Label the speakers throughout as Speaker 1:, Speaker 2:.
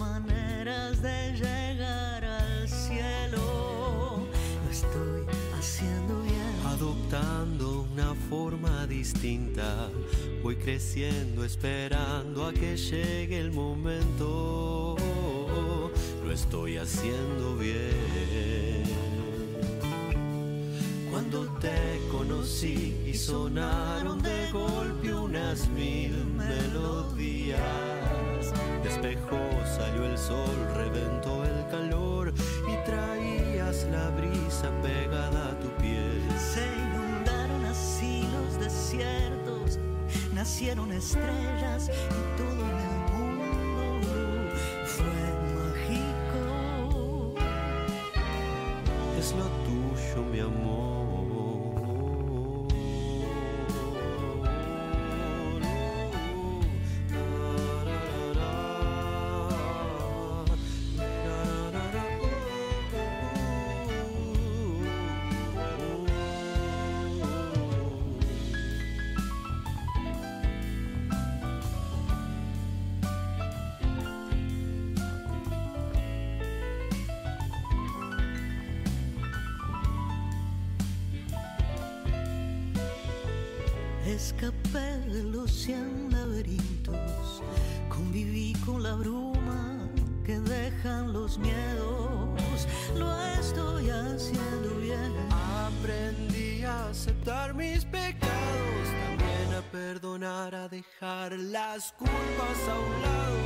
Speaker 1: maneras de llegar al cielo. Lo estoy haciendo bien.
Speaker 2: Adoptando una forma distinta, voy creciendo esperando a que llegue el momento. Lo estoy haciendo bien. Cuando te conocí y sonaron de golpe unas mil melodías. Despejó, el sol, reventó el calor y traías la brisa pegada a tu piel.
Speaker 1: Se inundaron así los desiertos, nacieron estrellas
Speaker 2: mis pecados, también a perdonar, a dejar las culpas a un lado.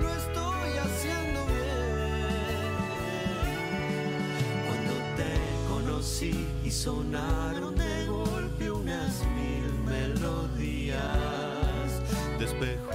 Speaker 2: Lo estoy haciendo bien. Cuando te conocí y sonaron de golpe unas mil melodías, despejó,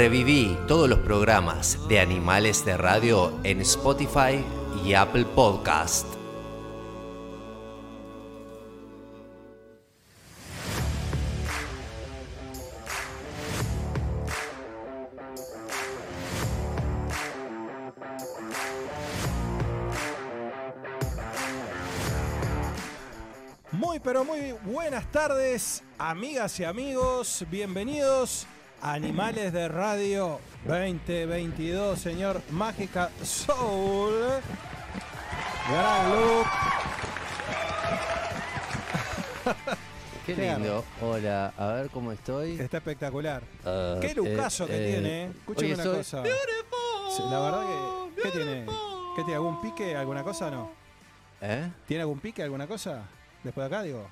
Speaker 3: Reviví todos los programas de Animales de Radio en Spotify y Apple Podcast.
Speaker 4: Muy pero muy buenas tardes, amigas y amigos. Bienvenidos Animales de Radio 2022, señor Mágica Soul. Gran look.
Speaker 5: Qué lindo. Hola, a ver cómo estoy.
Speaker 4: Está espectacular.
Speaker 5: Ah,
Speaker 4: Qué lucaso
Speaker 5: eh,
Speaker 4: que
Speaker 5: eh,
Speaker 4: tiene. eh. Escúchame una cosa. Sí, La verdad que. ¿Qué tiene? ¿Qué tiene? ¿Algún pique? ¿Alguna cosa o no?
Speaker 5: ¿Eh?
Speaker 4: ¿Tiene algún pique? ¿Alguna cosa? Después de acá, digo.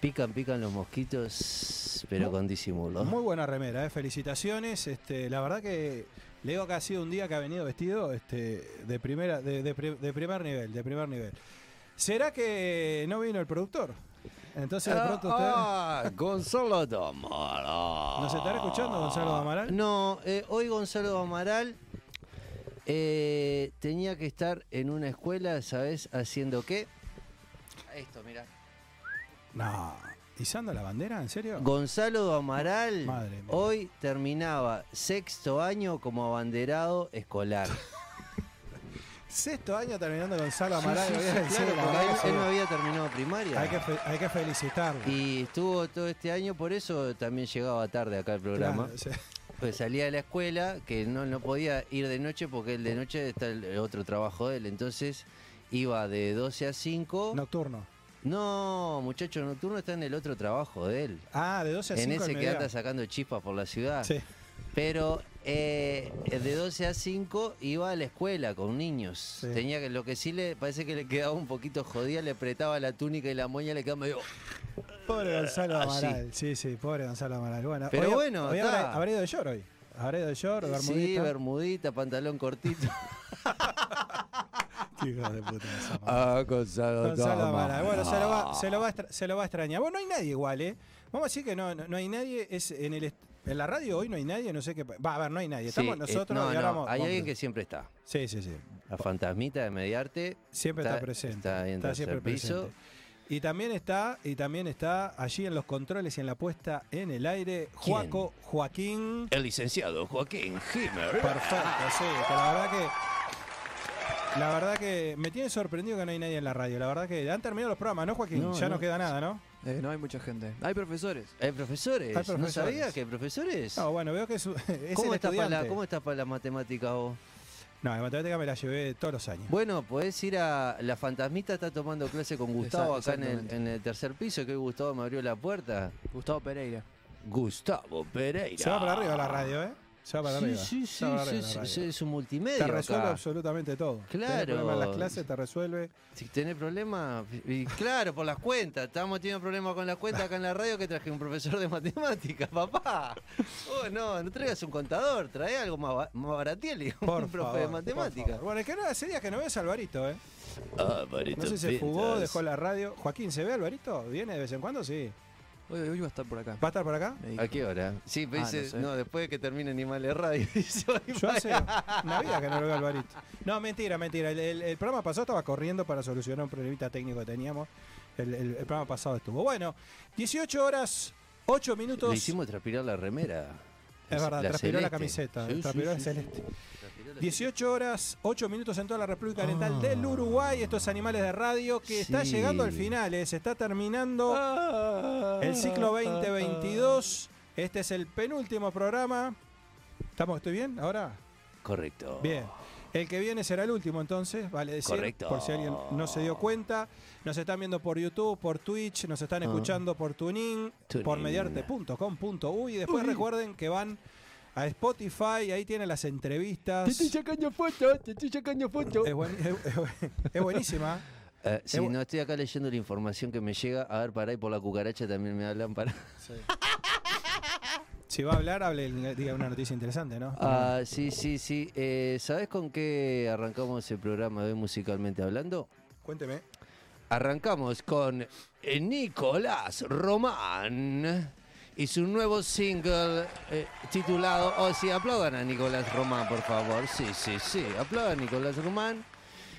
Speaker 5: Pican, pican los mosquitos, pero con disimulo.
Speaker 4: Muy buena remera, ¿eh? felicitaciones. Este, la verdad que le digo que ha sido un día que ha venido vestido este, de, primera, de, de pri- de primer nivel, de primer nivel. ¿Será que no vino el productor? Entonces de pronto usted...
Speaker 5: Ah, Gonzalo Amaral.
Speaker 4: ¿Nos estará escuchando, Gonzalo Amaral?
Speaker 5: No, eh, hoy Gonzalo Amaral eh, tenía que estar en una escuela, ¿sabes? Haciendo qué? Esto, mira.
Speaker 4: No. ¿Izando la bandera? ¿En serio?
Speaker 5: Gonzalo Amaral
Speaker 4: Madre mía.
Speaker 5: hoy terminaba sexto año como abanderado escolar.
Speaker 4: Sexto año terminando Gonzalo Amaral.
Speaker 5: Sí, sí, sí, claro, él, no había terminado primaria.
Speaker 4: hay, que fe- hay que felicitarlo.
Speaker 5: Y estuvo todo este año, por eso también llegaba tarde acá al programa.
Speaker 4: Claro.
Speaker 5: Pues salía de la escuela, que no, no podía ir de noche porque el de noche está el otro trabajo de él. Entonces iba de 12 a 5.
Speaker 4: Nocturno.
Speaker 5: No, muchacho nocturno está en el otro trabajo de él.
Speaker 4: Ah, de 12 a 5
Speaker 5: En ese que anda sacando chispas por la ciudad.
Speaker 4: Sí.
Speaker 5: Pero eh, de 12 a 5 iba a la escuela con niños.
Speaker 4: Sí.
Speaker 5: Tenía que, lo que sí le parece que le quedaba un poquito jodida, le apretaba la túnica y la moña le quedaba medio.
Speaker 4: Pobre Gonzalo. Amaral. Sí, sí, pobre Gonzalo Amaral. Bueno,
Speaker 5: Pero
Speaker 4: hoy-
Speaker 5: bueno,
Speaker 4: hoy habrá, habrá ido de short hoy. Habrá ido de short,
Speaker 5: Sí,
Speaker 4: bermudita.
Speaker 5: bermudita, pantalón cortito.
Speaker 4: Hijo de puta esa
Speaker 5: ah, Gonzalo,
Speaker 4: Gonzalo Amaral. Bueno, se lo, va, se, lo va a extra- se lo va a extrañar. Bueno, no hay nadie igual, ¿eh? Vamos a decir que no, no, no hay nadie. Es en, el, en la radio hoy no hay nadie, no sé qué. Va, a ver, no hay nadie. Estamos
Speaker 5: Sí, eh,
Speaker 4: nosotros
Speaker 5: no,
Speaker 4: y ahora
Speaker 5: no,
Speaker 4: vamos-
Speaker 5: hay
Speaker 4: vamos-
Speaker 5: alguien que siempre está.
Speaker 4: Sí, sí, sí.
Speaker 5: La fantasmita de Mediarte.
Speaker 4: Siempre está,
Speaker 5: Está-
Speaker 4: presente.
Speaker 5: está tercer
Speaker 4: siempre
Speaker 5: piso.
Speaker 4: presente. Y también está, y también está allí en los controles y en la puesta en el aire,
Speaker 5: ¿Quién?
Speaker 4: Juaco Joaquín.
Speaker 5: El licenciado Joaquín Himer.
Speaker 4: Perfecto, sí, que la verdad que. La verdad que me tiene sorprendido que no hay nadie en la radio. La verdad que han terminado los programas, ¿no, Joaquín?
Speaker 5: No,
Speaker 4: ya no,
Speaker 5: no.
Speaker 4: queda nada, ¿no?
Speaker 6: Eh, no hay mucha gente. Hay profesores.
Speaker 5: ¿Hay profesores?
Speaker 4: Hay
Speaker 5: ¿No
Speaker 4: profesores.
Speaker 5: sabía que hay profesores?
Speaker 4: No, bueno, veo que es, es
Speaker 5: ¿Cómo,
Speaker 4: el
Speaker 5: estás para la. ¿Cómo estás para la matemática vos?
Speaker 4: No, la matemática me la llevé todos los años.
Speaker 5: Bueno, podés ir a. La fantasmita está tomando clase con Gustavo acá en el, en el tercer piso, que hoy Gustavo me abrió la puerta.
Speaker 6: Gustavo Pereira.
Speaker 5: Gustavo Pereira.
Speaker 4: Se va para arriba la radio, ¿eh? Para
Speaker 5: Sí,
Speaker 4: arriba.
Speaker 5: sí, sí,
Speaker 4: para arriba
Speaker 5: es un multimedia.
Speaker 4: Te resuelve
Speaker 5: acá.
Speaker 4: absolutamente todo. Tenés
Speaker 5: Claro.
Speaker 4: en las clases, te resuelve.
Speaker 5: Si tenés problemas, y claro, por las cuentas. Estábamos teniendo problemas con las cuentas acá en la radio que traje un profesor de matemáticas, papá. Oh, no, no traigas un contador, trae algo más, más baratiel,
Speaker 4: Por
Speaker 5: un profe
Speaker 4: favor,
Speaker 5: de matemáticas.
Speaker 4: Bueno, el que no hace días que no ves a Alvarito, ¿eh?
Speaker 5: Ah, Barito
Speaker 4: No sé si se fugó,
Speaker 5: Pintas.
Speaker 4: dejó la radio. Joaquín, ¿se ve Alvarito? ¿Viene de vez en cuando? Sí.
Speaker 6: Hoy, hoy va a estar por acá.
Speaker 4: ¿Va a estar por acá?
Speaker 5: ¿A qué hora? Sí, pero
Speaker 6: Ah,
Speaker 5: dice,
Speaker 6: no sé.
Speaker 5: no, después de que termine Animales Radio. dice, hoy
Speaker 4: Yo hace una vida que no lo veo Alvarito. No, mentira, mentira. El, el- el programa pasado estaba corriendo para solucionar un problemita técnico que teníamos. El, el- el programa pasado estuvo. Bueno, 18 horas, 8 minutos.
Speaker 5: Le hicimos transpirar la remera.
Speaker 4: es verdad, transpiró la camiseta.
Speaker 5: Sí, sí,
Speaker 4: transpiró la celeste.
Speaker 5: Transpiró
Speaker 4: 18 horas, 8 minutos en toda la República Oriental del Uruguay. Estos animales de radio que está
Speaker 5: Ah.
Speaker 4: Llegando al final. eh, Se está terminando el ciclo 2022. Este es el penúltimo programa. ¿Estamos? ¿Estoy bien ahora?
Speaker 5: Correcto.
Speaker 4: Bien. El que viene será el último entonces, vale decir,
Speaker 5: Correcto.
Speaker 4: por si alguien no se dio cuenta. Nos están viendo por YouTube, por Twitch, nos están
Speaker 5: Ah.
Speaker 4: escuchando por Tuning, por
Speaker 5: Tuning.
Speaker 4: mediarte.com.uy y después recuerden que van a Spotify, ahí tienen las entrevistas.
Speaker 6: sacando fotos, te estoy sacando fotos.
Speaker 4: Es, buen- es- es- es buenísima.
Speaker 5: Eh, sí, no estoy acá leyendo la información que me llega. A ver, para ahí por la cucaracha también me hablan para.
Speaker 4: Si va a hablar, hable, diga una noticia interesante, ¿no?
Speaker 5: Ah, sí, sí, sí. Eh, ¿Sabes con qué arrancamos el programa de hoy musicalmente hablando?
Speaker 4: Cuénteme.
Speaker 5: Arrancamos con Nicolás Román y su nuevo single eh, titulado. Oh, sí, aplaudan a Nicolás Román, por favor. Sí, sí, sí. Aplaudan a Nicolás Román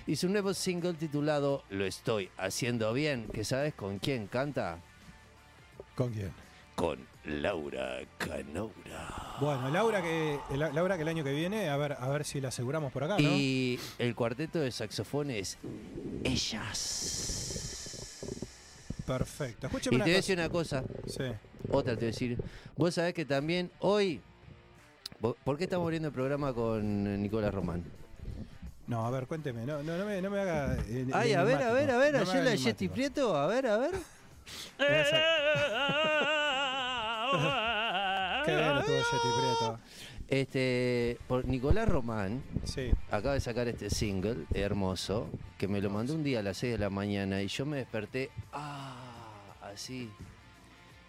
Speaker 5: y su nuevo single titulado Lo estoy haciendo bien. ¿Que sabes con quién canta?
Speaker 4: ¿Con quién?
Speaker 5: Con Laura Canoura.
Speaker 4: Bueno, Laura que, la- Laura que el año que viene, a ver, a ver si la aseguramos por acá, ¿no?
Speaker 5: Y el cuarteto de saxofones, ellas.
Speaker 4: Perfecto. Escúcheme
Speaker 5: Y te voy a decir una cosa,
Speaker 4: Sí.
Speaker 5: otra te voy a decir. Vos sabés que también hoy. ¿Por qué estamos abriendo el programa con Nicolás Román?
Speaker 4: No, a ver, cuénteme. No, no, no, me, no me haga. eh,
Speaker 5: Ay, a ver, a ver, a ver,
Speaker 4: No
Speaker 5: ayer la Yeti. Prieto, a ver, a ver.
Speaker 4: Qué bien estuvo Yeti Prieto.
Speaker 5: Este, por Nicolás Román
Speaker 4: Sí.
Speaker 5: acaba de sacar este single hermoso que me lo mandó un día a las 6 de la mañana y yo me desperté ah, así.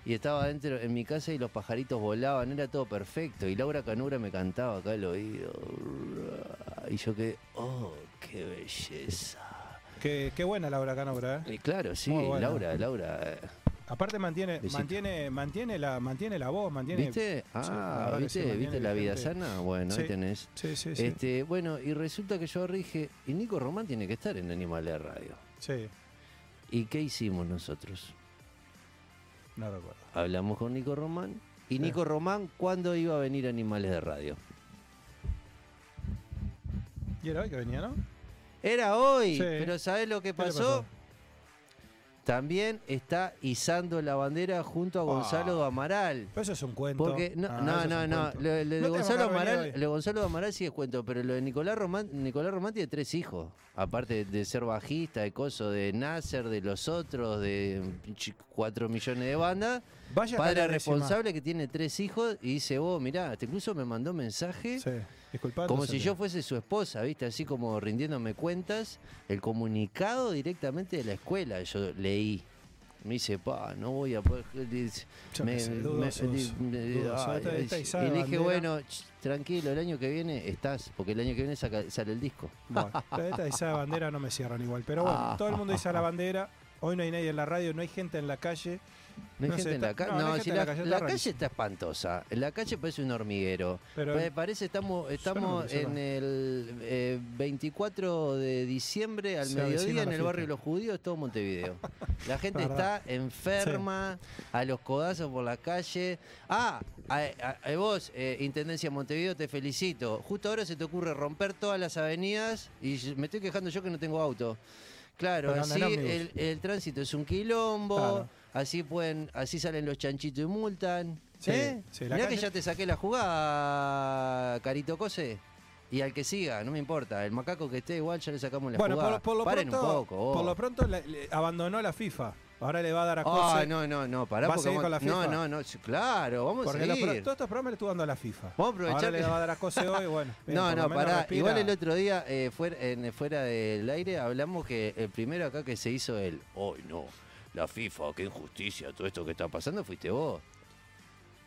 Speaker 5: Y estaba dentro en mi casa y los pajaritos volaban, era todo perfecto. Y Laura Canura me cantaba acá al oído. Y yo quedé, oh, qué belleza.
Speaker 4: Qué, qué buena Laura Canobra, ¿eh?
Speaker 5: Y claro, sí. Laura, Laura.
Speaker 4: Aparte mantiene, mantiene, mantiene la, mantiene la voz, mantiene.
Speaker 5: ¿Viste? Ah,
Speaker 4: sí,
Speaker 5: ¿viste?
Speaker 4: mantiene
Speaker 5: ¿Viste la vida sana? Bueno,
Speaker 4: Sí.
Speaker 5: ahí tenés.
Speaker 4: Sí, sí, sí.
Speaker 5: Este, bueno, y resulta que yo dije, y Nico Román tiene que estar en Animales de Radio.
Speaker 4: Sí.
Speaker 5: ¿Y qué hicimos nosotros?
Speaker 4: No recuerdo.
Speaker 5: Hablamos con Nico Román. Y. Nico Román, ¿cuándo iba a venir Animales de Radio?
Speaker 4: ¿Y era hoy que venía, no?
Speaker 5: Era hoy,
Speaker 4: Sí.
Speaker 5: pero ¿sabés lo que
Speaker 4: ¿Qué le
Speaker 5: pasó? También está izando la bandera junto a Gonzalo
Speaker 4: Ah.
Speaker 5: Amaral.
Speaker 4: Pero eso es un cuento.
Speaker 5: Porque no,
Speaker 4: Ah,
Speaker 5: no, no, no. Lo, lo
Speaker 4: No
Speaker 5: Gonzalo Amaral, lo Gonzalo Amaral sí es cuento, pero lo de Nicolás Román, Nicolás Román tiene tres hijos. Aparte de ser bajista, de coso, de Nasser, de los otros, de cuatro millones de bandas.
Speaker 4: Vaya
Speaker 5: Padre responsable que tiene tres hijos y dice, vos, mirá, hasta incluso me mandó mensaje.
Speaker 4: Sí.
Speaker 5: Como si yo fuese su esposa, ¿viste? Así como rindiéndome cuentas, el comunicado directamente de la escuela, yo leí. Me dice, pa, no voy a poder. me- y
Speaker 4: de
Speaker 5: dije, bueno, tranquilo, el año que viene estás, porque el año que viene saca- sale el disco.
Speaker 4: Bueno, esta esa bandera no me cierran igual. Pero bueno,
Speaker 5: Ah.
Speaker 4: todo el mundo dice la bandera. Hoy no hay nadie en la radio, no hay gente en la calle.
Speaker 5: No hay
Speaker 4: No sé,
Speaker 5: gente en la calle.
Speaker 4: no, no
Speaker 5: No,
Speaker 4: hay
Speaker 5: si la,
Speaker 4: la calle,
Speaker 5: la
Speaker 4: está
Speaker 5: calle
Speaker 4: rarísimo.
Speaker 5: está espantosa. La calle parece un hormiguero.
Speaker 4: Pero
Speaker 5: Me parece estamos estamos en el eh, 24 de diciembre al mediodía en
Speaker 4: la
Speaker 5: el barrio de los judíos, todo Montevideo. La gente está enferma, a los codazos por la calle. Ah, a, a- a vos, eh, Intendencia de Montevideo, te felicito. Justo ahora se te ocurre romper todas las avenidas y me estoy quejando yo que no tengo auto. Claro, así el, el tránsito es un quilombo,
Speaker 4: Claro.
Speaker 5: Así pueden, así salen los chanchitos y multan.
Speaker 4: Sí,
Speaker 5: ¿eh?
Speaker 4: sí, la
Speaker 5: Mirá que
Speaker 4: calle-
Speaker 5: ya te saqué la jugada, Carito Cose. Y al que siga, no me importa. El macaco que esté igual ya le sacamos la
Speaker 4: bueno,
Speaker 5: jugada.
Speaker 4: por, por lo
Speaker 5: Paren
Speaker 4: pronto,
Speaker 5: un poco. vos.
Speaker 4: por lo pronto le- le abandonó la FIFA. Ahora le va a dar a
Speaker 5: Ah,
Speaker 4: Cose.
Speaker 5: no, no, no, pará.
Speaker 4: ¿Va a
Speaker 5: porque
Speaker 4: seguir con la
Speaker 5: No,
Speaker 4: FIFA?
Speaker 5: no, no, sí, claro, vamos
Speaker 4: porque
Speaker 5: a
Speaker 4: los
Speaker 5: seguir.
Speaker 4: pro- todos estos programas le estuvo dando a la FIFA.
Speaker 5: Vamos a aprovechar
Speaker 4: Ahora le
Speaker 5: que-
Speaker 4: va a dar a Cose hoy, bueno. bien,
Speaker 5: No,
Speaker 4: por lo
Speaker 5: no,
Speaker 4: menos
Speaker 5: pará.
Speaker 4: respira.
Speaker 5: Igual el otro día, eh, fuera, en- fuera del aire, hablamos que el primero acá que se hizo el. ¡Ay, no! La FIFA, qué injusticia, todo esto que está pasando, fuiste vos.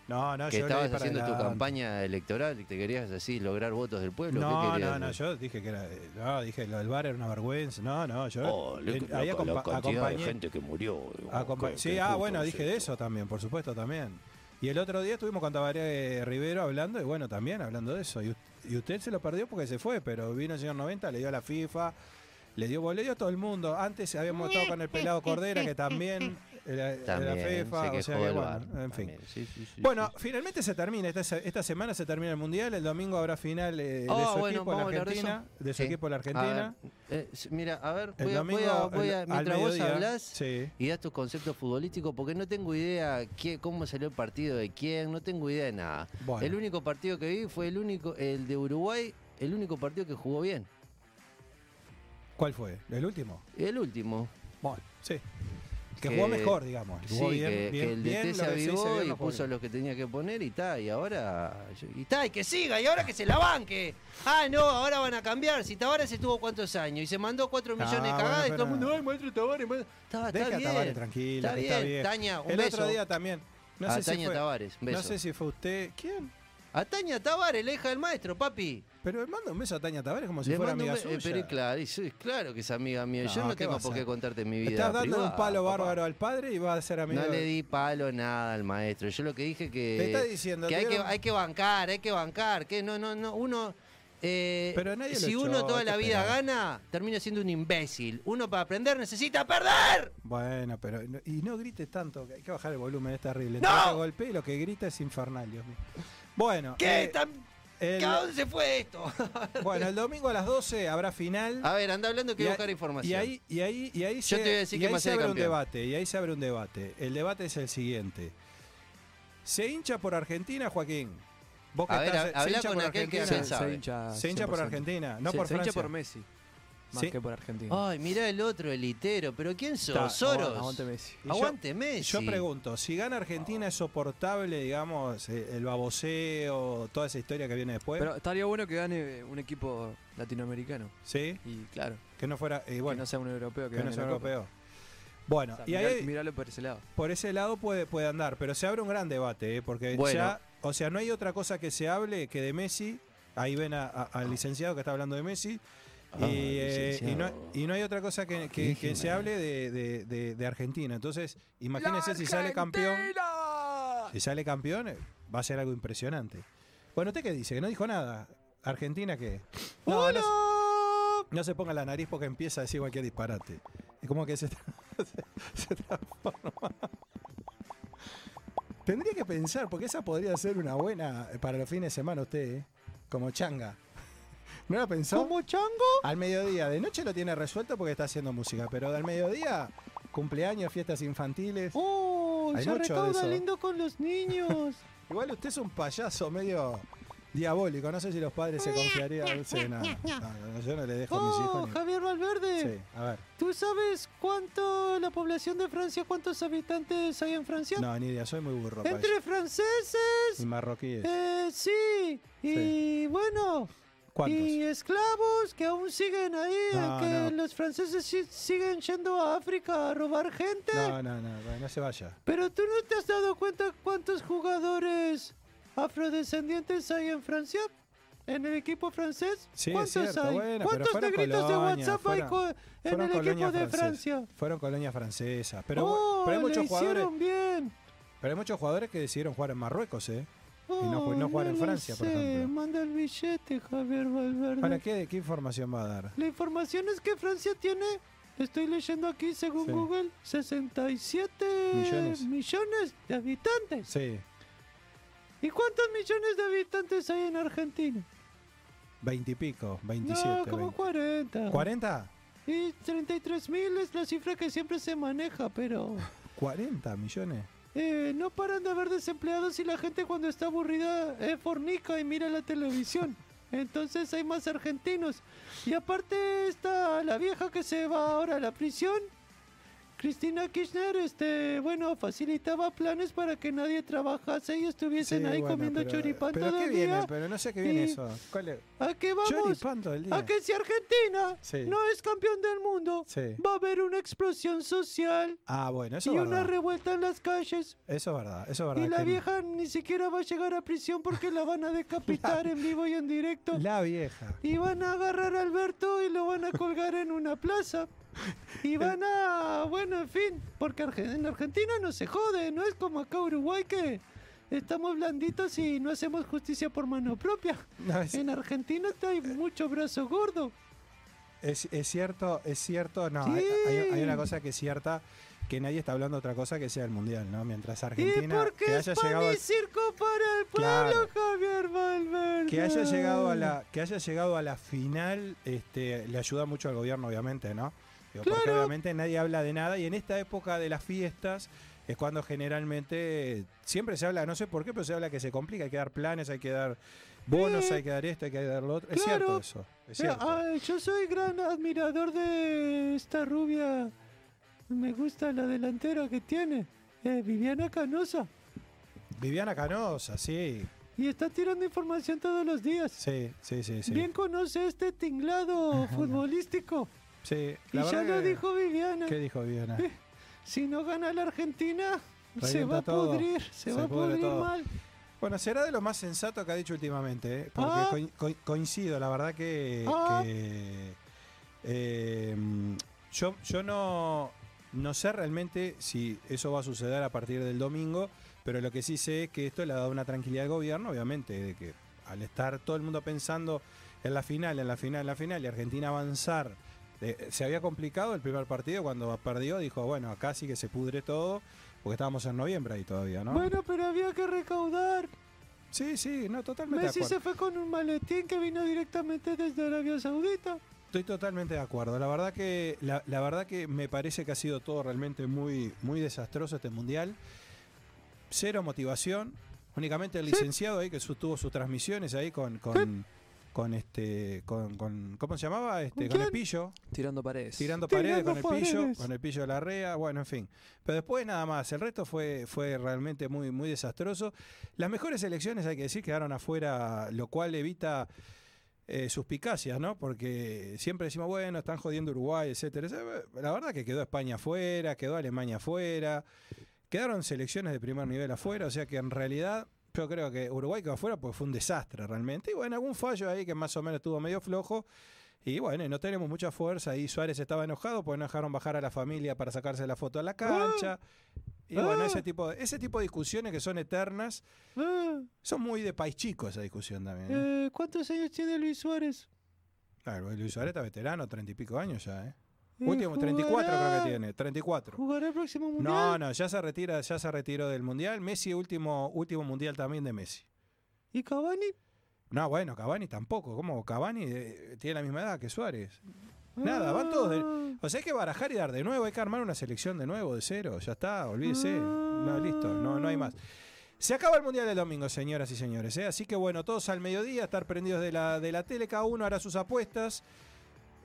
Speaker 4: No, no,
Speaker 5: que
Speaker 4: yo
Speaker 5: estabas haciendo tu
Speaker 4: adelante.
Speaker 5: campaña electoral y te querías así lograr votos del pueblo. ¿Qué
Speaker 4: No, no, no, yo dije que era. No, dije lo del bar era una vergüenza. No, no, yo.
Speaker 5: Oh, le-
Speaker 4: eh,
Speaker 5: la, cantidad de gente que murió.
Speaker 4: acompa- sí, ah, bueno, dije de eso también, por supuesto, también. Y el otro día estuvimos con Tabaré Rivero hablando, y bueno, también hablando de eso. Y, y usted se lo perdió porque se fue, pero vino el señor 90, le dio a la FIFA, le dio, le dio a todo el mundo. Antes habíamos estado con el pelado Cordera, que también era, era
Speaker 5: También,
Speaker 4: FIFA,
Speaker 5: se
Speaker 4: o sea que bueno, en fin.
Speaker 5: sí, sí, sí,
Speaker 4: Bueno,
Speaker 5: sí.
Speaker 4: finalmente se termina, esta, esta semana se termina el Mundial, el domingo habrá final eh, de
Speaker 5: Ah,
Speaker 4: su
Speaker 5: bueno,
Speaker 4: equipo, la
Speaker 5: de
Speaker 4: Argentina, de su
Speaker 5: Sí.
Speaker 4: equipo, la
Speaker 5: A
Speaker 4: Argentina.
Speaker 5: ver, eh, mira, a ver,
Speaker 4: El
Speaker 5: voy a,
Speaker 4: domingo,
Speaker 5: voy a- voy a-
Speaker 4: el-
Speaker 5: mientras vos hablás
Speaker 4: sí.
Speaker 5: y das tus conceptos futbolísticos, porque no tengo idea qué, cómo salió el partido de quién, no tengo idea de nada.
Speaker 4: Bueno.
Speaker 5: El único partido que vi fue el único, el de Uruguay, el único partido que jugó bien.
Speaker 4: ¿Cuál fue? ¿El último?
Speaker 5: El último.
Speaker 4: Bueno, sí. Que,
Speaker 5: Que-
Speaker 4: jugó mejor, digamos. Jugó
Speaker 5: sí,
Speaker 4: bien,
Speaker 5: que,
Speaker 4: bien,
Speaker 5: que el
Speaker 4: bien,
Speaker 5: DT se avivó y
Speaker 4: jugó
Speaker 5: puso lo que tenía que poner y está, y ahora. Y está, y que siga, y ahora que se la banque. Ah, no, ahora van a cambiar. Si Tavares estuvo cuántos años y se mandó 4 millones
Speaker 4: Ah,
Speaker 5: de
Speaker 4: bueno,
Speaker 5: cagadas y todo el mundo, ay, maestro Tavares, maestro. Está,
Speaker 4: Deja
Speaker 5: está
Speaker 4: a
Speaker 5: bien.
Speaker 4: Tavares tranquilo,
Speaker 5: está
Speaker 4: está
Speaker 5: bien. Taña, un
Speaker 4: el
Speaker 5: beso.
Speaker 4: otro día también. No
Speaker 5: a
Speaker 4: sé, si
Speaker 5: Taña
Speaker 4: fue,
Speaker 5: Tavares,
Speaker 4: no sé si fue usted. ¿Quién?
Speaker 5: A Taña Tavares, la hija del maestro, papi.
Speaker 4: Pero manda un beso a Taña Tavares como si
Speaker 5: Le
Speaker 4: fuera
Speaker 5: mando un
Speaker 4: amiga
Speaker 5: be- eh,
Speaker 4: suya.
Speaker 5: pero claro, sí, claro que es amiga mía. Yo
Speaker 4: No,
Speaker 5: no
Speaker 4: ¿qué
Speaker 5: tengo
Speaker 4: vas
Speaker 5: por
Speaker 4: a-
Speaker 5: qué contarte mi vida.
Speaker 4: Estás dando
Speaker 5: privada,
Speaker 4: un palo
Speaker 5: papá.
Speaker 4: bárbaro al padre y va a ser amigo.
Speaker 5: No
Speaker 4: de-
Speaker 5: le di palo nada al maestro. Yo lo que dije que.
Speaker 4: Te está diciendo,
Speaker 5: que hay, que
Speaker 4: tuvieron-
Speaker 5: hay que bancar, hay que bancar. Que no, no, no. Uno. eh,
Speaker 4: Pero nadie lo
Speaker 5: si
Speaker 4: echó,
Speaker 5: uno toda
Speaker 4: hay
Speaker 5: la vida
Speaker 4: esperar.
Speaker 5: gana, termina siendo un imbécil. Uno para aprender necesita perder.
Speaker 4: Bueno, pero. no- Y no grites tanto, que hay que bajar el volumen, es terrible.
Speaker 5: ¡No!
Speaker 4: Que golpea y lo que grita es infernal, Dios mío. Bueno.
Speaker 5: ¿Qué?
Speaker 4: eh,
Speaker 5: Tan-
Speaker 4: el-
Speaker 5: ¿A dónde se fue esto?
Speaker 4: bueno, el domingo a las 12 habrá final.
Speaker 5: a ver, anda hablando que
Speaker 4: Y
Speaker 5: voy a
Speaker 4: ahí-
Speaker 5: buscar información.
Speaker 4: Y ahí, y ahí, y ahí
Speaker 5: Yo
Speaker 4: se,
Speaker 5: te voy a decir
Speaker 4: y
Speaker 5: quién
Speaker 4: ahí se abre un debate. Y ahí se abre un debate. El debate es el siguiente. ¿Se hincha por Argentina, Joaquín? Vos que
Speaker 5: A ver,
Speaker 4: estás-
Speaker 5: ha-
Speaker 4: ¿se
Speaker 5: habla
Speaker 4: hincha
Speaker 5: con
Speaker 4: por
Speaker 5: aquel que
Speaker 4: Argentina?
Speaker 5: acá
Speaker 6: se,
Speaker 5: sabe.
Speaker 6: se hincha,
Speaker 4: Se hincha por
Speaker 6: 100%.
Speaker 4: Argentina, no
Speaker 6: se,
Speaker 4: por
Speaker 6: se hincha
Speaker 4: Francia.
Speaker 6: por Messi, más
Speaker 4: Sí.
Speaker 6: que por Argentina.
Speaker 5: Ay, mirá el otro, el litero. ¿Pero quién sos? ¿Soros?
Speaker 6: Aguante Messi.
Speaker 4: Y yo-
Speaker 5: Aguante Messi.
Speaker 4: Yo pregunto, si gana Argentina es soportable, digamos, eh, el baboseo, toda esa historia que viene después.
Speaker 6: Pero estaría bueno que gane un equipo latinoamericano.
Speaker 4: ¿Sí?
Speaker 6: Y claro,
Speaker 4: Que no fuera, eh,
Speaker 6: que
Speaker 4: bueno,
Speaker 6: no sea un europeo que,
Speaker 4: que no sea
Speaker 6: Copa.
Speaker 4: europeo. Bueno,
Speaker 6: O sea,
Speaker 4: y
Speaker 6: mirá-
Speaker 4: ahí
Speaker 6: miralo por ese lado.
Speaker 4: por ese lado puede, puede andar, pero se abre un gran debate, ¿eh? porque
Speaker 5: Bueno.
Speaker 4: ya, o sea, no hay otra cosa que se hable que de Messi. Ahí ven a- a- al licenciado que está hablando de Messi.
Speaker 5: Ah,
Speaker 4: y, eh, y no,
Speaker 5: licenciado.
Speaker 4: y no hay otra cosa que, que- que se hable de, de- de- de Argentina. Entonces, imagínense si sale campeón. Si sale campeón, eh, va a ser algo impresionante. Bueno, ¿usted qué dice? Que no dijo nada. ¿Argentina qué? No, no, se- no se ponga la nariz porque empieza a decir cualquier disparate. Es como que se, tra- se- se transforma. Tendría que pensar, porque esa podría ser una buena eh, para los fines de semana usted, ¿eh? Como changa. ¿No la pensó?
Speaker 7: ¿Como chango?
Speaker 4: Al mediodía. De noche lo tiene resuelto porque está haciendo música, pero del mediodía, cumpleaños, fiestas infantiles.
Speaker 7: ¡Oh!
Speaker 4: Hay
Speaker 7: se recauda lindo con los niños.
Speaker 4: Igual usted es un payaso medio diabólico. No sé si los padres se confiarían. Sí, no, no, no, yo no le dejo a mis
Speaker 7: ¡Oh!
Speaker 4: hijos. ni-
Speaker 7: Javier Valverde.
Speaker 4: Sí, a ver.
Speaker 7: ¿Tú sabes cuánto la población de Francia, cuántos habitantes hay en Francia?
Speaker 4: No, ni idea, soy muy burro.
Speaker 7: Entre franceses,
Speaker 4: Y marroquíes.
Speaker 7: eh, sí, y
Speaker 4: Sí.
Speaker 7: bueno,
Speaker 4: ¿Cuántos?
Speaker 7: y esclavos que aún siguen ahí,
Speaker 4: No,
Speaker 7: que
Speaker 4: no.
Speaker 7: los franceses siguen yendo a África a robar gente.
Speaker 4: No, no, no, no, no se vaya.
Speaker 7: Pero tú no te has dado cuenta cuántos jugadores afrodescendientes hay en Francia, en el equipo francés.
Speaker 4: Sí,
Speaker 7: ¿Cuántos
Speaker 4: cierto,
Speaker 7: hay?
Speaker 4: bueno,
Speaker 7: ¿Cuántos
Speaker 4: fueron
Speaker 7: negritos de
Speaker 4: colonias,
Speaker 7: WhatsApp hay
Speaker 4: fueron-
Speaker 7: en
Speaker 4: Fueron
Speaker 7: el equipo
Speaker 4: colonia
Speaker 7: de. Francia?
Speaker 4: Fueron colonia francesa. Pero,
Speaker 7: oh,
Speaker 4: pero hay
Speaker 7: le
Speaker 4: muchos jugadores.
Speaker 7: hicieron bien.
Speaker 4: Pero hay muchos jugadores que decidieron jugar en Marruecos, ¿eh? No ju- no
Speaker 7: Oh,
Speaker 4: jugar en Francia, por
Speaker 7: sé.
Speaker 4: ejemplo.
Speaker 7: Manda el billete, Javier Valverde.
Speaker 4: ¿Para qué, qué información va a dar?
Speaker 7: La información es que Francia tiene, estoy leyendo aquí según
Speaker 4: Sí.
Speaker 7: Google, 67
Speaker 4: Millones.
Speaker 7: millones de habitantes.
Speaker 4: Sí,
Speaker 7: ¿Y cuántos millones de habitantes hay en Argentina?
Speaker 4: veintipico, veintisiete.
Speaker 7: no, como
Speaker 4: 20.
Speaker 7: 40.
Speaker 4: ¿40?
Speaker 7: Y 33 mil es la cifra que siempre se maneja, pero
Speaker 4: ¿40 millones?
Speaker 7: Eh, no paran de haber desempleados y la gente cuando está aburrida eh, fornica y mira la televisión. Entonces hay más argentinos. Y aparte está la vieja que se va ahora a la prisión. Cristina Kirchner, este, bueno, facilitaba planes para que nadie trabajase y estuviesen
Speaker 4: Sí,
Speaker 7: ahí
Speaker 4: bueno,
Speaker 7: comiendo
Speaker 4: pero-
Speaker 7: choripán
Speaker 4: pero
Speaker 7: todo
Speaker 4: ¿qué
Speaker 7: el
Speaker 4: viene?
Speaker 7: día.
Speaker 4: Pero no sé a qué viene eso. ¿Cuál es?
Speaker 7: ¿A qué vamos?
Speaker 4: Todo el día.
Speaker 7: A que si Argentina
Speaker 4: Sí.
Speaker 7: no es campeón del mundo,
Speaker 4: Sí.
Speaker 7: va a haber una explosión social
Speaker 4: Ah, bueno, eso
Speaker 7: y
Speaker 4: es
Speaker 7: una
Speaker 4: verdad.
Speaker 7: revuelta en las calles.
Speaker 4: Eso es verdad, eso es verdad.
Speaker 7: Y la vieja ni siquiera va a llegar a prisión porque la van a decapitar en vivo y en directo.
Speaker 4: La vieja.
Speaker 7: Y van a agarrar a Alberto y lo van a colgar en una plaza. Y van a, bueno, en fin, porque en Argentina no se jode, no es como acá Uruguay que estamos blanditos y no hacemos justicia por mano propia.
Speaker 4: No, es,
Speaker 7: En Argentina hay mucho brazo gordo.
Speaker 4: es- es cierto, es cierto. No,
Speaker 7: Sí.
Speaker 4: hay, hay- hay una cosa que es cierta, que nadie está hablando otra cosa que sea el Mundial, ¿no? Mientras
Speaker 7: ¿Y
Speaker 4: Argentina
Speaker 7: por
Speaker 4: que
Speaker 7: es
Speaker 4: haya
Speaker 7: pan
Speaker 4: llegado
Speaker 7: y
Speaker 4: al-
Speaker 7: circo para el
Speaker 4: Claro.
Speaker 7: pueblo, Javier Valverde?
Speaker 4: que haya llegado a la que haya llegado a la final este le ayuda mucho al gobierno obviamente no Digo, porque obviamente nadie habla de nada y en esta época de las fiestas es cuando generalmente siempre se habla no sé por qué pero se habla que se complica hay que dar planes hay que dar bonos hay que dar esto hay que dar lo otro es cierto eso es cierto
Speaker 7: ay, yo soy gran admirador de esta rubia. Me gusta la delantera que tiene. eh, Viviana Canosa.
Speaker 4: Viviana Canosa sí
Speaker 7: Y está tirando información todos los días.
Speaker 4: sí sí sí sí
Speaker 7: Bien conoce este tinglado futbolístico.
Speaker 4: Sí
Speaker 7: Y ya lo
Speaker 4: que-
Speaker 7: dijo Viviana.
Speaker 4: qué dijo Viviana
Speaker 7: Si no gana la Argentina, se va a
Speaker 4: todo.
Speaker 7: pudrir. Se,
Speaker 4: Se
Speaker 7: va a pudrir
Speaker 4: todo.
Speaker 7: mal.
Speaker 4: Bueno, será de lo más sensato que ha dicho últimamente, ¿eh? porque
Speaker 7: Ah.
Speaker 4: coi- coi- coincido, la verdad que,
Speaker 7: Ah.
Speaker 4: que, eh, yo, yo no, no sé realmente si eso va a suceder a partir del domingo, pero lo que sí sé es que esto le ha dado una tranquilidad al gobierno, obviamente, de que al estar todo el mundo pensando en la final, en la final, en la final, y Argentina avanzar, eh, se había complicado el primer partido cuando perdió, dijo, bueno, acá sí que se pudre todo, porque estábamos en noviembre ahí todavía, ¿no?
Speaker 7: Bueno, pero había que recaudar.
Speaker 4: Sí, sí, no, totalmente
Speaker 7: Messi
Speaker 4: de acuerdo.
Speaker 7: se fue con un maletín que vino directamente desde Arabia Saudita.
Speaker 4: Estoy totalmente de acuerdo. La verdad que la, la verdad que me parece que ha sido todo realmente muy muy desastroso este mundial. Cero motivación. Únicamente el
Speaker 7: Sí.
Speaker 4: licenciado ahí que su- tuvo sus transmisiones ahí con con, con este con, con- ¿cómo se llamaba? Este
Speaker 7: ¿Con
Speaker 4: con el pillo,
Speaker 6: Tirando paredes.
Speaker 4: tirando
Speaker 7: Tirando
Speaker 4: paredes con el pillo, con el pillo de la rea, bueno, en fin. Pero después nada más, el resto fue fue realmente muy muy desastroso. Las mejores elecciones hay que decir quedaron afuera, lo cual evita eh, suspicacias, ¿no? Porque siempre decimos, bueno, están jodiendo Uruguay, etcétera. La verdad que quedó España afuera, quedó Alemania afuera, quedaron selecciones de primer nivel afuera, o sea que en realidad yo creo que Uruguay quedó afuera porque fue un desastre realmente. Y bueno, algún fallo ahí que más o menos estuvo medio flojo. Y bueno, no tenemos mucha fuerza. Y Suárez estaba enojado porque no dejaron bajar a la familia para sacarse la foto a la cancha. Y bueno,
Speaker 7: Ah.
Speaker 4: ese tipo, de, ese tipo de discusiones que son eternas,
Speaker 7: Ah,
Speaker 4: son muy de país chico esa discusión también. ¿eh?
Speaker 7: eh, ¿Cuántos años tiene Luis Suárez?
Speaker 4: Claro, Luis Suárez está veterano, treinta y pico años ya, ¿eh? Último, 34 creo que tiene, 34.
Speaker 7: ¿Jugará el próximo mundial?
Speaker 4: No, no, ya se retira, ya se retiró del mundial. Messi, último, último mundial también de Messi.
Speaker 7: ¿Y Cavani?
Speaker 4: No, bueno, Cavani tampoco. ¿Cómo? Cavani eh, tiene la misma edad que Suárez. Nada, van todos. de- O sea, hay que barajar y dar de nuevo, hay que armar una selección de nuevo, de cero. Ya está, olvídese. No, listo, no, no hay más. Se acaba el Mundial del domingo, señoras y señores. ¿eh? Así que bueno, todos al mediodía, estar prendidos de la, de la tele, cada uno hará sus apuestas.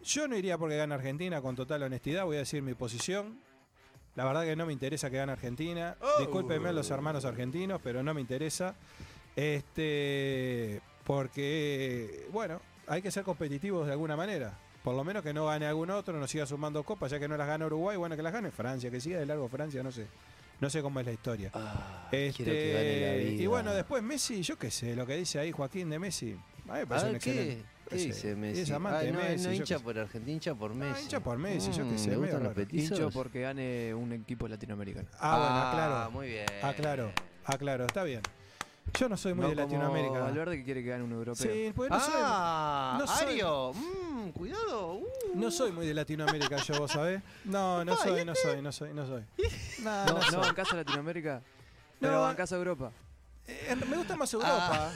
Speaker 4: Yo no iría porque gane Argentina, con total honestidad, voy a decir mi posición. La verdad que no me interesa que gane Argentina. Discúlpenme a los hermanos argentinos, pero no me interesa. Este, porque, bueno, hay que ser competitivos de alguna manera. Por lo menos que no gane algún otro, no siga sumando copas, ya que no las gana Uruguay, bueno, que las gane Francia, que siga de largo Francia, no sé. No sé cómo es la historia.
Speaker 5: Ah,
Speaker 4: Este,
Speaker 5: quiero que gane la vida.
Speaker 4: Y bueno, después Messi, yo qué sé, lo que dice ahí Joaquín de Messi. A mí me
Speaker 5: A
Speaker 4: parece un
Speaker 5: ver, ¿qué,
Speaker 4: excelente.
Speaker 5: qué
Speaker 4: Sí,
Speaker 5: dice Messi?
Speaker 4: Es amante
Speaker 5: Ah,
Speaker 4: de
Speaker 5: no,
Speaker 4: Messi.
Speaker 5: no
Speaker 4: yo
Speaker 5: hincha
Speaker 4: qué sé.
Speaker 5: por Argentina, hincha por Messi.
Speaker 4: hincha por Messi, yo qué sé,
Speaker 5: ¿Le
Speaker 4: medio
Speaker 5: gustan los
Speaker 4: raro.
Speaker 5: petizos?
Speaker 6: Hincho porque gane un equipo latinoamericano.
Speaker 4: Ah, bueno, aclaro.
Speaker 5: muy bien.
Speaker 4: Aclaro, aclaro, está bien. Yo no soy muy
Speaker 6: No
Speaker 4: de
Speaker 6: como
Speaker 4: Latinoamérica.
Speaker 6: Valverde que quiere que gane un europeo.
Speaker 4: Sí, pues no soy,
Speaker 5: ah,
Speaker 4: no soy-
Speaker 5: Ario, mm, cuidado. uh.
Speaker 4: no soy muy de Latinoamérica yo, vos sabés. No, no soy, no soy, no soy, no soy. No,
Speaker 6: No,
Speaker 4: no
Speaker 6: no, en casa Latinoamérica.
Speaker 4: No,
Speaker 6: Pero en casa Europa.
Speaker 4: Eh, me gusta más Europa.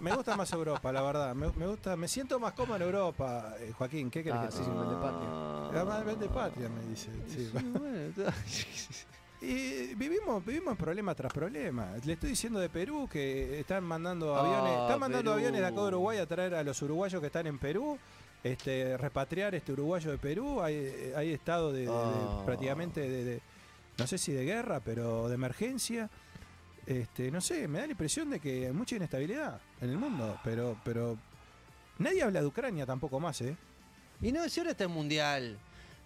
Speaker 4: Me gusta más Europa, la verdad. Me, me gusta, me siento más cómodo en Europa. Eh, Joaquín, ¿qué querés
Speaker 6: Ah,
Speaker 4: que
Speaker 6: sí,
Speaker 4: te diga?
Speaker 6: sí, de patria.
Speaker 4: Además, vende patria, me dice. sí. Y vivimos, vivimos problema tras problema. Le estoy diciendo de Perú que están mandando
Speaker 5: Ah,
Speaker 4: aviones, están mandando
Speaker 5: Perú.
Speaker 4: aviones de acá de Uruguay a traer a los uruguayos que están en Perú, este, repatriar este uruguayo de Perú. Hay, hay estado de, de- de-
Speaker 5: Ah.
Speaker 4: prácticamente de, de- no sé si de guerra, pero de emergencia. Este, no sé, me da la impresión de que hay mucha inestabilidad en el mundo, pero, pero nadie habla de Ucrania tampoco más, ¿eh?
Speaker 5: Y no, si ahora está el mundial.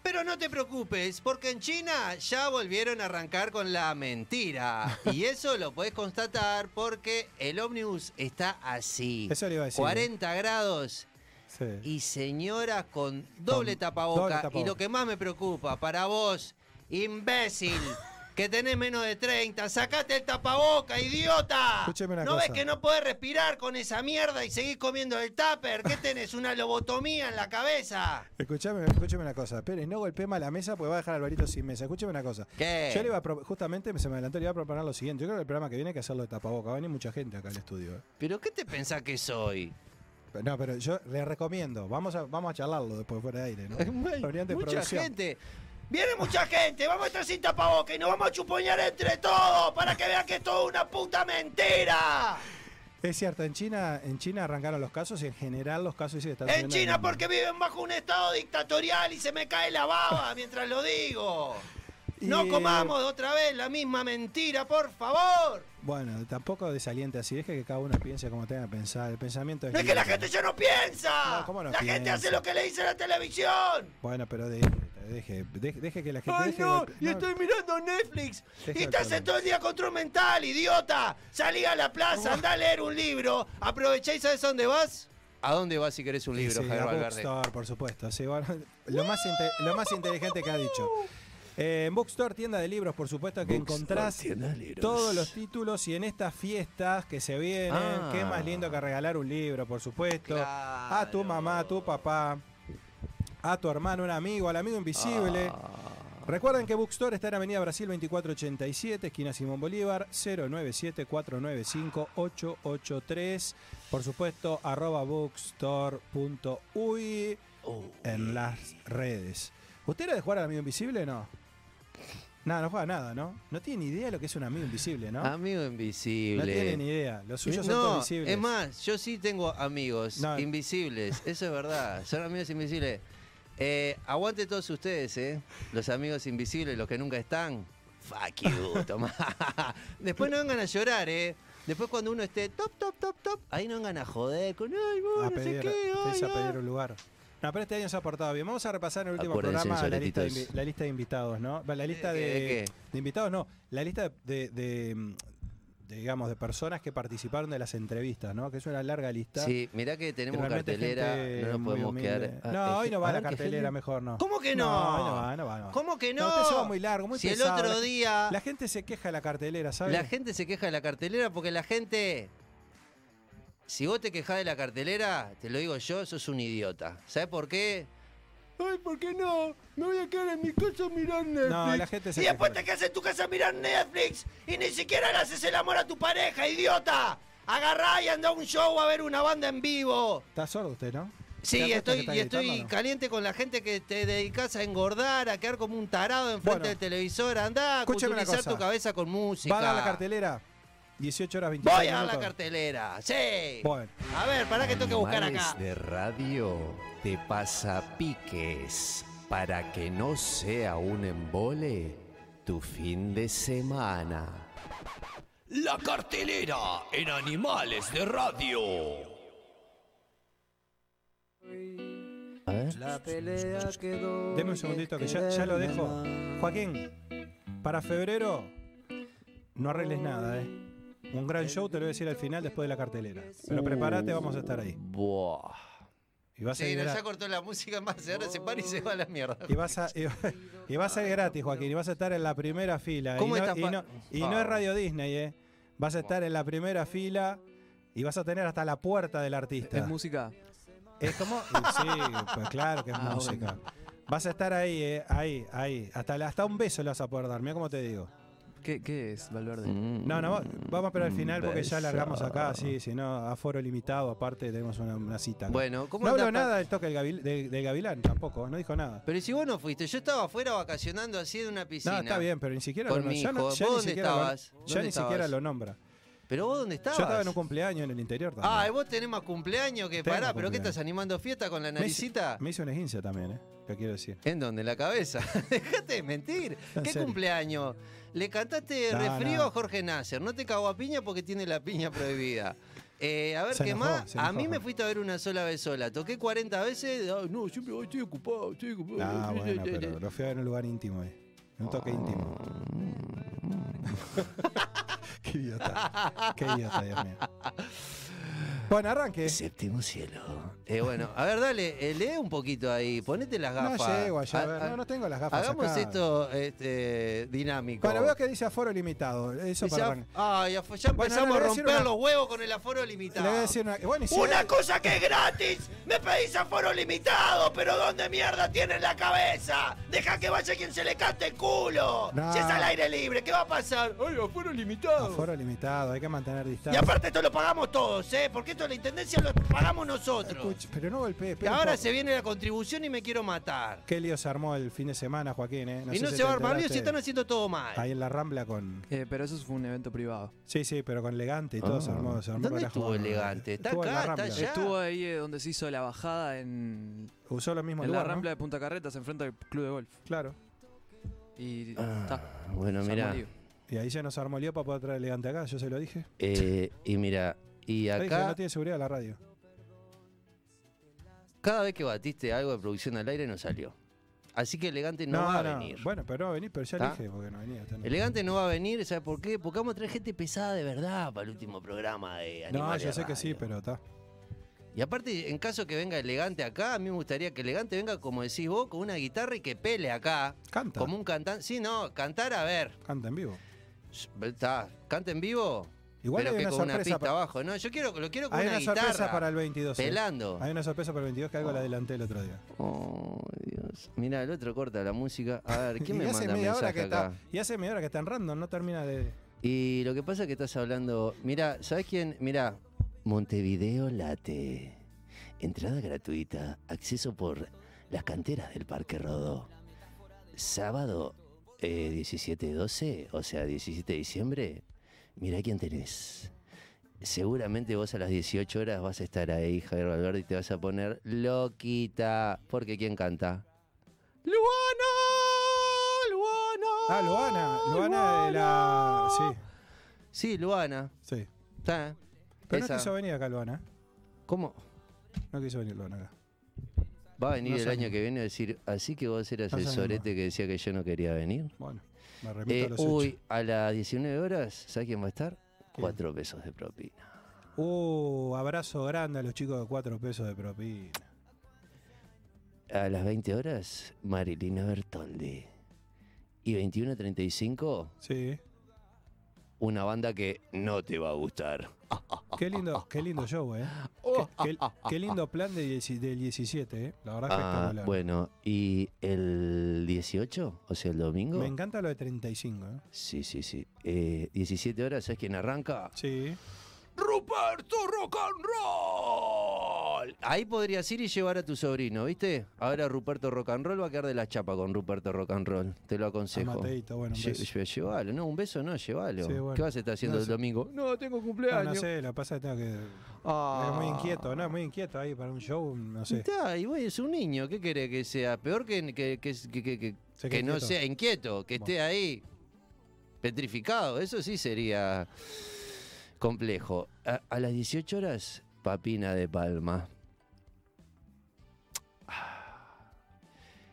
Speaker 5: Pero no te preocupes, porque en China ya volvieron a arrancar con la mentira. Y eso lo puedes constatar porque el ómnibus está así.
Speaker 4: Eso le iba a decir. ¿eh?
Speaker 5: 40 grados
Speaker 4: Sí.
Speaker 5: y señoras con doble
Speaker 4: Con
Speaker 5: tapaboca.
Speaker 4: doble
Speaker 5: Y
Speaker 4: tapaboca.
Speaker 5: lo que más me preocupa, para vos, imbécil, que tenés menos de 30, sacate el tapaboca, idiota.
Speaker 4: Escúcheme una
Speaker 5: ¿No
Speaker 4: cosa.
Speaker 5: ves que no podés respirar con esa mierda y seguir comiendo el tupper? ¿Qué tenés? ¿Una lobotomía en la cabeza?
Speaker 4: Escuchame, escúchame una cosa. Pérez, no golpee más la mesa porque va a dejar a Alvarito sin mesa. Escúchame una cosa.
Speaker 5: ¿Qué?
Speaker 4: Yo le iba a pro- justamente se me adelantó, le iba a proponer lo siguiente. Yo creo que el programa que viene hay que hacerlo de tapaboca. Va a venir mucha gente acá al estudio. ¿eh?
Speaker 5: ¿Pero qué te pensás que soy?
Speaker 4: No, pero yo le recomiendo. Vamos a, vamos a charlarlo después fuera de aire, ¿no? De
Speaker 5: Mucha
Speaker 4: producción.
Speaker 5: gente. Viene mucha gente, vamos a estar sin tapabocas y nos vamos a chupoñar entre todos para que vean que es todo una puta mentira.
Speaker 4: Es cierto, en China, en China arrancaron los casos y en general los casos sí están
Speaker 5: En China porque viven bajo un estado dictatorial y se me cae la baba mientras lo digo. No
Speaker 4: Y-
Speaker 5: comamos otra vez la misma mentira, por favor.
Speaker 4: Bueno, tampoco desaliente así. Deje que cada uno piense como tenga que pensar. El pensamiento es
Speaker 5: No es que la gente ya no piensa.
Speaker 4: No, ¿cómo no
Speaker 5: la gente hace lo que le dice la televisión.
Speaker 4: Bueno, pero deje, deje, deje, deje que la gente...
Speaker 5: Ay,
Speaker 4: deje
Speaker 5: no, y estoy mirando Netflix.
Speaker 4: Deja
Speaker 5: y
Speaker 4: el
Speaker 5: te hace
Speaker 4: problema.
Speaker 5: todo el día control mental, idiota. Salí a la plaza, andá a leer un libro. Aprovechá y sabes a dónde vas. ¿A dónde vas si querés un
Speaker 4: Sí, sí, a Bookstore, por supuesto. Sí, bueno, lo, más lo más inteligente que ha dicho. Eh, en Bookstore, tienda de libros, por supuesto, que encontrás todos los títulos y en estas fiestas que se vienen,
Speaker 5: Ah.
Speaker 4: qué más lindo que regalar un libro, por supuesto.
Speaker 5: Claro.
Speaker 4: A tu mamá, a tu papá, a tu hermano, un amigo, al amigo invisible.
Speaker 5: Ah.
Speaker 4: Recuerden que Bookstore está en Avenida Brasil 2487, esquina Simón Bolívar, 097-495-883. Por supuesto, arroba bookstore.uy en las redes. ¿Usted era de jugar al amigo invisible o no? No, no juega nada, ¿no? No tiene ni idea de lo que es un amigo invisible, ¿no?
Speaker 5: Amigo invisible.
Speaker 4: No tiene ni idea. Los suyos son todos visibles.
Speaker 5: es más, yo sí tengo amigos
Speaker 4: No.
Speaker 5: invisibles, eso es verdad, son amigos invisibles. Eh, aguante todos ustedes, ¿eh? Los amigos invisibles, los que nunca están. Fuck you, tomá. Después no vengan a llorar, ¿eh? Después cuando uno esté top, top, top, top, ahí no vengan a joder con, ay, vos,
Speaker 4: a
Speaker 5: no sé qué, ay,
Speaker 4: a pedir
Speaker 5: ay".
Speaker 4: un lugar. No, pero este año se ha portado bien. Vamos a repasar en el último
Speaker 5: Acuérdense,
Speaker 4: programa la lista, de,
Speaker 5: soletitos.
Speaker 4: invi- la lista de invitados, ¿no? La lista
Speaker 5: ¿De
Speaker 4: de,
Speaker 5: qué, de
Speaker 4: invitados, no. La lista de, de- de, digamos, de personas que participaron de las entrevistas, ¿no? Que es una larga lista.
Speaker 5: Sí, mirá que tenemos
Speaker 4: realmente
Speaker 5: cartelera, no nos podemos quedar. ah,
Speaker 4: No, hoy no va la
Speaker 5: ver, ¿qué
Speaker 4: cartelera,
Speaker 5: gente?
Speaker 4: mejor no.
Speaker 5: ¿Cómo que no?
Speaker 4: No, hoy no va, no va, no.
Speaker 5: ¿Cómo que no?
Speaker 4: se va muy largo, muy
Speaker 5: si el
Speaker 4: pesado.
Speaker 5: otro
Speaker 4: La-
Speaker 5: día
Speaker 4: La gente se queja de la cartelera, ¿sabes?
Speaker 5: La gente se queja de la cartelera porque la gente. Si vos te quejás de la cartelera, te lo digo yo, sos un idiota. ¿Sabes por qué?
Speaker 7: Ay, ¿por qué no? Me voy a quedar en mi casa a mirar Netflix.
Speaker 4: No, la gente se
Speaker 5: Y después te quedas en tu casa a mirar Netflix y ni siquiera le haces el amor a tu pareja, idiota. Agarrá y anda a un show a ver una banda en vivo.
Speaker 4: Está sordo usted, ¿no?
Speaker 5: Sí,
Speaker 4: ¿Te das cuenta
Speaker 5: estoy, y estoy
Speaker 4: no?
Speaker 5: caliente con la gente que te dedicas a engordar, a quedar como un tarado enfrente
Speaker 4: Bueno.
Speaker 5: del televisor. Andá a culturizar tu cabeza con música.
Speaker 4: ¿Va a dar la cartelera? 18 horas 25
Speaker 5: Voy a la cartelera, sí.
Speaker 4: Bueno,
Speaker 5: A ver, para que tengo que buscar
Speaker 3: Animales
Speaker 5: acá.
Speaker 3: de radio te pasa piques para que no sea un embole tu fin de semana.
Speaker 2: La cartelera en Animales de Radio.
Speaker 5: A ver.
Speaker 6: La pelea quedó.
Speaker 4: deme un segundito que ya, ya lo dejo. Joaquín, para febrero no arregles nada, ¿eh? Un gran show te lo voy a decir al final después de la cartelera. Pero prepárate, vamos a estar ahí.
Speaker 5: Buah.
Speaker 4: Y va a ser
Speaker 5: Sí, no,
Speaker 4: gra-
Speaker 5: ya cortó la música más, ahora se para y se va a la mierda.
Speaker 4: Y vas a, y, va- y va a ser gratis, Joaquín, y vas a estar en la primera fila.
Speaker 5: ¿Cómo
Speaker 4: y no,
Speaker 5: estás
Speaker 4: y no, y no es Radio Disney, ¿eh? Vas a estar en la primera fila y vas a tener hasta la puerta del artista.
Speaker 6: ¿Es música?
Speaker 4: ¿Es como? Sí, pues claro que es
Speaker 6: Ah,
Speaker 4: música. Vas a estar ahí, eh, ahí, ahí. Hasta, hasta un beso le vas a poder dar, mira cómo te digo.
Speaker 6: ¿Qué, qué es, Valverde?
Speaker 5: Mm.
Speaker 4: No, no, va- vamos a esperar al final porque ya largamos acá, sí, si no, aforo limitado, aparte tenemos una, una cita.
Speaker 5: Bueno, ¿cómo
Speaker 4: no habló nada del toque del, gavilán, tampoco, no dijo nada.
Speaker 5: Pero si vos no fuiste, yo estaba afuera vacacionando así en una piscina.
Speaker 4: No, está bien, pero ni siquiera
Speaker 5: Con
Speaker 4: lo
Speaker 5: mi
Speaker 4: ya no-
Speaker 5: hijo.
Speaker 4: ya
Speaker 5: ¿Vos
Speaker 4: ni
Speaker 5: dónde
Speaker 4: siquiera lo-
Speaker 5: estabas?
Speaker 4: ya
Speaker 5: ¿Dónde
Speaker 4: ni siquiera
Speaker 5: estabas?
Speaker 4: lo nombra.
Speaker 5: ¿Pero vos dónde estabas?
Speaker 4: Yo estaba en un cumpleaños en el interior también.
Speaker 5: Ah, ¿y vos tenés más cumpleaños que
Speaker 4: Tengo
Speaker 5: pará, pero ¿qué
Speaker 4: cumpleaños.
Speaker 5: estás animando fiesta con la naricita?
Speaker 4: me hice una esguince también, ¿eh? ¿Qué quiero decir?
Speaker 5: ¿En dónde? ¿En la cabeza? Dejate de mentir.
Speaker 4: En
Speaker 5: ¿Qué
Speaker 4: serio.
Speaker 5: cumpleaños? Le cantaste
Speaker 4: No,
Speaker 5: refrío
Speaker 4: no.
Speaker 5: a Jorge Nasser. No te cagó a piña porque tiene la piña prohibida. Eh, a ver,
Speaker 4: Se
Speaker 5: ¿qué
Speaker 4: enojó,
Speaker 5: más?
Speaker 4: se
Speaker 5: A
Speaker 4: enojó,
Speaker 5: mí me fuiste a ver una sola vez sola. Toqué 40 veces. Ay, no, siempre ay, estoy ocupado, estoy ocupado.
Speaker 4: Ah, bueno, pero lo fui a ver en un lugar íntimo, ¿eh? Un toque íntimo. Qué idiota. Qué idiota, Dios mío. Bueno, arranque.
Speaker 5: Séptimo cielo. Eh, bueno, a ver, dale, eh, lee un poquito ahí. Ponete las
Speaker 4: No
Speaker 5: gafas.
Speaker 4: llego allá, a ver, no, no tengo las gafas
Speaker 5: Hagamos
Speaker 4: acá.
Speaker 5: esto este, dinámico.
Speaker 4: Bueno, veo que dice aforo limitado. Eso para
Speaker 5: ah, ya, fue- ya
Speaker 4: Bueno,
Speaker 5: empezamos
Speaker 4: no, le
Speaker 5: a romper
Speaker 4: una-
Speaker 5: los huevos con el aforo
Speaker 4: Le
Speaker 5: limitado.
Speaker 4: voy a decir una. Bueno, y si
Speaker 5: Una cosa que es gratis, me pedís aforo limitado, pero ¿dónde mierda tienen la cabeza? Deja que vaya quien se le cante el culo.
Speaker 4: No.
Speaker 5: Si es al aire libre, ¿qué va a pasar? Ay, aforo limitado.
Speaker 4: aforo limitado, hay que mantener
Speaker 5: Y
Speaker 4: distancia.
Speaker 5: aparte esto lo pagamos todos, ¿eh? Porque esto la intendencia lo pagamos nosotros.
Speaker 4: Escuche, pero no golpee.
Speaker 5: Y
Speaker 4: espere un
Speaker 5: ahora se viene la contribución y me quiero matar.
Speaker 4: Qué lío se armó el fin de semana, Joaquín, ¿eh?
Speaker 5: y
Speaker 4: sé
Speaker 5: no
Speaker 4: si
Speaker 5: se va a armar lío si están haciendo todo mal.
Speaker 4: Ahí en la Rambla con.
Speaker 6: Eh, pero eso fue un evento privado.
Speaker 4: Sí, sí, pero con elegante y todo se armó. Se armó
Speaker 5: Ah. ¿Dónde estuvo elegante? ¿Está
Speaker 4: Estuvo en la
Speaker 5: acá? ¿Está
Speaker 4: Rambla.
Speaker 5: allá?
Speaker 6: Estuvo ahí eh, donde se hizo la bajada en,
Speaker 4: Usó lo mismo
Speaker 6: en
Speaker 4: lugar,
Speaker 6: la
Speaker 4: ¿no?
Speaker 6: Rambla de Punta Carretas, enfrente del club de golf.
Speaker 4: Claro.
Speaker 6: Y
Speaker 5: Ah,
Speaker 6: está.
Speaker 5: bueno, mira.
Speaker 4: Y ahí ya nos armó lío para poder traer elegante acá, yo se lo dije.
Speaker 5: Eh, y mira, y
Speaker 4: dije,
Speaker 5: acá,
Speaker 4: no tiene seguridad la radio.
Speaker 5: cada vez que batiste algo de producción al aire no salió. Así que elegante no, va a venir.
Speaker 4: Bueno, pero no va a venir, pero ya dije porque no venía. no.
Speaker 5: Elegante no va a venir, ¿sabes por qué? Porque vamos a traer gente pesada de verdad para el último programa de
Speaker 4: No,
Speaker 5: Animales
Speaker 4: yo sé que sí, pero está.
Speaker 5: Y aparte, en caso que venga elegante acá, a mí me gustaría que elegante venga, como decís vos, con una guitarra y que pele acá.
Speaker 4: Canta.
Speaker 5: Como un cantante. Sí, no, cantar, a ver.
Speaker 4: Canta en vivo.
Speaker 5: Está, canta en vivo.
Speaker 4: Igual
Speaker 5: pero
Speaker 4: hay
Speaker 5: que
Speaker 4: una
Speaker 5: con una pista abajo. No, yo quiero, lo quiero con
Speaker 4: hay
Speaker 5: una,
Speaker 4: una sorpresa para el 22. eh.
Speaker 5: Pelando.
Speaker 4: Hay una sorpresa para el 22 que algo la adelanté el otro día.
Speaker 5: Oh, Dios. Mira, el otro corta la música. A ver, ¿quién me manda
Speaker 4: media hora
Speaker 5: mensaje
Speaker 4: que
Speaker 5: acá?
Speaker 4: está. Y hace media hora que está en random, no termina de.
Speaker 5: Y lo que pasa es que estás hablando. Mira, ¿sabes quién? Mira, Montevideo Late. Entrada gratuita, acceso por las canteras del Parque Rodó. Sábado eh, 17-12, o sea, 17 de diciembre. Mira quién tenés. Seguramente vos a las 18 horas vas a estar ahí, Javier Valverde, y te vas a poner loquita. Porque ¿quién canta? ¡Luana! ¡Luana!
Speaker 4: Ah, Luana. Luana de la. Sí,
Speaker 5: Sí, Luana.
Speaker 4: sí.
Speaker 5: Está.
Speaker 4: Pero
Speaker 5: Esa.
Speaker 4: no quiso venir acá, Luana.
Speaker 5: ¿Cómo?
Speaker 4: No quiso venir Luana acá.
Speaker 5: Va a venir
Speaker 4: No
Speaker 5: el año que viene a decir, así que vos eras
Speaker 4: No
Speaker 5: el sorete que decía que yo no quería venir.
Speaker 4: Bueno,
Speaker 5: Eh,
Speaker 4: a hechos.
Speaker 5: a las 19 horas, ¿sabes quién va a estar?
Speaker 4: ¿Quién?
Speaker 5: Cuatro pesos de propina.
Speaker 4: Uh, abrazo grande a los chicos de 4 pesos de propina.
Speaker 5: A las 20 horas, Marilina Bertoldi. Y 21.35,
Speaker 4: Sí.
Speaker 5: Una banda que no te va a gustar.
Speaker 4: Qué lindo, qué lindo show, eh. qué, qué lindo plan de del 17, ¿eh? La verdad
Speaker 5: Ah,
Speaker 4: espectacular.
Speaker 5: bueno, ¿y el 18? O sea, el domingo.
Speaker 4: Me encanta lo de 35, ¿eh?
Speaker 5: Sí, sí, sí. Eh, 17 horas, ¿sabes quién arranca?
Speaker 4: Sí.
Speaker 5: Ruperto Rock and Roll. Ahí podrías ir y llevar a tu sobrino, ¿viste? Ahora Ruperto Rock and Roll va a quedar de la chapa con Ruperto Rock and Roll. Te lo
Speaker 4: A
Speaker 5: aconsejo.
Speaker 4: Mateito, bueno, un
Speaker 5: Lle-
Speaker 4: beso.
Speaker 5: lle- Llévalo, no, un beso no, llévalo.
Speaker 4: Sí, bueno.
Speaker 5: ¿Qué vas a estar haciendo
Speaker 4: No
Speaker 5: el
Speaker 4: sé.
Speaker 5: domingo? No, tengo
Speaker 4: No,
Speaker 5: cumpleaños.
Speaker 4: no sé, lo que pasa es que tengo que...
Speaker 5: Ah.
Speaker 4: Es muy inquieto, ¿no? Muy inquieto ahí para un show, no sé.
Speaker 5: Está, y güey, es un niño, ¿qué quiere que sea? Peor que, que, que, que- que-
Speaker 4: Se
Speaker 5: no sea inquieto, que esté ahí petrificado. Eso sí sería complejo. A, a las 18 horas, Papina de Palma.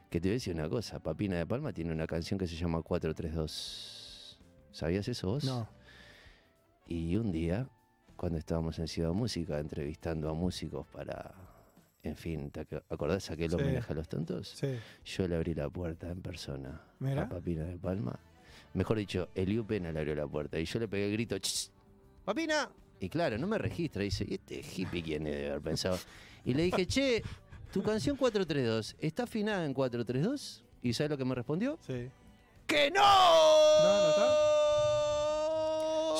Speaker 5: Que te voy a decir una cosa, Papina de Palma tiene una canción que se llama 432. ¿Sabías eso vos?
Speaker 4: No.
Speaker 5: Y un día, cuando estábamos en Ciudad Música entrevistando a músicos para, en fin, ¿te ac- acordás aquel
Speaker 4: Sí.
Speaker 5: homenaje a los tontos?
Speaker 4: Sí.
Speaker 5: Yo le abrí la puerta en persona
Speaker 4: Mira.
Speaker 5: a Papina de Palma. Mejor dicho, Eliu Pena le abrió la puerta y yo le pegué el grito, "Ch, ¡Papina! Y claro, no me registra. Dice, ¿y este hippie quién debe haber pensado? Y le dije, che, tu canción 432, ¿está afinada en 432? ¿Y sabes lo que me respondió?
Speaker 4: Sí.
Speaker 5: ¡Que no!
Speaker 4: No, no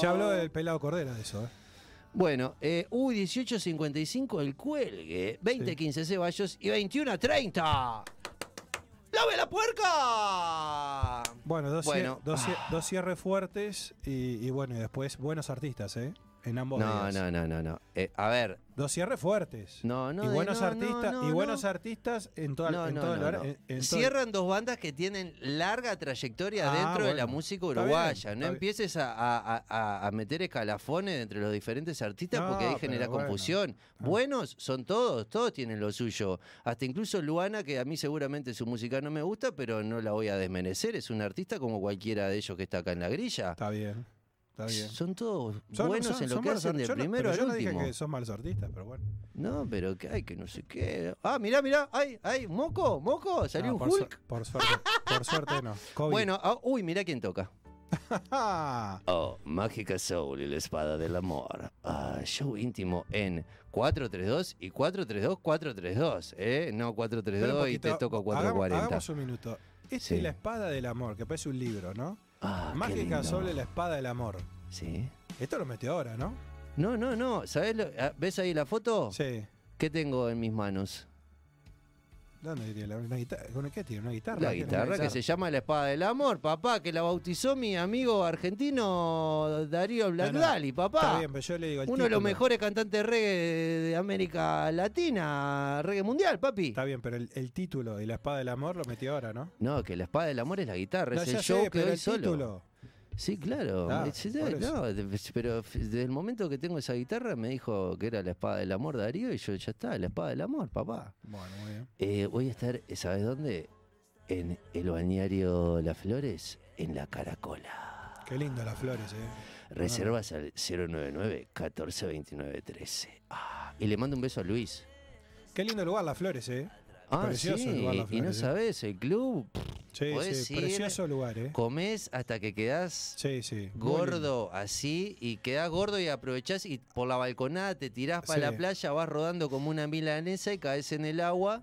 Speaker 4: Ya habló del pelado Cordera de eso, ¿eh?
Speaker 5: Bueno, eh, U1855 el cuelgue, 2015 Ceballos y 2130. ¡Lave la puerca!
Speaker 4: Bueno, dos,
Speaker 5: Bueno.
Speaker 4: cier- dos cier- dos cierres fuertes y, y bueno, y después buenos artistas, ¿eh? En ambos
Speaker 5: No,
Speaker 4: días.
Speaker 5: no, no, no, no. Eh, a ver,
Speaker 4: Dos cierres fuertes.
Speaker 5: no, no.
Speaker 4: y
Speaker 5: de-
Speaker 4: buenos
Speaker 5: no,
Speaker 4: artistas
Speaker 5: no,
Speaker 4: y
Speaker 5: no,
Speaker 4: buenos
Speaker 5: no.
Speaker 4: artistas en toda
Speaker 5: No,
Speaker 4: en todo el todo-
Speaker 5: Cierran dos bandas que tienen larga trayectoria
Speaker 4: Ah,
Speaker 5: dentro de la música
Speaker 4: Está bien,
Speaker 5: uruguaya.
Speaker 4: está
Speaker 5: no
Speaker 4: bien.
Speaker 5: empieces a, a- a- a meter escalafones entre los diferentes artistas porque ahí genera
Speaker 4: bueno.
Speaker 5: confusión.
Speaker 4: Ah.
Speaker 5: Buenos son todos, todos tienen lo suyo. Hasta incluso Luana, que a mí seguramente su música no me gusta, pero no la voy a desmerecer. Es un artista como cualquiera de ellos que está acá en la grilla.
Speaker 4: Está bien. Está bien.
Speaker 5: Son todos
Speaker 4: Son-
Speaker 5: buenos
Speaker 4: son-
Speaker 5: en lo que hacen
Speaker 4: no-
Speaker 5: primero
Speaker 4: pero
Speaker 5: al
Speaker 4: yo no dije
Speaker 5: último.
Speaker 4: que son malos artistas, pero bueno.
Speaker 5: No, pero que hay que no sé qué. Ah, mirá, mirá, ay, ay, moco, moco, salió
Speaker 4: Ah,
Speaker 5: un
Speaker 4: por, su-
Speaker 5: Hulk.
Speaker 4: por suerte, por suerte no. COVID.
Speaker 5: Bueno, ah, uy, mirá quién toca. Oh, Mágica Soul y la Espada del Amor. Ah, show íntimo en 432 y 432-432, ¿eh? No
Speaker 4: espera un
Speaker 5: 432 y te
Speaker 4: poquito.
Speaker 5: toco
Speaker 4: Hagamos-
Speaker 5: 440.
Speaker 4: Hagamos un minuto. Este
Speaker 5: Sí.
Speaker 4: es la espada del amor, que parece un libro, ¿no?
Speaker 5: Ah,
Speaker 4: Mágica sobre la espada del amor.
Speaker 5: Sí.
Speaker 4: Esto lo metió ahora, ¿no?
Speaker 5: No, no, no. ¿Sabes? lo- ah, ¿Ves ahí la foto?
Speaker 4: Sí.
Speaker 5: ¿Qué tengo en mis manos?
Speaker 4: ¿Dónde diría? la- Una guitarra? ¿Con qué tiene? ¿Una guitarra?
Speaker 5: La
Speaker 4: ¿Qué?
Speaker 5: guitarra que se llama La Espada del Amor, papá, que la bautizó mi amigo argentino Darío
Speaker 4: No, no,
Speaker 5: Blackdali, papá.
Speaker 4: Está bien, pero yo le digo
Speaker 5: Uno de los mejores cantantes de reggae de América Latina, reggae mundial, papi.
Speaker 4: Está bien, pero el, el título y la espada del amor lo metió ahora, ¿no?
Speaker 5: No, que la espada del amor es la guitarra,
Speaker 4: No,
Speaker 5: es
Speaker 4: ya
Speaker 5: el show
Speaker 4: sé,
Speaker 5: que
Speaker 4: pero
Speaker 5: doy
Speaker 4: el
Speaker 5: solo.
Speaker 4: título.
Speaker 5: Sí, claro.
Speaker 4: Ah, eso.
Speaker 5: no, pero desde el momento que tengo esa guitarra me dijo que era la espada del amor Darío y yo ya está, la espada del amor, papá.
Speaker 4: Bueno, muy bien.
Speaker 5: Eh, voy a estar, ¿sabes dónde? En el bañario Las Flores, en la Caracola.
Speaker 4: Qué lindo las flores, eh.
Speaker 5: Reservas al 099 1429 13. Ah, y le mando un beso a Luis.
Speaker 4: Qué lindo lugar las flores, eh.
Speaker 5: Ah,
Speaker 4: Precioso
Speaker 5: sí,
Speaker 4: lugar
Speaker 5: y no sabes, el club,
Speaker 4: Sí,
Speaker 5: Podés
Speaker 4: sí,
Speaker 5: ir-
Speaker 4: precioso lugar, eh.
Speaker 5: comés hasta que quedás
Speaker 4: Sí, sí.
Speaker 5: gordo así y quedás gordo y aprovechás y por la balconada te tirás para la playa, vas rodando como una milanesa y caes en el agua.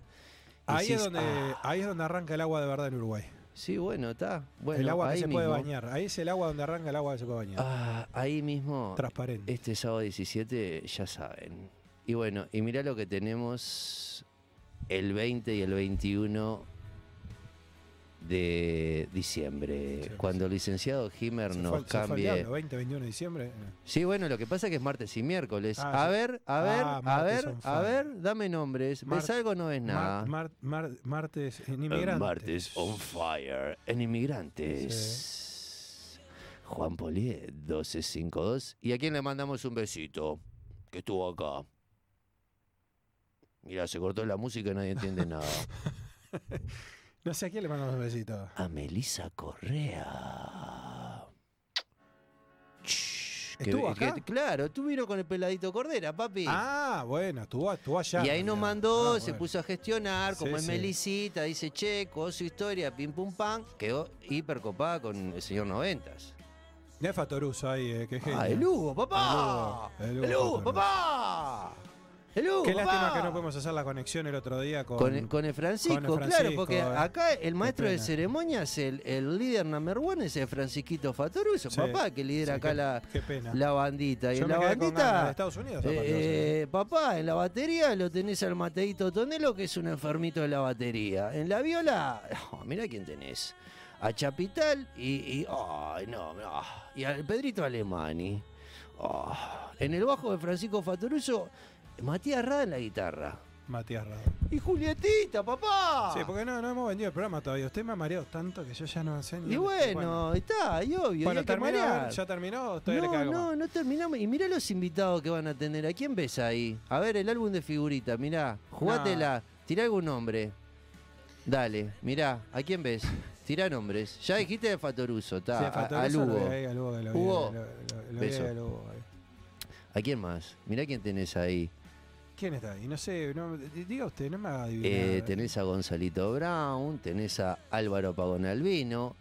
Speaker 4: Ahí es, donde,
Speaker 5: "Ah".
Speaker 4: ahí es donde arranca el agua de verdad en Uruguay.
Speaker 5: Sí, bueno, está. Bueno,
Speaker 4: el agua que
Speaker 5: ahí
Speaker 4: se puede bañar. Ahí es el agua donde arranca el agua que se puede bañar.
Speaker 5: Ah, ahí mismo.
Speaker 4: Transparente.
Speaker 5: Este sábado 17, ya saben. Y bueno, y mirá lo que tenemos el 20 y el 21 de diciembre,
Speaker 4: Sí,
Speaker 5: cuando el licenciado Himer
Speaker 4: se
Speaker 5: nos cambie.
Speaker 4: diablo, 20, 21 de diciembre. eh.
Speaker 5: Sí, bueno, lo que pasa es que es martes y miércoles.
Speaker 4: Ah,
Speaker 5: a
Speaker 4: sí.
Speaker 5: ver, a ver,
Speaker 4: Ah,
Speaker 5: a ver, a ver, dame nombres. ¿Ves algo o no ves nada?
Speaker 4: Mar- mar- mar- martes en inmigrantes.
Speaker 5: Martes on fire en Inmigrantes. Juan Polié, 1252. ¿Y a quién le mandamos un besito? Que estuvo acá. Mira, se cortó la música y nadie entiende nada.
Speaker 4: No sé a quién le mandamos un besito.
Speaker 5: A Melisa Correa. Que-
Speaker 4: ¿Estuvo
Speaker 5: que-
Speaker 4: acá?
Speaker 5: claro, tú vino con el peladito Cordera, papi.
Speaker 4: Ah, bueno, estuvo, estuvo allá.
Speaker 5: y ahí nos mandó,
Speaker 4: Ah,
Speaker 5: se
Speaker 4: bueno.
Speaker 5: puso a gestionar, como
Speaker 4: Sí,
Speaker 5: es
Speaker 4: sí.
Speaker 5: Melisita, dice, che, con su historia, pim pum pam, quedó hiper copada con el señor Noventas.
Speaker 4: Nefa Toruso ahí, eh, qué genio.
Speaker 5: Ah, el Hugo, papá.
Speaker 4: El Hugo, el
Speaker 5: El
Speaker 4: Hugo
Speaker 5: papá. El
Speaker 4: Qué lástima que no podemos hacer la conexión el otro día con.
Speaker 5: Con, con el Francisco,
Speaker 4: con el
Speaker 5: claro, porque
Speaker 4: eh.
Speaker 5: acá el maestro de ceremonias, el, el líder number one es el Francisquito Fatoruso,
Speaker 4: Sí,
Speaker 5: papá, que lidera
Speaker 4: sí,
Speaker 5: acá
Speaker 4: qué-
Speaker 5: la,
Speaker 4: Qué
Speaker 5: la bandita. Y
Speaker 4: Yo
Speaker 5: en
Speaker 4: me
Speaker 5: la
Speaker 4: de
Speaker 5: bandita,
Speaker 4: Estados Unidos.
Speaker 5: eh, papá, en la batería lo tenés al Mateito Tonelo, que es un enfermito de la batería. En la viola, oh, mirá quién tenés. A Chapital y, y ay, no, no, y al Pedrito Alemani. Oh, en el bajo de Francisco Fatoruso, Matías Rada en la guitarra.
Speaker 4: Matías Rado.
Speaker 5: Y Julietita, papá.
Speaker 4: Sí, porque no, no hemos vendido el programa todavía. Usted me ha mareado tanto que yo ya no sé ni.
Speaker 5: Y bueno, está, y obvio.
Speaker 4: Bueno,
Speaker 5: y
Speaker 4: terminó. ¿ya terminó? o Todavía
Speaker 5: no,
Speaker 4: le
Speaker 5: no,
Speaker 4: más?
Speaker 5: no terminamos. Y mirá los invitados que van a tener. ¿A quién ves ahí? A ver, el álbum de figuritas, mirá. Jugátela. Tirá algún nombre. Dale, mirá. ¿A quién ves? Tirá nombres. Ya dijiste de Fatoruso,
Speaker 4: Sí,
Speaker 5: está. a,
Speaker 4: Fatoruso
Speaker 5: a Lugo.
Speaker 4: lo lo- lo-
Speaker 5: beso.
Speaker 4: Hugo ahí.
Speaker 5: ¿A quién más? Mirá quién tenés ahí.
Speaker 4: ¿Quién está ahí? No sé, no, diga usted, no me haga adivinar.
Speaker 5: Eh, tenés a Gonzalito Brown, tenés a Álvaro Pagón Albino,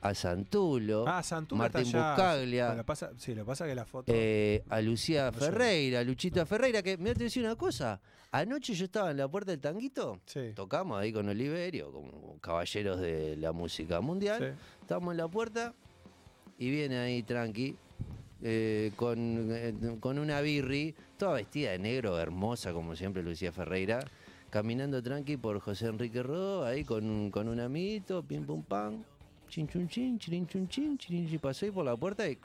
Speaker 5: a Santulo,
Speaker 4: Ah, Santulo
Speaker 5: Martín
Speaker 4: está allá.
Speaker 5: Buscaglia.
Speaker 4: Bueno, pasa, sí, lo pasa que la foto.
Speaker 5: Eh, a Lucía
Speaker 4: No.
Speaker 5: Ferreira, a Luchita Ferreira, que me voy a decir una cosa. Anoche yo estaba en la puerta del tanguito,
Speaker 4: sí.
Speaker 5: tocamos ahí con Oliverio, como caballeros de la música mundial.
Speaker 4: sí.
Speaker 5: Estamos en la puerta y viene ahí tranqui, eh, con, eh, con una birri, toda vestida de negro, hermosa como siempre Lucía Ferreira, caminando tranqui por José Enrique Rodó, ahí con, un- con un amiguito, pim pum pam, chin chun chin, chirin chun chin, chirin chin, ahí por la puerta y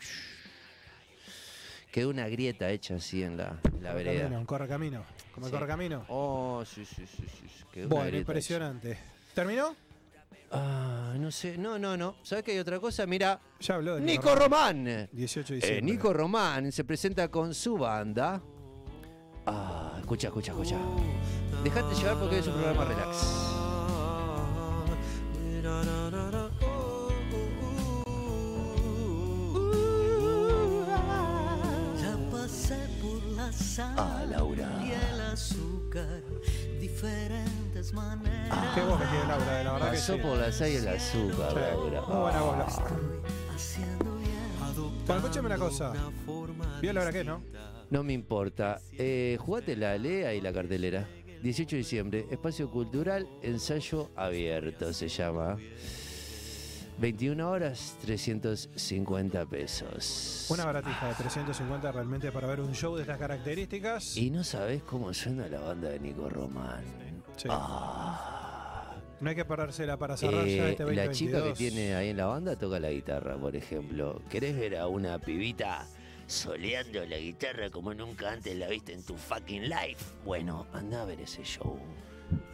Speaker 5: quedó una grieta hecha así en la, en la vereda.
Speaker 4: un correcamino. Como el
Speaker 5: Sí.
Speaker 4: correcamino.
Speaker 5: Oh, sí, sí, sí, sí, sí, quedó
Speaker 4: Bueno,
Speaker 5: hecha.
Speaker 4: impresionante. ¿Terminó?
Speaker 5: Ah, no sé, no, no, no. ¿Sabes que hay otra cosa? Mira,
Speaker 4: Ya habló de
Speaker 5: Nico Román.
Speaker 4: 18 de
Speaker 5: Eh,
Speaker 4: diciembre.
Speaker 5: Nico Román se presenta con su banda. Ah, escucha, escucha, escucha. Dejate llevar porque es un programa relax.
Speaker 1: Ya pasé por la sal
Speaker 5: Ah, Laura.
Speaker 1: y el azúcar.
Speaker 4: Ah, Qué voz que tiene Laura, de la verdad que
Speaker 5: Pasó
Speaker 4: sí.
Speaker 5: por la sal y el azúcar,
Speaker 4: Sí,
Speaker 5: Laura.
Speaker 4: Muy buena voz, Laura. Bueno, escúchame una cosa. ¿Vio la hora que no?
Speaker 5: No me importa. Eh, jugate la lea y la cartelera. 18 de diciembre, Espacio Cultural, ensayo abierto se llama. 21 horas, 350 pesos.
Speaker 4: Una baratija de 350 realmente para ver un show de estas características.
Speaker 5: Y no sabés cómo suena la banda de Nico Román.
Speaker 4: Sí.
Speaker 5: Ah.
Speaker 4: No hay que parársela para cerrar
Speaker 5: Eh,
Speaker 4: ya este 2022.
Speaker 5: la chica que tiene ahí en la banda toca la guitarra, por ejemplo. ¿Querés ver a una pibita soleando la guitarra como nunca antes la viste en tu fucking life? Bueno, anda a ver ese show.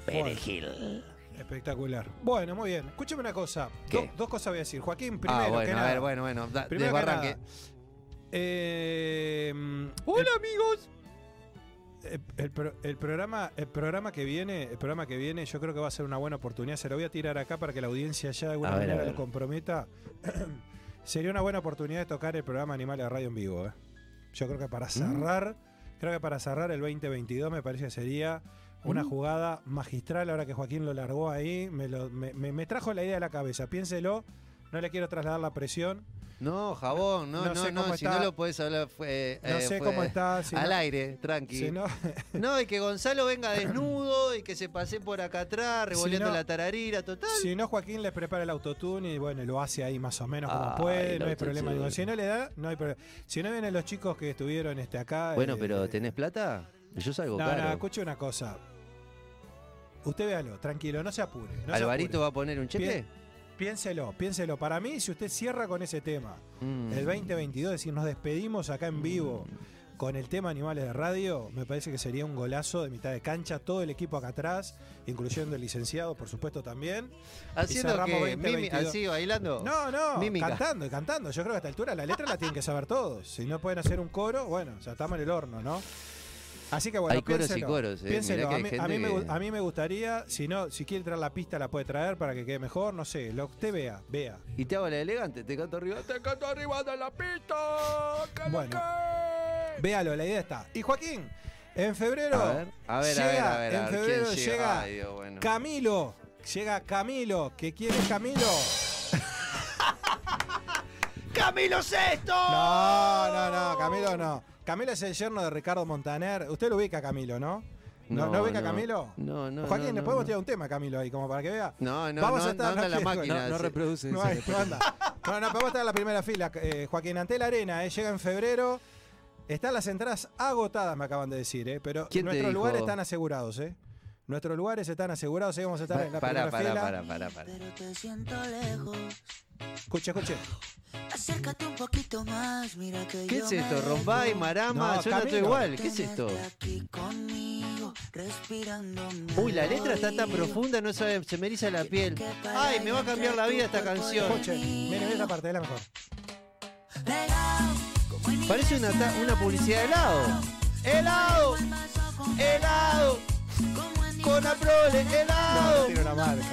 Speaker 5: Perejil.
Speaker 4: Espectacular. Bueno, muy bien. Escúchame una cosa.
Speaker 5: ¿Qué?
Speaker 4: Do- dos cosas voy a decir. Joaquín, primero
Speaker 5: ah,
Speaker 4: que
Speaker 5: bueno,
Speaker 4: nada.
Speaker 5: a ver, bueno, bueno. Da,
Speaker 4: Primero que nada, eh,
Speaker 7: Hola
Speaker 4: el-
Speaker 7: amigos.
Speaker 4: El, el el programa, el programa que viene, el programa que viene, yo creo que va a ser una buena oportunidad. Se lo voy a tirar acá para que la audiencia ya de alguna
Speaker 5: A
Speaker 4: manera
Speaker 5: ver.
Speaker 4: lo comprometa. Sería una buena oportunidad de tocar el programa Animales de Radio en vivo. ¿eh? Yo creo que
Speaker 5: Mm.
Speaker 4: para cerrar, creo que para cerrar el 2022 me parece que sería una
Speaker 5: Mm.
Speaker 4: jugada magistral. Ahora que Joaquín lo largó ahí, me, lo- me- me- me trajo la idea a la cabeza. Piénselo. No le quiero trasladar la presión.
Speaker 5: No, jabón, no,
Speaker 4: No
Speaker 5: no,
Speaker 4: sé
Speaker 5: no.
Speaker 4: cómo
Speaker 5: si
Speaker 4: está.
Speaker 5: no lo podés hablar, fue.
Speaker 4: No
Speaker 5: eh,
Speaker 4: sé
Speaker 5: fue
Speaker 4: cómo está. Si
Speaker 5: al
Speaker 4: no-
Speaker 5: aire, tranqui.
Speaker 4: si no-
Speaker 5: No, y que Gonzalo venga desnudo y que se pase por acá atrás, revolviendo la tararira, total.
Speaker 4: Si no, Joaquín les prepara el autotune y bueno, lo hace ahí más o menos como
Speaker 5: Ah,
Speaker 4: puede, no hay problema. Digo, si no le da, no hay problema. Si no vienen los chicos que estuvieron este, acá.
Speaker 5: Bueno,
Speaker 4: eh,
Speaker 5: pero ¿tenés plata? Yo salgo
Speaker 4: No,
Speaker 5: caro.
Speaker 4: no, escuche una cosa. Usted véalo, tranquilo, no se apure. se
Speaker 5: ¿Alvarito
Speaker 4: apure.
Speaker 5: va a poner un cheque?
Speaker 4: Piénselo, piénselo. Para mí, si usted cierra con ese tema,
Speaker 5: Mm.
Speaker 4: el 2022, es decir, nos despedimos acá en vivo con el tema Animales de Radio, me parece que sería un golazo de mitad de cancha, todo el equipo acá atrás, incluyendo el licenciado, por supuesto, también.
Speaker 5: Haciendo que
Speaker 4: 20,
Speaker 5: mimi-
Speaker 4: 22.
Speaker 5: así bailando.
Speaker 4: No, no,
Speaker 5: Mímica.
Speaker 4: cantando y cantando. Yo creo que a esta altura la letra la tienen que saber todos. Si no pueden hacer un coro, bueno, ya estamos en el horno, ¿no? Así que bueno,
Speaker 5: Hay coros y coros, eh.
Speaker 4: piénselo.
Speaker 5: Que
Speaker 4: A, mí,
Speaker 5: gente
Speaker 4: a mí me, gu-
Speaker 5: que-
Speaker 4: a mí me gustaría, si no, si quiere traer la pista la puede traer para que quede mejor, no sé, lo que usted vea, vea.
Speaker 5: Y te hago la elegante, te canto arriba, te canto arriba de la pista. que
Speaker 4: Bueno.
Speaker 5: que-
Speaker 4: Véalo, la idea está. Y Joaquín, en febrero
Speaker 5: A ver, a ver, a ver,
Speaker 4: llega,
Speaker 5: a ver,
Speaker 4: en febrero
Speaker 5: ¿quién llega?
Speaker 4: llega
Speaker 5: Ay, Dios, bueno.
Speaker 4: Camilo, llega Camilo, ¿qué quiere Camilo?
Speaker 5: ¡Camilo Sexto!
Speaker 4: No, no, no, Camilo no. Camilo es el yerno de Ricardo Montaner. Usted lo ubica a Camilo, ¿no? ¿No, ¿no ubica a Camilo?
Speaker 5: No, no.
Speaker 4: Joaquín,
Speaker 5: no,
Speaker 4: le
Speaker 5: no,
Speaker 4: podemos
Speaker 5: no.
Speaker 4: tirar un tema Camilo ahí, como para que vea.
Speaker 5: No, no,
Speaker 4: Vamos
Speaker 5: no,
Speaker 4: a estar
Speaker 5: no anda la máquina.
Speaker 6: No, no reproduce
Speaker 4: No, hay, no anda. No, no, podemos estar en la primera fila. Eh, Joaquín, ante la arena, eh, llega en febrero. Están las entradas agotadas, me acaban de decir, eh, pero
Speaker 5: ¿Quién te
Speaker 4: nuestros lugares están asegurados, ¿eh? Nuestros lugares están asegurados, ahí vamos a estar en la
Speaker 5: Para,
Speaker 4: primera
Speaker 5: para,
Speaker 4: fila.
Speaker 5: para, para, para.
Speaker 1: Pero te siento lejos.
Speaker 4: Escuche, escuche.
Speaker 1: Acércate un poquito más, mira que
Speaker 5: ¿Qué
Speaker 1: yo
Speaker 5: es esto? Rombay, Marama,
Speaker 4: No,
Speaker 5: suena todo
Speaker 4: Camilo.
Speaker 5: igual. ¿Qué es esto? Uy, la letra está tan profunda, no sabe, se me eriza la piel. Ay, me va a cambiar la vida esta canción.
Speaker 4: Escuche. Mire, mire esta parte, es la mejor.
Speaker 5: Parece una, una publicidad de helado. ¡Helado! ¡Helado! Con Aprole,
Speaker 4: No,
Speaker 5: helado.
Speaker 4: tiene una marca.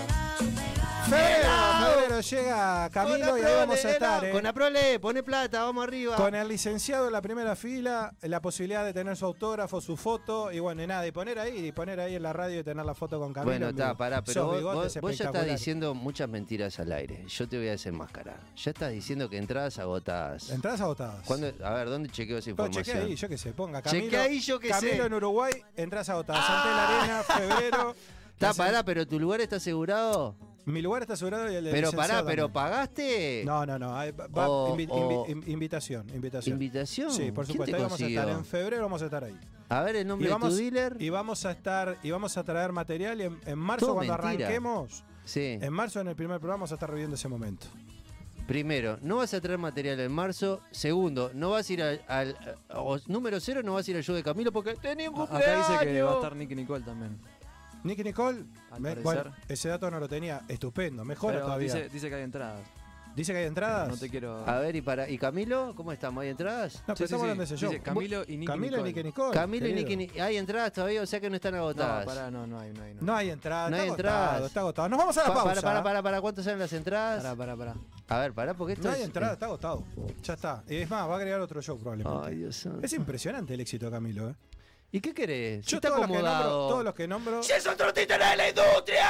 Speaker 4: Febrero, febrero llega Camilo y ahí vamos a estar, eh.
Speaker 5: Con Aprole, pone plata, vamos arriba.
Speaker 4: Con el licenciado en la primera fila, la posibilidad de tener su autógrafo, su foto, y bueno, y nada, y poner ahí, y poner ahí en la radio y tener la foto con Camilo.
Speaker 5: Bueno,
Speaker 4: en
Speaker 5: está, pará, pero vos, vos- vos ya estás diciendo muchas mentiras al aire. Yo te voy a desenmascarar. Ya estás diciendo que entradas agotadas.
Speaker 4: Entradas agotadas.
Speaker 5: ¿Cuándo- a ver, ¿dónde chequeo esa información?
Speaker 4: chequea ahí, yo qué sé, ponga Camilo.
Speaker 5: Chequea ahí, yo qué
Speaker 4: Camilo
Speaker 5: sé.
Speaker 4: en Uruguay, entradas agotadas. Ante la arena, febrero.
Speaker 5: Está, pará, pero tu lugar está asegurado.
Speaker 4: Mi lugar está asegurado y el de
Speaker 5: Pero pará, pero
Speaker 4: también.
Speaker 5: ¿pagaste?
Speaker 4: No, no, no. ahí va- va-
Speaker 5: O-
Speaker 4: invi-
Speaker 5: o-
Speaker 4: invi- in- invitación, invitación.
Speaker 5: ¿Invitación?
Speaker 4: Sí, por
Speaker 5: ¿Quién
Speaker 4: supuesto. Ahí vamos a estar en febrero, vamos a estar ahí.
Speaker 5: A ver el nombre
Speaker 4: Y vamos,
Speaker 5: de tu dealer.
Speaker 4: y vamos a estar y vamos a traer material y en, en marzo
Speaker 5: Todo
Speaker 4: cuando
Speaker 5: mentira.
Speaker 4: arranquemos,
Speaker 5: Sí.
Speaker 4: en marzo en el primer programa vamos a estar viviendo ese momento.
Speaker 5: Primero, no vas a traer material en marzo. Segundo, no vas a ir al. al- o- número cero, no vas a ir al show de Camilo porque tenía un
Speaker 6: Acá
Speaker 5: cumpleaños.
Speaker 6: dice que va a estar Nicky Nicole también.
Speaker 4: Nicky Nicole,
Speaker 6: Al
Speaker 4: me-
Speaker 6: parecer.
Speaker 4: bueno, ese dato no lo tenía, estupendo, mejora
Speaker 6: Pero
Speaker 4: todavía.
Speaker 6: dice,
Speaker 4: Dice,
Speaker 6: dice que hay entradas.
Speaker 4: que hay entradas.
Speaker 6: No te quiero.
Speaker 5: A ver, ¿y para y Camilo? ¿Cómo estamos? ¿Hay entradas?
Speaker 4: No, pero
Speaker 6: Sí, sí,
Speaker 4: estamos
Speaker 6: sí.
Speaker 4: hablando de ese show.
Speaker 6: Dice Camilo y Nicky
Speaker 4: Camilo y
Speaker 6: Nicole.
Speaker 4: Nicky Nicole.
Speaker 5: Camilo y
Speaker 4: querido.
Speaker 5: Nicky. Ni- ¿Hay entradas todavía? O sea que no están
Speaker 6: No,
Speaker 5: agotadas.
Speaker 6: pará, no, no hay, no hay. No,
Speaker 4: No hay entradas,
Speaker 5: No hay
Speaker 4: está
Speaker 5: entradas.
Speaker 4: agotado, está agotado. Nos vamos a la
Speaker 5: Pa-
Speaker 4: pausa.
Speaker 5: para, para, para, para, ¿cuánto salen las entradas?
Speaker 6: Pará, pará, pará.
Speaker 5: A ver, pará, porque esto
Speaker 4: No hay
Speaker 5: es-
Speaker 4: entrada, está agotado. Ya está. Y es más, va a agregar otro show probablemente.
Speaker 5: Ay, Dios santo.
Speaker 4: Es impresionante el éxito de Camilo, ¿eh?
Speaker 5: ¿Y qué querés?
Speaker 4: Yo
Speaker 5: está
Speaker 4: todos los, que nombro,
Speaker 5: acomodado.
Speaker 4: todos los que nombro.
Speaker 5: ¡Si es otro títere de la industria!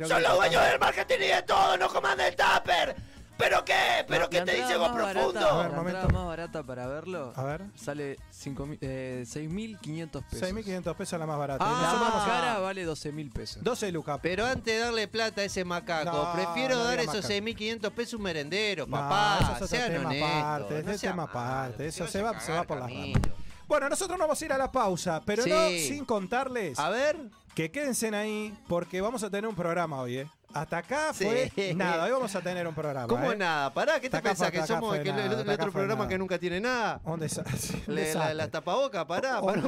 Speaker 4: No
Speaker 5: ¡Son los dueños del marketing y de todo! ¡No coman el tupper! ¿Pero qué? ¿pero
Speaker 6: La-
Speaker 5: qué
Speaker 6: la
Speaker 5: te dice vos
Speaker 6: más
Speaker 5: profundo?
Speaker 6: barata-
Speaker 4: A ver,
Speaker 6: la
Speaker 4: momento.
Speaker 6: entrada más barata para verlo
Speaker 4: A ver,
Speaker 6: sale cinco mil- eh, 6.500 pesos.
Speaker 4: 6.500 pesos la más barata.
Speaker 5: Ah.
Speaker 6: La más
Speaker 4: a-
Speaker 6: cara vale 12.000 pesos.
Speaker 4: 12 lucas.
Speaker 5: Pero antes de darle plata a ese macaco,
Speaker 4: No,
Speaker 5: prefiero
Speaker 4: no
Speaker 5: dar esos
Speaker 4: macaco.
Speaker 5: 6.500 pesos a un merendero,
Speaker 4: No,
Speaker 5: papá.
Speaker 4: eso es
Speaker 5: Sean
Speaker 4: tema
Speaker 5: honestos.
Speaker 4: aparte,
Speaker 5: no
Speaker 4: es tema aparte,
Speaker 5: te
Speaker 4: eso se va- se va por las
Speaker 5: Camilo.
Speaker 4: Bueno, nosotros nos vamos a ir a la pausa, pero no sin contarles
Speaker 5: A ver,
Speaker 4: que quédense ahí porque vamos a tener un programa hoy, ¿eh? Hasta acá fue
Speaker 5: Sí.
Speaker 4: nada, hoy vamos a tener un programa.
Speaker 5: ¿cómo
Speaker 4: ¿eh?
Speaker 5: nada? Pará, ¿qué te pensás? ¿Que somos el-
Speaker 4: nada,
Speaker 5: otro programa
Speaker 4: nada.
Speaker 5: que nunca tiene nada?
Speaker 4: Un
Speaker 5: Le- la,
Speaker 4: desastre.
Speaker 5: las tapabocas, pará,
Speaker 4: O-
Speaker 5: pará.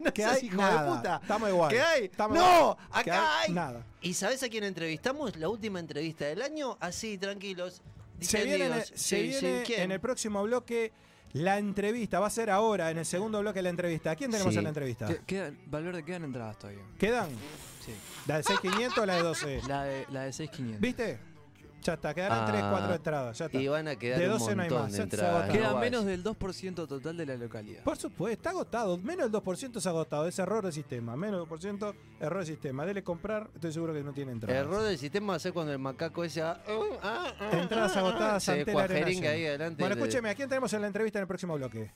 Speaker 5: No
Speaker 4: que hay
Speaker 5: hijo
Speaker 4: nada.
Speaker 5: de puta.
Speaker 4: Estamos igual.
Speaker 5: ¿Qué hay?
Speaker 4: Estamos
Speaker 5: no,
Speaker 4: igual.
Speaker 5: acá hay,
Speaker 4: nada.
Speaker 5: ¿Y sabes a quién entrevistamos? La última entrevista del año. Así, tranquilos.
Speaker 4: Se viene, en el,
Speaker 5: distendidos.
Speaker 4: se
Speaker 5: Sí,
Speaker 4: viene
Speaker 5: sí, ¿quién?
Speaker 4: en el próximo bloque la entrevista. Va a ser ahora, en el segundo bloque, la entrevista. ¿A quién tenemos
Speaker 5: Sí.
Speaker 4: en la entrevista?
Speaker 6: ¿Qué- quedan- Valverde, quedan entradas todavía.
Speaker 4: ¿Quedan?
Speaker 6: Sí.
Speaker 4: ¿La de 6.500 o la de 12?
Speaker 6: La de, la de 6.500.
Speaker 4: ¿Viste? Ya está, quedarán
Speaker 5: Ah,
Speaker 4: 3, 4 entradas. Ya está.
Speaker 5: Y van a quedar
Speaker 4: De
Speaker 5: un
Speaker 4: 12 no hay más,
Speaker 5: de
Speaker 4: se- se
Speaker 5: entradas.
Speaker 4: agotaron.
Speaker 6: Queda
Speaker 5: no
Speaker 6: menos del 2% total de la localidad.
Speaker 4: Por supuesto, está agotado. Menos del 2% es agotado. Es error de sistema. Menos del 2% error de sistema. Dele comprar, estoy seguro que no tiene entradas.
Speaker 5: Error del sistema va a ser cuando el macaco ese haga, "Uh, ah, ah,
Speaker 4: Entradas
Speaker 5: ah",
Speaker 4: agotadas
Speaker 5: se
Speaker 4: ante la arena
Speaker 5: cuajeringa
Speaker 4: llena.
Speaker 5: ahí adelante.
Speaker 4: Bueno, escúcheme, ¿a quién tenemos en la entrevista en el próximo bloque?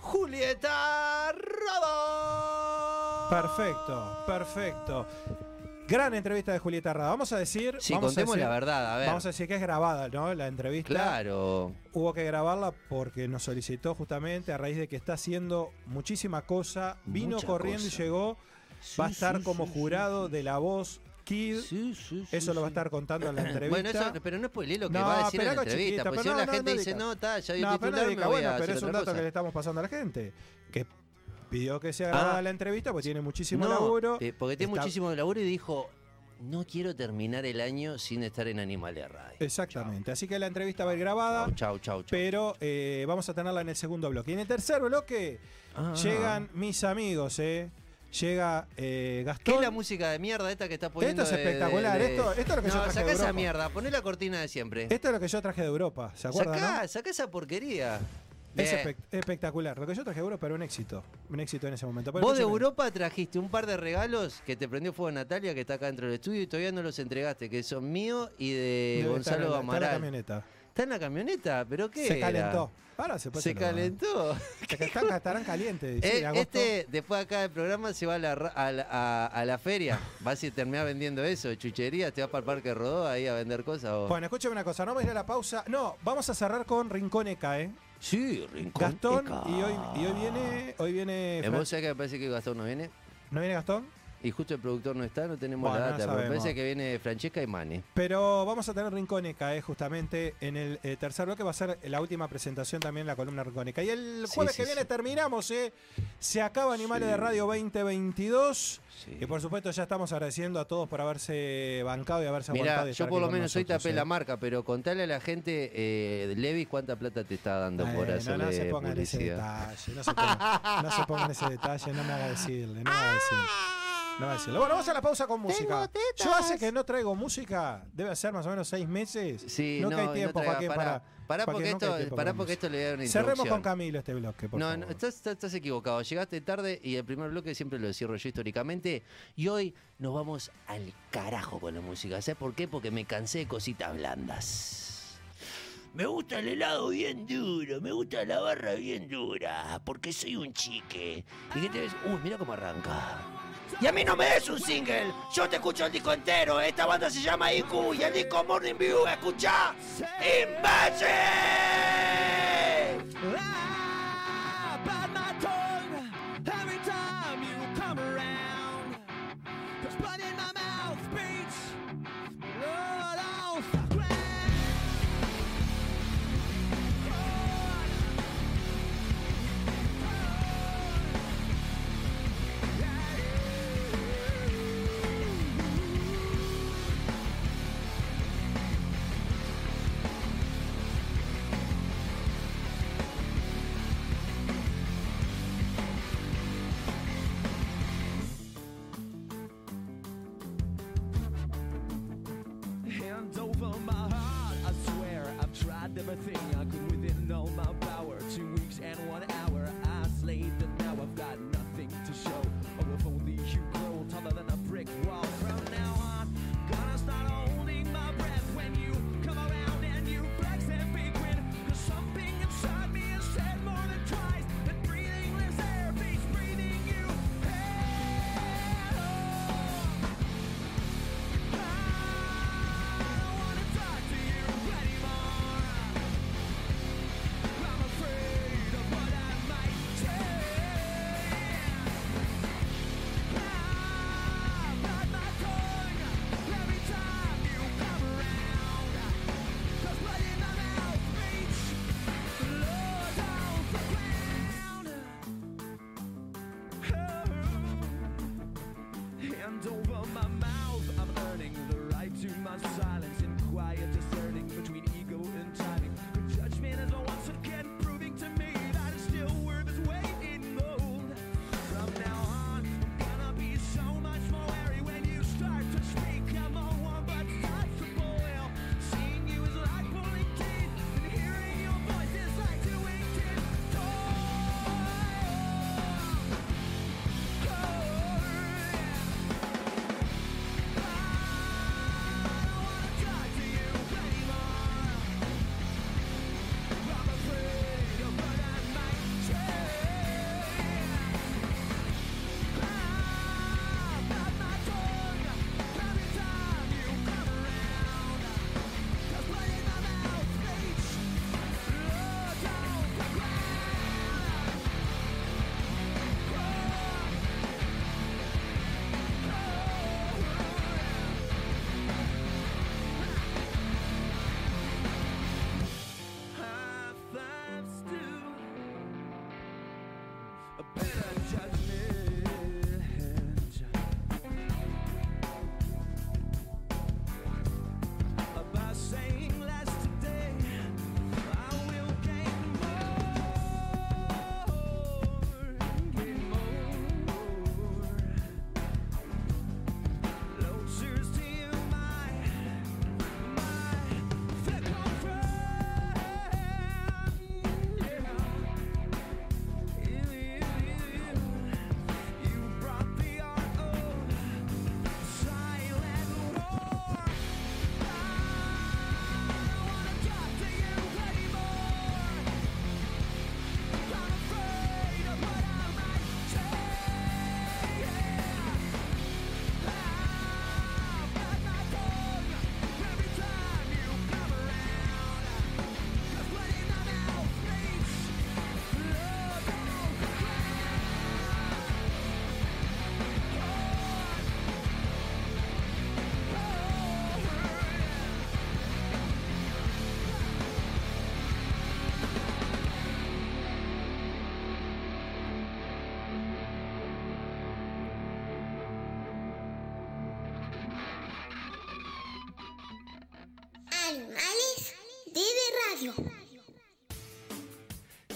Speaker 5: Julieta Rado.
Speaker 4: Perfecto, perfecto. Gran entrevista de Julieta Rada. Vamos a decir.
Speaker 5: Sí,
Speaker 4: vamos a
Speaker 5: contemos
Speaker 4: decir-
Speaker 5: la verdad, a ver.
Speaker 4: Vamos a decir que es grabada, ¿no? La entrevista.
Speaker 5: Claro.
Speaker 4: Hubo que grabarla porque nos solicitó justamente a raíz de que está haciendo muchísima cosa. Vino
Speaker 5: Mucha
Speaker 4: corriendo
Speaker 5: cosa.
Speaker 4: y llegó. Va a estar
Speaker 5: sí,
Speaker 4: como
Speaker 5: sí,
Speaker 4: jurado de la voz Kid.
Speaker 5: Sí, sí,
Speaker 4: Eso lo va a estar contando en la entrevista.
Speaker 5: Bueno, eso, pero no es lo que
Speaker 4: No,
Speaker 5: va a decir en
Speaker 4: pero
Speaker 5: la entrevista. porque si
Speaker 4: pero
Speaker 5: no, la gente dice, no, está, ya dio
Speaker 4: No, pero no
Speaker 5: titular, me
Speaker 4: diga,
Speaker 5: voy
Speaker 4: bueno,
Speaker 5: a
Speaker 4: pero es un dato
Speaker 5: cosa.
Speaker 4: que le estamos pasando a la gente. Que pidió que sea grabada
Speaker 5: Ah.
Speaker 4: la entrevista porque tiene muchísimo
Speaker 5: No,
Speaker 4: laburo.
Speaker 5: eh, porque tiene
Speaker 4: Está-
Speaker 5: muchísimo laburo y dijo, no quiero terminar el año sin estar en Animales Radio.
Speaker 4: Exactamente. Así que la entrevista va a ir grabada.
Speaker 5: Chau, chau, chau.
Speaker 4: Pero eh, vamos a tenerla en el segundo bloque. Y en el tercer bloque
Speaker 5: Ah.
Speaker 4: llegan mis amigos, ¿eh? Llega eh,
Speaker 5: ¿Qué
Speaker 4: Gastón.
Speaker 5: es la música de mierda esta que está poniendo?
Speaker 4: Esto es
Speaker 5: de-
Speaker 4: espectacular,
Speaker 5: de-
Speaker 4: esto- esto es lo que yo
Speaker 5: no,
Speaker 4: traje
Speaker 5: sacá
Speaker 4: de
Speaker 5: esa mierda, poné la cortina de siempre.
Speaker 4: Esto es lo que yo traje de Europa, ¿se acuerdan?
Speaker 5: Sacá,
Speaker 4: no?
Speaker 5: sacá esa porquería.
Speaker 4: Es espec- espectacular. Lo que yo traje de Europa era un éxito. Un éxito en ese momento. Pero
Speaker 5: Vos de Europa trajiste un par de regalos que te prendió fuego Natalia, que está acá dentro del estudio, y todavía no los entregaste, que son míos y de
Speaker 4: debe estar
Speaker 5: Gonzalo
Speaker 4: la- está en la camioneta.
Speaker 5: ¿Está en la camioneta? ¿Pero qué
Speaker 4: Se
Speaker 5: era?
Speaker 4: calentó. Ahora se,
Speaker 5: Se calentó.
Speaker 4: Estarán calientes.
Speaker 5: Eh, este, después acá del programa, se va a la, a la, a- a la feria. Vas y terminás vendiendo eso, chucherías, te vas para el Parque Rodó ahí a vender cosas. o-
Speaker 4: Bueno, escúchame una cosa, no vamos a ir a la pausa. No, vamos a cerrar con Rincón Eca, ¿eh?
Speaker 5: Sí, Rincón.
Speaker 4: Gastón, y hoy, y hoy viene. Hoy viene.
Speaker 5: ¿Vos sabés que me parece que Gastón no viene?
Speaker 4: ¿No viene Gastón?
Speaker 5: Y justo el productor no está, no tenemos
Speaker 4: Bueno,
Speaker 5: la
Speaker 4: no
Speaker 5: data. pero me
Speaker 4: sabemos.
Speaker 5: parece que viene Francesca y Mani.
Speaker 4: Pero vamos a tener Rinconeca, eh, justamente en el eh, tercer bloque va a ser la última presentación también la columna Rinconeca. Y el jueves
Speaker 5: sí,
Speaker 4: que viene
Speaker 5: sí.
Speaker 4: terminamos, eh. Se acaba Animales de Radio 2022.
Speaker 5: Sí.
Speaker 4: Y por supuesto ya estamos agradeciendo a todos por haberse bancado y haberse
Speaker 5: Mira,
Speaker 4: aguantado.
Speaker 5: yo por lo menos hoy
Speaker 4: nosotros,
Speaker 5: tapé
Speaker 4: eh.
Speaker 5: la marca, pero contale a la gente, eh, Levis, cuánta plata te está dando por
Speaker 4: Eh, no, no se pongan ese detalle, no se pongan, no se pongan ese detalle, no me haga decirle, no me haga decirle. No. Bueno, vamos a la pausa con música. Yo hace que no traigo música, debe hacer más o menos seis meses.
Speaker 5: Sí,
Speaker 4: no,
Speaker 5: no,
Speaker 4: que hay tiempo, para.
Speaker 5: Porque,
Speaker 4: tiempo
Speaker 5: pará
Speaker 4: para
Speaker 5: porque esto le voy a dar una
Speaker 4: Cerremos con Camilo este bloque, por
Speaker 5: No,
Speaker 4: favor.
Speaker 5: no, estás, estás- estás equivocado. Llegaste tarde y el primer bloque siempre lo cierro yo históricamente. Y hoy nos vamos al carajo con la música. ¿Sabes por qué? Porque me cansé de cositas blandas. Me gusta el helado bien duro, me gusta la barra bien dura, porque soy un chique. ¿Y qué te ves? Uy, mira cómo arranca. Y a mí no me des un single, yo te escucho el disco entero. Esta banda se llama IQ y el disco Morning View, escucha. ¡Imbécil!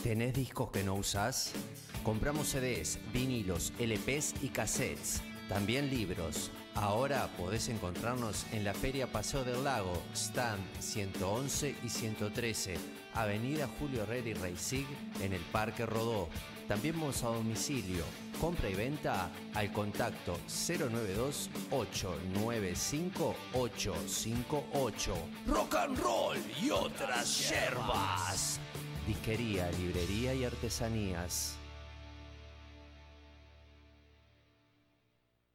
Speaker 5: ¿Tenés discos que no usás? Compramos CDs, vinilos, LPs y cassettes. También libros. Ahora podés encontrarnos en la Feria Paseo del Lago, stand 111 y 113, Avenida Julio Herrera y Reisig, en el Parque Rodó. También vamos a domicilio. Compra y venta al contacto 092-895-858. Rock and roll y otras yerbas. Disquería, librería y artesanías.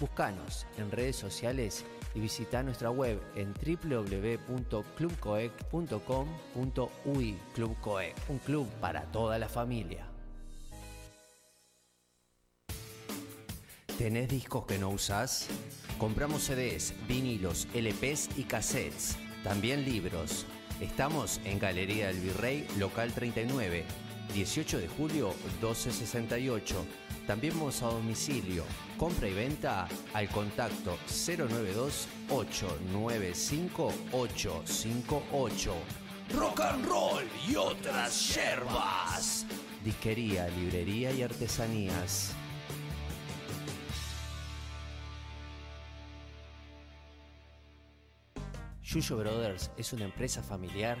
Speaker 5: Buscanos en redes sociales y visita nuestra web en www.clubcoec.com.ui. Club Coec, un club para toda la familia. ¿Tenés discos que no usás? Compramos CDs, vinilos, LPs y cassettes. También libros. Estamos en Galería del Virrey, local 39, 18 de julio 1268. También vamos a domicilio. Compra y venta al contacto 092-895-858. Rock and roll y otras yerbas. Disquería, librería y artesanías. Yuyo Brothers es una empresa familiar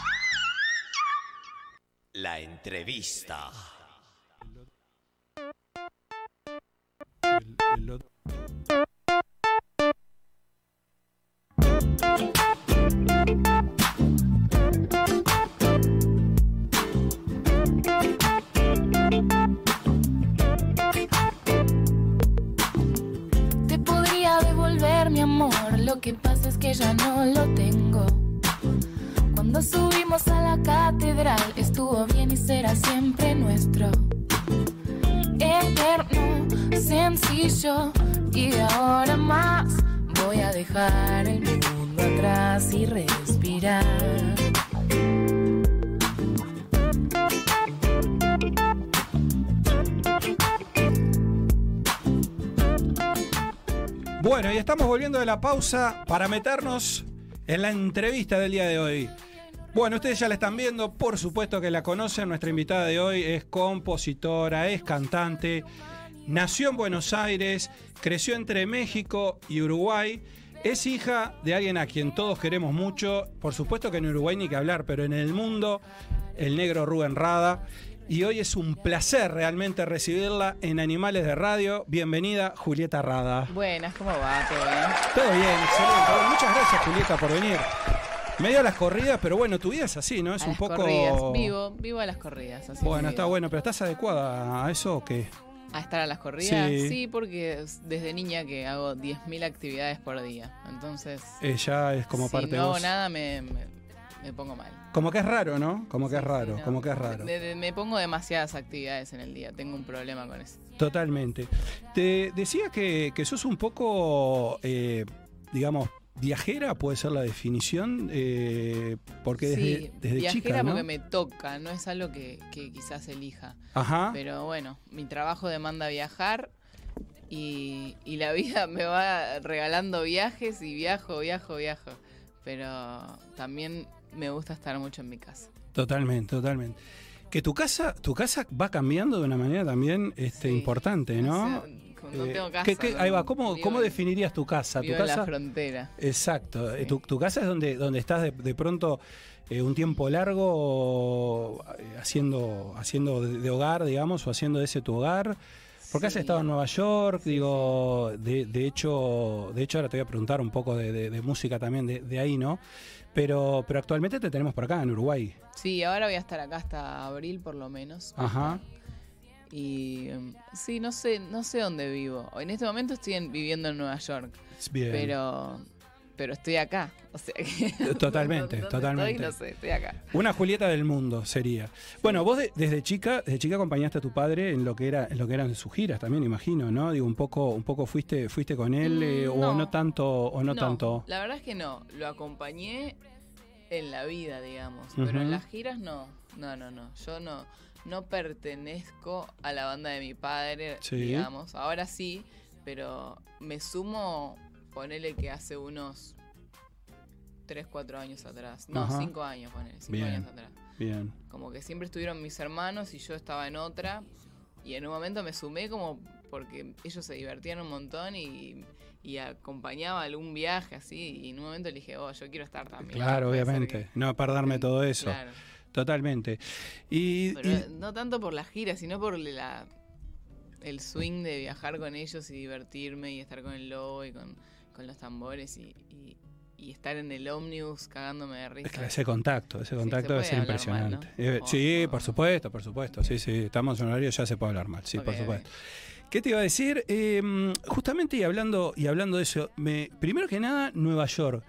Speaker 3: La entrevista.
Speaker 8: Te podría devolver mi amor, lo que pasa es que ya no lo tengo. Cuando subimos a la catedral estuvo bien y será siempre nuestro. Eterno, sencillo y ahora más voy a dejar el mundo atrás y respirar.
Speaker 4: Bueno, y estamos volviendo de la pausa para meternos en la entrevista del día de hoy. Bueno, ustedes ya la están viendo, por supuesto que la conocen. Nuestra invitada de hoy es compositora, es cantante, nació en Buenos Aires, creció entre México y Uruguay. Es hija de alguien a quien todos queremos mucho, por supuesto que en Uruguay ni que hablar, pero en el mundo, el negro Rubén Rada. Y hoy es un placer realmente recibirla en Animales de Radio. Bienvenida, Julieta Rada.
Speaker 9: Buenas, ¿cómo va? ¿Todo bien?
Speaker 4: Todo bien, excelente. Bueno, muchas gracias, Julieta, por venir. Medio a las corridas, pero bueno, tu vida es así, ¿no? Es
Speaker 9: a
Speaker 4: un
Speaker 9: las
Speaker 4: poco.
Speaker 9: corridas. Vivo, vivo a las corridas. Así
Speaker 4: Bueno,
Speaker 9: es
Speaker 4: está bueno, pero ¿estás adecuada a eso o qué?
Speaker 9: ¿A estar a las corridas?
Speaker 4: Sí.
Speaker 9: Sí, porque es desde niña que hago 10.000 actividades por día. Entonces,
Speaker 4: Eh, ya es como
Speaker 9: si
Speaker 4: parte
Speaker 9: no
Speaker 4: de
Speaker 9: hago
Speaker 4: vos.
Speaker 9: nada, me, me- me pongo mal.
Speaker 4: Como que es raro, ¿no? Como que es
Speaker 9: sí,
Speaker 4: raro,
Speaker 9: no.
Speaker 4: como que es raro.
Speaker 9: De- de- me pongo demasiadas actividades en el día. Tengo un problema con eso.
Speaker 4: Totalmente. Te decía que, que sos un poco, eh, digamos, viajera, puede ser la definición, eh, porque desde,
Speaker 9: sí,
Speaker 4: desde
Speaker 9: viajera
Speaker 4: chica, ¿no?
Speaker 9: porque me toca, no es algo que, que quizás elija.
Speaker 4: Ajá.
Speaker 9: Pero bueno, mi trabajo demanda viajar y, y la vida me va regalando viajes y viajo, viajo, viajo. Pero también me gusta estar mucho en mi casa.
Speaker 4: Totalmente, totalmente. Que tu casa, tu casa va cambiando de una manera también este,
Speaker 9: Sí.
Speaker 4: importante, ¿no?
Speaker 9: O sea, no
Speaker 4: Eh,
Speaker 9: tengo casa.
Speaker 4: ¿qué- qué-
Speaker 9: no-
Speaker 4: ahí va, ¿cómo,
Speaker 9: vivo
Speaker 4: cómo
Speaker 9: en-
Speaker 4: definirías tu casa?
Speaker 9: vivo
Speaker 4: ¿Tu
Speaker 9: en la
Speaker 4: casa?
Speaker 9: frontera.
Speaker 4: Exacto. eh,
Speaker 9: Sí.
Speaker 4: Tu, tu casa es donde, donde estás de, de pronto eh, un tiempo largo haciendo, haciendo de, de hogar, digamos, o haciendo de ese tu hogar. Porque has estado en Nueva York,
Speaker 9: Sí,
Speaker 4: digo, de, de hecho, de hecho ahora te voy a preguntar un poco de, de- de música también de, de ahí, ¿no? Pero, pero actualmente te tenemos por acá, en Uruguay.
Speaker 9: Sí, ahora voy a estar acá hasta abril por lo menos.
Speaker 4: Ajá.
Speaker 9: Y em, sí, no sé, no sé dónde vivo. En este momento estoy en- viviendo en Nueva York,
Speaker 4: Bien.
Speaker 9: pero pero estoy acá. O sea que
Speaker 4: Totalmente,
Speaker 9: ¿dónde
Speaker 4: totalmente.
Speaker 9: Estoy? No sé, estoy acá.
Speaker 4: Una Julieta del mundo sería. Bueno, vos de- desde chica, desde chica acompañaste a tu padre en lo que era, en lo que eran sus giras también, imagino, ¿no? Digo, un poco, un poco fuiste, fuiste con él,
Speaker 9: Mm,
Speaker 4: eh, o
Speaker 9: no.
Speaker 4: tanto, o no, tanto.
Speaker 9: La verdad es que no. Lo acompañé en la vida, digamos. Pero en las giras no. No, no, no. Yo no, no pertenezco a la banda de mi padre,
Speaker 4: Sí.
Speaker 9: digamos. Ahora sí, pero me sumo, ponele que hace unos 3, 4 años atrás. No,
Speaker 4: Ajá.
Speaker 9: 5 años, ponele. 5
Speaker 4: Bien.
Speaker 9: años atrás.
Speaker 4: Bien.
Speaker 9: Como que siempre estuvieron mis hermanos y yo estaba en otra. Y en un momento me sumé como porque ellos se divertían un montón y, y acompañaba algún viaje así. Y en un momento le dije, oh, yo quiero estar también.
Speaker 4: Claro, obviamente.
Speaker 9: que-
Speaker 4: No perderme todo eso.
Speaker 9: Claro.
Speaker 4: Totalmente. Y,
Speaker 9: Pero
Speaker 4: y-
Speaker 9: no tanto por la gira, sino por la, el swing de viajar con ellos y divertirme y estar con el lobo y con, con los tambores y, y- y estar en el ómnibus cagándome de risa.
Speaker 4: es que ese contacto, ese
Speaker 9: Sí,
Speaker 4: contacto
Speaker 9: se
Speaker 4: debe
Speaker 9: puede
Speaker 4: ser
Speaker 9: mal,
Speaker 4: impresionante. Eh, sí, por supuesto, por supuesto. Sí, sí, estamos en horario, ya se puede hablar mal. Sí, por supuesto. ¿Qué te iba a decir? Eh, justamente y hablando, y hablando de eso, me, primero que nada, Nueva York.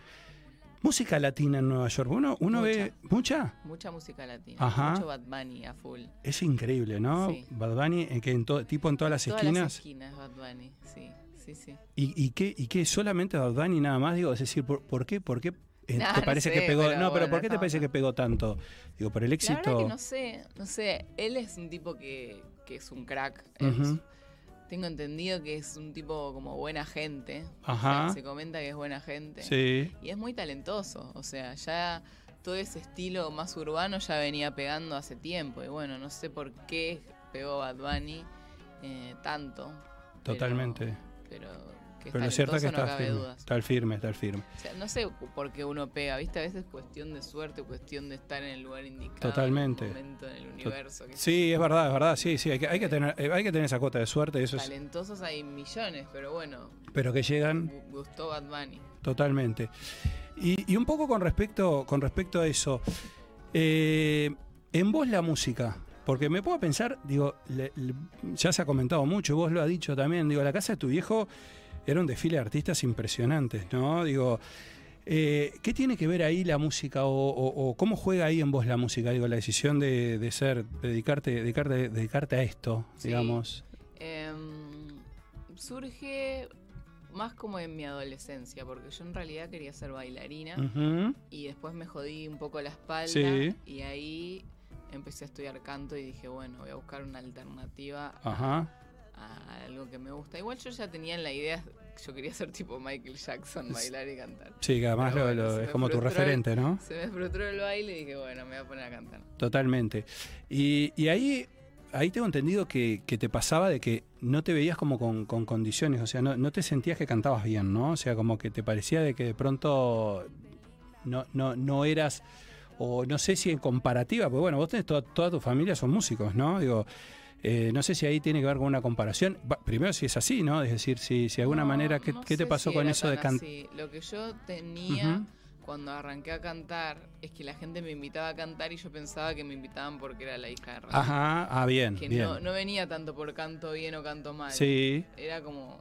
Speaker 4: Música latina en Nueva York. Uno, uno
Speaker 9: Mucha.
Speaker 4: ve. ¿Mucha?
Speaker 9: Mucha música latina.
Speaker 4: Ajá.
Speaker 9: Mucho Bad Bunny a full.
Speaker 4: Es increíble, ¿no?
Speaker 9: Sí.
Speaker 4: Bad Bunny, en que en to- tipo en todas las
Speaker 9: Todas
Speaker 4: esquinas.
Speaker 9: las esquinas Bad Bunny, sí, sí, sí.
Speaker 4: ¿Y, y qué, ¿Y qué? ¿Solamente Bad Bunny nada más? Digo, es decir, ¿por, por qué? ¿Por qué eh,
Speaker 9: Nah,
Speaker 4: te
Speaker 9: no
Speaker 4: parece
Speaker 9: sé,
Speaker 4: que pegó?
Speaker 9: pero
Speaker 4: no, pero
Speaker 9: bueno,
Speaker 4: ¿por qué te parece que pegó tanto? Digo, por el
Speaker 9: La
Speaker 4: éxito.
Speaker 9: verdad que no sé, no sé. Él es un tipo que, que es un crack. Es-
Speaker 4: Ujú.
Speaker 9: Tengo entendido que es un tipo como buena gente. O sea,
Speaker 4: Ajá.
Speaker 9: se comenta que es buena gente.
Speaker 4: Sí.
Speaker 9: Y es muy talentoso. O sea, ya todo ese estilo más urbano ya venía pegando hace tiempo. Y bueno, no sé por qué pegó Bad Bunny eh, tanto. pero-
Speaker 4: Totalmente.
Speaker 9: Pero, que
Speaker 4: Pero lo cierto es que está
Speaker 9: no
Speaker 4: firme. Está el firme, está el firme.
Speaker 9: O sea, no sé por qué uno pega, ¿viste? A veces es cuestión de suerte, cuestión de estar en el lugar indicado.
Speaker 4: Totalmente.
Speaker 9: En el momento, en el universo.
Speaker 4: Sí, es verdad, es verdad. Sí, sí. Hay que, hay que, tener, eh, hay que tener esa cuota de suerte. Eso es,
Speaker 9: Talentosos hay millones, pero bueno,
Speaker 4: pero que llegan
Speaker 9: gu- gustó Bad Bunny.
Speaker 4: totalmente. Y, y un poco con respecto, con respecto a eso. eh, en vos la música. Porque me puedo pensar, digo, le- le- ya se ha comentado mucho, vos lo has dicho también, digo, la casa de tu viejo era un desfile de artistas impresionantes, ¿no? Digo, eh, ¿qué tiene que ver ahí la música o, o- o cómo juega ahí en vos la música? Digo, la decisión de, de ser, de dedicarte, dedicarte, dedicarte a esto,
Speaker 9: Sí.
Speaker 4: digamos.
Speaker 9: Em, surge más como en mi adolescencia, porque yo en realidad quería ser bailarina y después me jodí un poco la espalda
Speaker 4: Sí.
Speaker 9: y ahí empecé a estudiar canto y dije, bueno, voy a buscar una alternativa
Speaker 4: Ajá.
Speaker 9: A algo que me gusta. Igual yo ya tenía en la idea, yo quería ser tipo Michael Jackson, bailar y cantar.
Speaker 4: Sí, que además
Speaker 9: Pero
Speaker 4: lo-
Speaker 9: bueno,
Speaker 4: lo-
Speaker 9: se
Speaker 4: es como tu
Speaker 9: el-
Speaker 4: referente, ¿no?
Speaker 9: Se me frustró el baile y dije, bueno, me voy a poner a cantar.
Speaker 4: Totalmente. Y, y ahí, ahí tengo entendido que, que te pasaba de que no te veías como con, con condiciones, o sea, no, no te sentías que cantabas bien, ¿no? O sea, como que te parecía de que de pronto no, no, no eras, o no sé si en comparativa, porque bueno, vos tenés toda, toda tu familia son músicos, ¿no? Digo, eh, no sé si ahí tiene que ver con una comparación. Primero si es así, ¿no? Es decir, si, si de alguna
Speaker 9: No,
Speaker 4: manera, ¿qué,
Speaker 9: no
Speaker 4: qué te pasó
Speaker 9: si
Speaker 4: con eso de cantar?
Speaker 9: Lo que yo tenía cuando arranqué a cantar es que la gente me invitaba a cantar y yo pensaba que me invitaban porque era la hija de radio.
Speaker 4: Ajá, ah, bien,
Speaker 9: que
Speaker 4: bien.
Speaker 9: No, no venía tanto por canto bien o canto mal.
Speaker 4: Sí.
Speaker 9: Era como,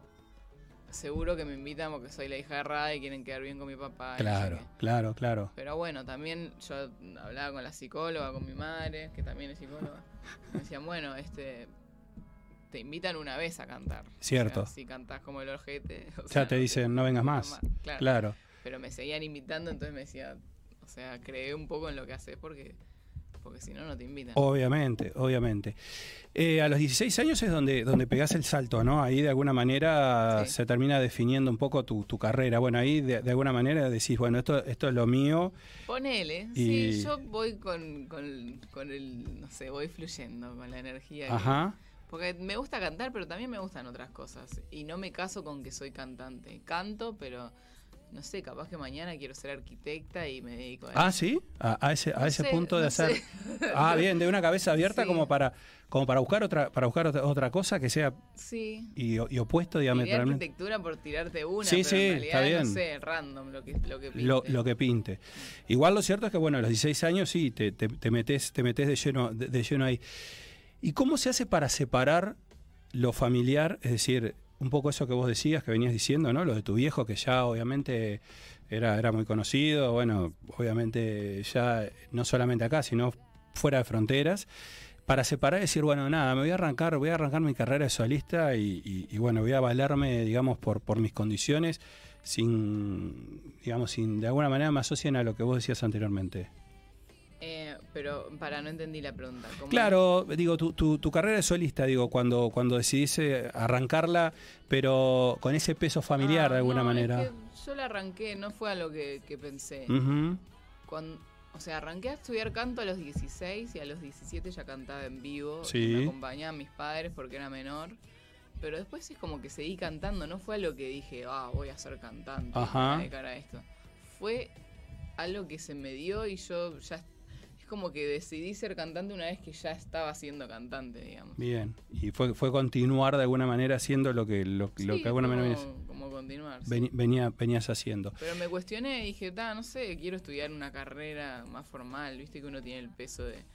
Speaker 9: seguro que me invitan porque soy la hija de radio y quieren quedar bien con mi papá. y no sé
Speaker 4: Claro, claro, claro.
Speaker 9: Pero bueno, también yo hablaba con la psicóloga, con mi madre, que también es psicóloga. Me decían, bueno, este te invitan una vez a cantar.
Speaker 4: Cierto.
Speaker 9: O sea, si cantás como el ojete. o
Speaker 4: Ya
Speaker 9: sea,
Speaker 4: te
Speaker 9: no
Speaker 4: dicen, no vengas más.
Speaker 9: Claro.
Speaker 4: Claro.
Speaker 9: Pero me seguían invitando, entonces me decía, o sea, creé un poco en lo que haces porque porque si no, no te invitan.
Speaker 4: Obviamente, obviamente. Eh, a los 16 años es donde, donde pegás el salto, ¿no? Ahí de alguna manera
Speaker 9: Sí.
Speaker 4: se termina definiendo un poco tu, tu carrera. Bueno, ahí de, de alguna manera decís, bueno, esto, esto es lo mío.
Speaker 9: Ponele,
Speaker 4: Y-
Speaker 9: sí, yo voy con, con, con el, no sé, voy fluyendo con la energía. que-
Speaker 4: Ajá.
Speaker 9: Porque me gusta cantar, pero también me gustan otras cosas. Y no me caso con que soy cantante. Canto, pero no sé, capaz que mañana quiero ser arquitecta y me dedico a
Speaker 4: Ah,
Speaker 9: eso.
Speaker 4: sí, a, a ese, a
Speaker 9: No
Speaker 4: ese
Speaker 9: sé,
Speaker 4: punto de
Speaker 9: no
Speaker 4: hacer.
Speaker 9: sé.
Speaker 4: Ah, bien, de una cabeza abierta
Speaker 9: Sí.
Speaker 4: como para como para buscar otra para buscar otra, otra cosa que sea
Speaker 9: Sí.
Speaker 4: y, y opuesto diametralmente
Speaker 9: arquitectura por tirarte una,
Speaker 4: Sí,
Speaker 9: pero
Speaker 4: sí,
Speaker 9: en
Speaker 4: está
Speaker 9: realidad,
Speaker 4: bien.
Speaker 9: no sé, random lo que, lo que pinte.
Speaker 4: lo, lo que pinte. Igual lo cierto es que bueno, a los 16 años sí te, te, te metes te metes de lleno de, de lleno ahí. ¿Y cómo se hace para separar lo familiar, es decir, un poco eso que vos decías, que venías diciendo, ¿no? Lo de tu viejo que ya obviamente era era muy conocido, bueno, obviamente ya no solamente acá, sino fuera de fronteras. Para separar y decir, bueno, nada, me voy a arrancar, voy a arrancar mi carrera de solista y, y- y, bueno, voy a valerme, digamos, por, por mis condiciones, sin, digamos, sin, de alguna manera me asocian a lo que vos decías anteriormente.
Speaker 9: Pero para, no entendí la pregunta. ¿Cómo-
Speaker 4: Claro, digo, tu, tu, tu carrera de solista, digo, cuando, cuando decidís eh, arrancarla, pero con ese peso familiar
Speaker 9: Ah,
Speaker 4: de alguna
Speaker 9: no, es
Speaker 4: manera.
Speaker 9: que yo la arranqué, no fue a lo que, que pensé.
Speaker 4: Ujú.
Speaker 9: Cuan- o sea, arranqué a estudiar canto a los 16 y a los 17 ya cantaba en vivo.
Speaker 4: Sí.
Speaker 9: Me acompañaban mis padres porque era menor. Pero después es como que seguí cantando, no fue a lo que dije, ah, voy a ser cantante,
Speaker 4: Ajá.
Speaker 9: a dedicar a esto. Fue algo que se me dio y yo ya. Como que decidí ser cantante una vez que ya estaba siendo cantante, digamos.
Speaker 4: Bien, y fue, fue continuar de alguna manera haciendo lo que, lo, que de alguna manera
Speaker 9: como, como continuar. sí.
Speaker 4: venía, venías haciendo.
Speaker 9: Pero me cuestioné y dije, "Ta, no sé, quiero estudiar una carrera más formal. Viste que uno tiene el peso de,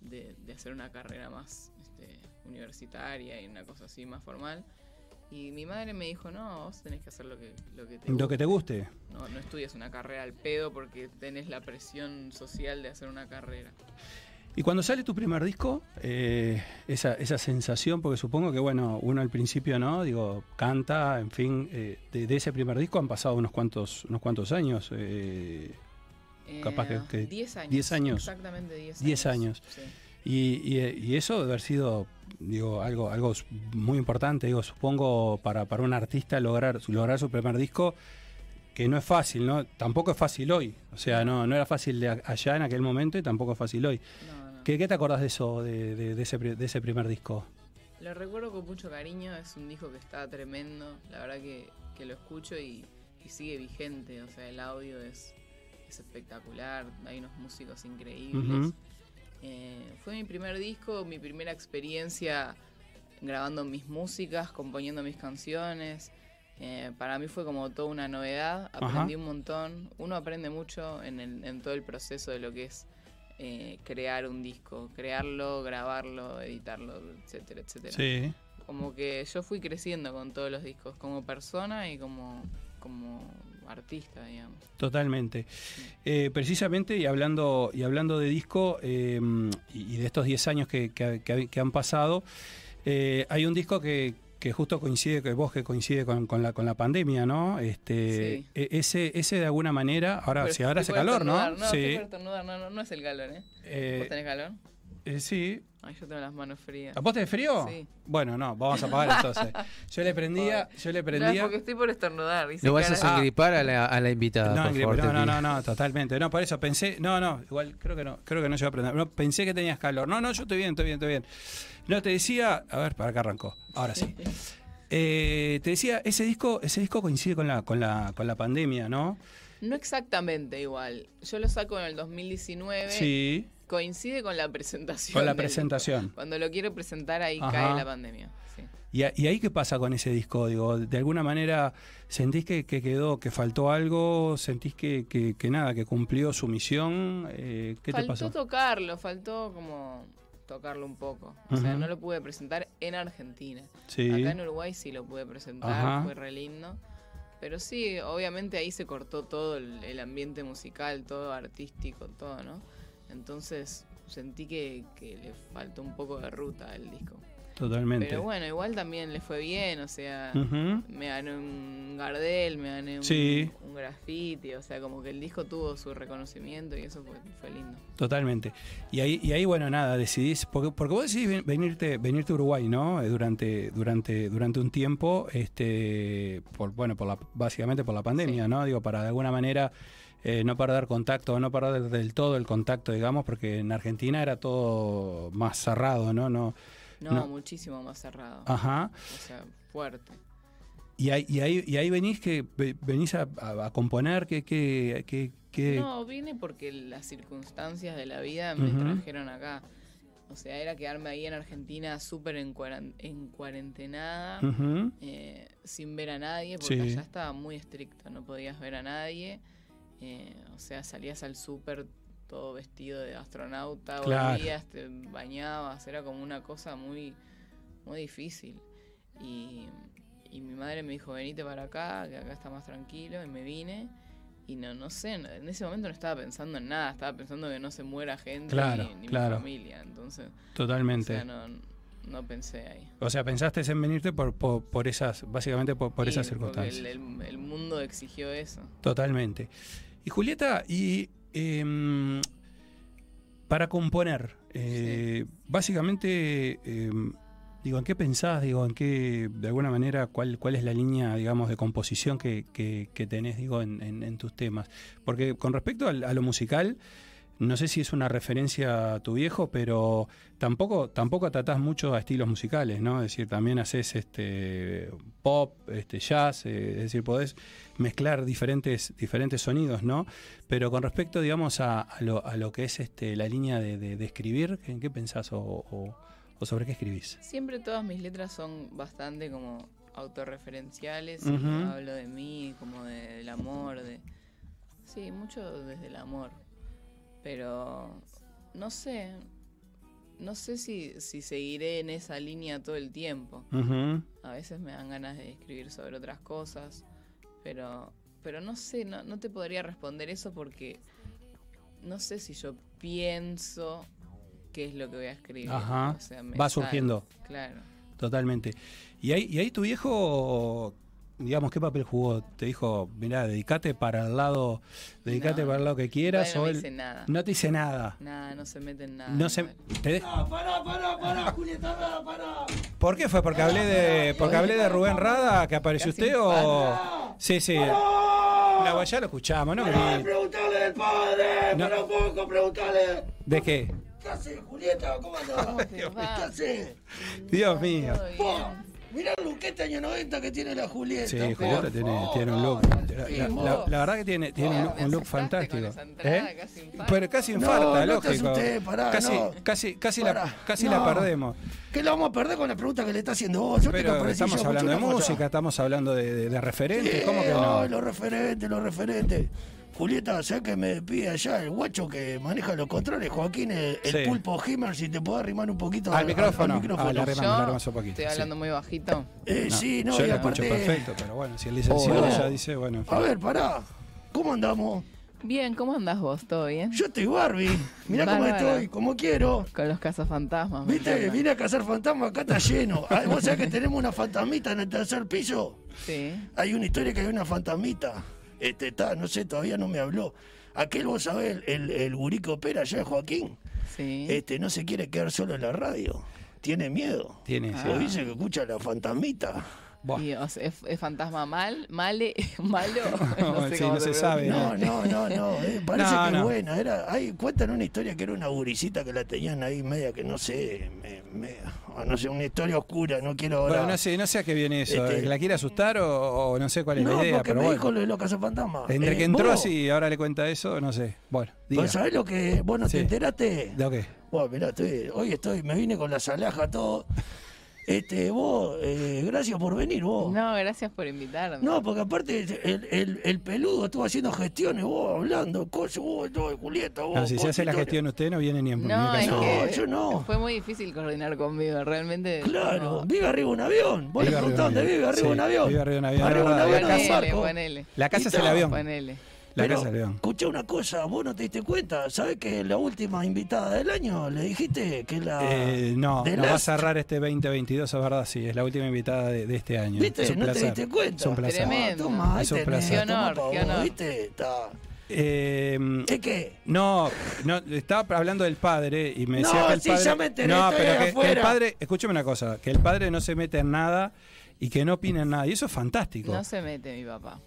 Speaker 9: de- de hacer una carrera más este, universitaria y una cosa así más formal. Y mi madre me dijo, no, vos tenés que hacer lo que, lo que te
Speaker 4: Lo que te guste.
Speaker 9: No, no estudias una carrera al pedo porque tenés la presión social de hacer una carrera.
Speaker 4: Y cuando sale tu primer disco, eh, esa, esa sensación, porque supongo que, bueno, uno al principio, ¿no? Digo, canta, en fin, eh, de, de ese primer disco han pasado unos cuantos, unos cuantos años. eh, Capaz que-
Speaker 9: Eh,
Speaker 4: que
Speaker 9: 10 años.
Speaker 4: 10 años.
Speaker 9: Exactamente 10 años.
Speaker 4: 10 años.
Speaker 9: Sí.
Speaker 4: Y, y- y eso debe haber sido, digo, algo, algo muy importante, digo, supongo, para, para un artista lograr, lograr su primer disco, que no es fácil, ¿no? Tampoco es fácil hoy. O sea, no, no era fácil de allá en aquel momento y tampoco es fácil hoy.
Speaker 9: No, no.
Speaker 4: ¿Qué, qué te acordás de eso, de, de- de ese, de ese primer disco?
Speaker 9: Lo recuerdo con mucho cariño, es un disco que está tremendo, la verdad que, que lo escucho y, y sigue vigente, o sea, el audio es, es espectacular, hay unos músicos increíbles. Eh, fue mi primer disco, mi primera experiencia grabando mis músicas, componiendo mis canciones. Eh, para mí fue como toda una novedad, aprendí un montón. Uno aprende mucho en, el- en todo el proceso de lo que es eh, crear un disco, crearlo, grabarlo, editarlo, etcétera, etcétera.
Speaker 4: Sí.
Speaker 9: Como que yo fui creciendo con todos los discos, como persona y como, como artista, digamos.
Speaker 4: Totalmente. Eh, precisamente, y hablando, y hablando de disco, eh, y, de estos 10 años que, que- que- que han pasado, eh, hay un disco que, que justo coincide, que vos que coincide con, con la, con la pandemia, ¿no? Este,
Speaker 9: Sí.
Speaker 4: e- ese, ese de alguna manera, ahora,
Speaker 9: Pero
Speaker 4: si ahora hace calor, ¿no?
Speaker 9: No,
Speaker 4: sí.
Speaker 9: no, no, no es el calor, ¿eh?
Speaker 4: Eh,
Speaker 9: ¿Vos tenés calor?
Speaker 4: Eh, sí.
Speaker 9: Ay, yo tengo las manos frías.
Speaker 4: ¿A vos tenés frío?
Speaker 9: Sí.
Speaker 4: Bueno, no, vamos a apagar entonces. Yo le prendía, yo le
Speaker 9: No,
Speaker 4: prendía.
Speaker 9: porque estoy por estornudar.
Speaker 5: No vas a
Speaker 9: cara-
Speaker 5: engripar a la, a la invitada,
Speaker 4: No,
Speaker 5: por
Speaker 4: Ingrid,
Speaker 5: favor. te
Speaker 4: no, no, no, no, totalmente. No, por eso pensé, no, no, igual creo que no, creo que no llegó a aprender. No, pensé que tenías calor. No, no, yo estoy bien, estoy bien, estoy bien. No, te decía, a ver, para acá arrancó. Ahora sí. Eh, te decía, ese disco, ese disco coincide con la, con la, con la pandemia, ¿no?
Speaker 9: No exactamente igual. Yo lo saco en el 2019.
Speaker 4: Sí.
Speaker 9: Coincide con la presentación.
Speaker 4: Con la presentación.
Speaker 9: disco. Cuando lo quiero presentar, ahí
Speaker 4: Ajá.
Speaker 9: cae la pandemia. sí.
Speaker 4: ¿Y, a- y ahí qué pasa con ese disco? Digo, ¿De alguna manera sentís que, que quedó, que faltó algo? ¿Sentís que, que- que nada, que cumplió su misión? Eh, ¿Qué te
Speaker 9: faltó
Speaker 4: pasó?
Speaker 9: tocarlo, faltó como tocarlo un poco. O sea, no lo pude presentar en Argentina.
Speaker 4: Sí.
Speaker 9: Acá en Uruguay sí lo pude presentar,
Speaker 4: Ajá.
Speaker 9: fue re lindo. Pero sí, obviamente ahí se cortó todo el, el ambiente musical, todo artístico, todo, ¿no? Entonces sentí que, que le faltó un poco de ruta al disco.
Speaker 4: Totalmente.
Speaker 9: Pero bueno, igual también le fue bien, o sea, me gané un Gardel, me gané un,
Speaker 4: Sí.
Speaker 9: un graffiti, o sea, como que el disco tuvo su reconocimiento y eso fue, fue lindo.
Speaker 4: Totalmente. Y ahí, y ahí bueno, nada, decidís, porque, porque vos decidís ven- venirte, venirte a Uruguay, ¿no? Eh, Durante, durante, durante un tiempo, este, por, bueno, por la, básicamente por la pandemia, ¿no? Digo, para de alguna manera eh, no perder contacto, no perder del todo el contacto, digamos, porque en Argentina era todo más cerrado, ¿no? no
Speaker 9: No,
Speaker 4: No.
Speaker 9: muchísimo más cerrado.
Speaker 4: Ajá.
Speaker 9: O sea, fuerte.
Speaker 4: Y ahí, y ahí, y ahí venís que ve- venís a, a- a componer, que, que, que, que-
Speaker 9: No, vine porque las circunstancias de la vida me trajeron acá. O sea, era quedarme ahí en Argentina súper en, cuarentenada,
Speaker 4: Ujú.
Speaker 9: eh, sin ver a nadie, porque
Speaker 4: Sí.
Speaker 9: allá estaba muy estricto, no podías ver a nadie. Eh, o sea, salías al súper todo vestido de astronauta,
Speaker 4: Claro.
Speaker 9: volvías, te bañabas, era como una cosa muy, muy difícil. Y, y mi madre me dijo, venite para acá, que acá está más tranquilo, y me vine. Y no, no sé, en ese momento no estaba pensando en nada, estaba pensando que no se muera gente
Speaker 4: Claro,
Speaker 9: ni, ni
Speaker 4: claro.
Speaker 9: mi familia. Entonces,
Speaker 4: Totalmente.
Speaker 9: o sea, no, no pensé ahí.
Speaker 4: O sea, pensaste en venirte por, por, por esas, básicamente por, esas circunstancias.
Speaker 9: El, el- el mundo exigió eso.
Speaker 4: Totalmente. Y Julieta, y em, para componer, eh, básicamente, em, digo, ¿en qué pensás? Digo, ¿en qué, de alguna manera, cuál, cuál es la línea, digamos, de composición que, que- que tenés, digo, en, en- en tus temas? Porque con respecto a, lo musical, no sé si es una referencia a tu viejo, pero tampoco, tampoco tratás mucho a estilos musicales, ¿no? Es decir, también haces este pop, este jazz, eh, es decir, podés mezclar diferentes, diferentes sonidos, ¿no? Pero con respecto, digamos, a, a lo, a lo que es este, la línea de, de- de escribir, ¿en qué pensás o, o- o sobre qué escribís?
Speaker 9: Siempre todas mis letras son bastante como autorreferenciales. hablo de mí, como de- del amor, de... Sí, mucho desde el amor. Pero no sé, no sé si, si seguiré en esa línea todo el tiempo. A veces me dan ganas de escribir sobre otras cosas, pero, pero no sé, no, no te podría responder eso porque no sé si yo pienso qué es lo que voy a escribir.
Speaker 4: Ajá.
Speaker 9: O sea, me
Speaker 4: Va
Speaker 9: sale,
Speaker 4: surgiendo.
Speaker 9: Claro.
Speaker 4: Totalmente. Y ahí, y ahí tu viejo, digamos, ¿qué papel jugó? Te dijo, mirá, dedicate para el lado, dedicate
Speaker 9: No,
Speaker 4: para el lado que quieras.
Speaker 9: no
Speaker 4: o
Speaker 9: me
Speaker 4: él-
Speaker 9: dice nada.
Speaker 4: No te dice nada.
Speaker 9: Nada, no se mete en nada.
Speaker 4: No se, te de-
Speaker 5: Pará, pará, pará, Julieta, pará, pará.
Speaker 4: ¿Por qué fue? ¿Porque hablé de, porque hablé de Rubén Rada que apareció
Speaker 9: Casi
Speaker 4: usted o...? Sí, sí. No, ya lo escuchamos, ¿no?
Speaker 5: Pará, preguntale del padre,
Speaker 4: No.
Speaker 5: para un poco, preguntale.
Speaker 4: ¿De qué?
Speaker 5: ¿Qué hace, Julieta? ¿Cómo andás?
Speaker 9: ¿Cómo te?
Speaker 5: ¿Qué hace?
Speaker 4: Dios mío.
Speaker 5: Mirá el lookete año 90 que tiene la Julieta.
Speaker 4: Sí, Julieta tiene, tiene un look. La,
Speaker 9: Sí,
Speaker 4: la-
Speaker 9: vos.
Speaker 4: la- la verdad que tiene, tiene un, look fantástico. ¿Eh?
Speaker 9: casi.
Speaker 4: Pero casi infarta,
Speaker 5: no
Speaker 4: lógico.
Speaker 5: asusté, pará,
Speaker 4: casi, casi, casi, la, casi perdemos.
Speaker 5: ¿Qué la vamos a perder con la pregunta que le está haciendo vos? Yo
Speaker 4: Pero estamos hablando de música, estamos hablando de, de- de referentes.
Speaker 5: Sí,
Speaker 4: ¿Cómo que no?
Speaker 5: los referentes, los referentes. Julieta, ¿sabes que me pide allá el guacho que maneja los controles? Joaquín, el, el
Speaker 4: Sí.
Speaker 5: pulpo Himmel, si te puedo arrimar un poquito
Speaker 4: Al micrófono.
Speaker 5: al micrófono.
Speaker 4: Ah, le arrimamos,
Speaker 9: Yo
Speaker 4: le arrimamos un poquito.
Speaker 9: estoy
Speaker 4: sí.
Speaker 9: hablando muy bajito.
Speaker 5: Eh,
Speaker 4: No,
Speaker 5: sí, no,
Speaker 4: yo lo escucho perfecto, pero bueno, si el licenciado
Speaker 5: Oh.
Speaker 4: ya dice, bueno. en fin.
Speaker 5: A ver, pará. ¿Cómo andamos?
Speaker 9: Bien, ¿cómo andás vos? ¿Todo bien?
Speaker 5: Yo estoy Barbie. Mirá cómo estoy, como quiero.
Speaker 9: Con los cazafantasmas.
Speaker 5: ¿Viste? Vine a cazar fantasmas, acá está lleno. Ah, ¿Vos sabés que tenemos una fantasmita en el tercer piso?
Speaker 9: Sí.
Speaker 5: Hay una historia que hay una fantasmita. Este está, no sé, todavía no me habló. Aquel, vos sabés, el, el, gurí que opera allá, Joaquín,
Speaker 9: Sí.
Speaker 5: este no se quiere quedar solo en la radio. Tiene miedo.
Speaker 4: Tiene.
Speaker 5: Lo dice que escucha la fantasmita.
Speaker 4: Buah.
Speaker 9: Y, o sea, es, es fantasma mal, male, malo. no sé
Speaker 4: Sí,
Speaker 9: cómo
Speaker 4: no se sabe.
Speaker 5: No, no, no, no. eh, parece
Speaker 4: No,
Speaker 5: que
Speaker 4: no.
Speaker 5: es buena. Era, ahí cuentan una historia que era una gurisita que la tenían ahí media que no sé, me- me- no sé, una historia oscura, no quiero ahora.
Speaker 4: Bueno, no sé, no sé a qué viene eso.
Speaker 5: Este-
Speaker 4: ¿Que ¿La quiere asustar o, o no sé cuál es
Speaker 5: No,
Speaker 4: la idea?
Speaker 5: porque
Speaker 4: Pero
Speaker 5: me
Speaker 4: bueno.
Speaker 5: dijo lo de los cazafantasmas.
Speaker 4: Entre
Speaker 5: Eh,
Speaker 4: que entró
Speaker 5: vos-
Speaker 4: así y ahora le cuenta eso, no sé. Bueno, diga.
Speaker 5: ¿Vos sabés lo que vos no
Speaker 4: Sí.
Speaker 5: te enteraste?
Speaker 4: ¿De qué?
Speaker 5: Bueno, mirá, estoy- hoy estoy, me vine con la salaja todo. Este, vos, eh, gracias por venir, vos.
Speaker 9: No, gracias por invitarme.
Speaker 5: No, porque aparte el, el, el peludo estuvo haciendo gestiones, vos hablando, cosas, vos, todo, Julieta, vos.
Speaker 4: No, si se hace la gestión usted no viene ni en
Speaker 9: No, es
Speaker 4: caso.
Speaker 9: que
Speaker 5: yo no.
Speaker 9: fue muy difícil coordinar conmigo, realmente.
Speaker 5: Claro,
Speaker 9: no.
Speaker 5: vive arriba un avión. Vos le
Speaker 4: Vive arriba
Speaker 5: preguntás
Speaker 4: de un
Speaker 5: dónde
Speaker 4: avión.
Speaker 5: vive, arriba un avión.
Speaker 4: vive arriba un avión,
Speaker 5: Arriba un avión,
Speaker 9: Ponele, ponele.
Speaker 4: La casa
Speaker 5: Y
Speaker 4: es el avión.
Speaker 9: Ponele.
Speaker 5: Pero, escuché una cosa, vos no te diste cuenta, ¿sabés que la última invitada del año le dijiste que la...
Speaker 4: Eh, no, no va a cerrar este 2022, es verdad, sí, es la última invitada de, de este año.
Speaker 5: ¿Viste?
Speaker 4: Es un
Speaker 5: ¿No te diste cuenta?
Speaker 4: Es un placer.
Speaker 9: Tremendo.
Speaker 5: Toma,
Speaker 4: Es un placer.
Speaker 9: Qué honor, qué honor.
Speaker 5: ¿viste? Está...
Speaker 4: Eh,
Speaker 5: ¿Es que?
Speaker 4: no, no, estaba hablando del padre y me
Speaker 5: No,
Speaker 4: decía que el
Speaker 5: sí,
Speaker 4: padre.
Speaker 5: ya me enteré,
Speaker 4: no,
Speaker 5: estoy
Speaker 4: pero que- que, el padre, escúchame una cosa, que el padre no se mete en nada y que no opina en nada. Y eso es fantástico.
Speaker 9: No se mete mi papá.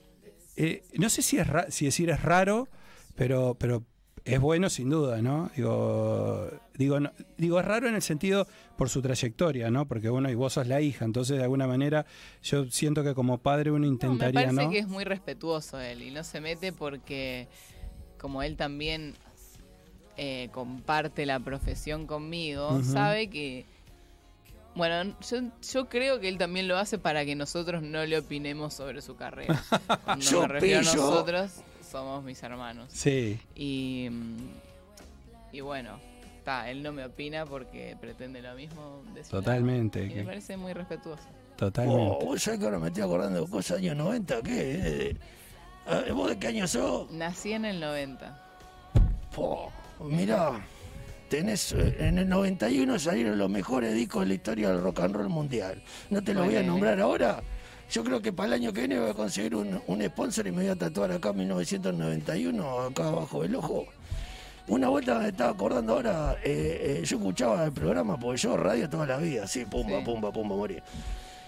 Speaker 4: Eh, no sé si es ra- si decir es raro, pero, pero es bueno sin duda, ¿no? Digo, digo, no- digo, es raro en el sentido por su trayectoria, ¿no? Porque bueno, y vos sos la hija, entonces de alguna manera yo siento que como padre uno
Speaker 9: No, me
Speaker 4: intentaría,
Speaker 9: parece
Speaker 4: ¿no?
Speaker 9: que es muy respetuoso él y no se mete porque como él también eh, comparte la profesión conmigo, sabe que... Bueno, yo, yo creo que él también lo hace para que nosotros no le opinemos sobre su carrera. Cuando
Speaker 5: Yo
Speaker 9: me refiero a nosotros, somos mis hermanos.
Speaker 4: Sí,
Speaker 9: Y, mm, y bueno, está, él no me opina porque pretende lo mismo de.
Speaker 4: Totalmente,
Speaker 9: Y me parece muy respetuoso.
Speaker 4: totalmente.
Speaker 5: Oh, vos que ahora me estoy acordando de cosas años 90, ¿qué? Eh, ¿Vos de qué año sos?
Speaker 9: Nací en el 90.
Speaker 5: Po, mirá, tenés, eh, en el 91 salieron los mejores discos de la historia del rock and roll mundial. No te lo voy a nombrar ahora. Yo creo que para el año que viene voy a conseguir un, un sponsor y me voy a tatuar acá 1991, acá abajo del ojo. Una vuelta me estaba acordando ahora, eh, eh, yo escuchaba el programa, porque yo radio toda la vida, así, pumba,
Speaker 9: Sí.
Speaker 5: pumba, pumba, morir.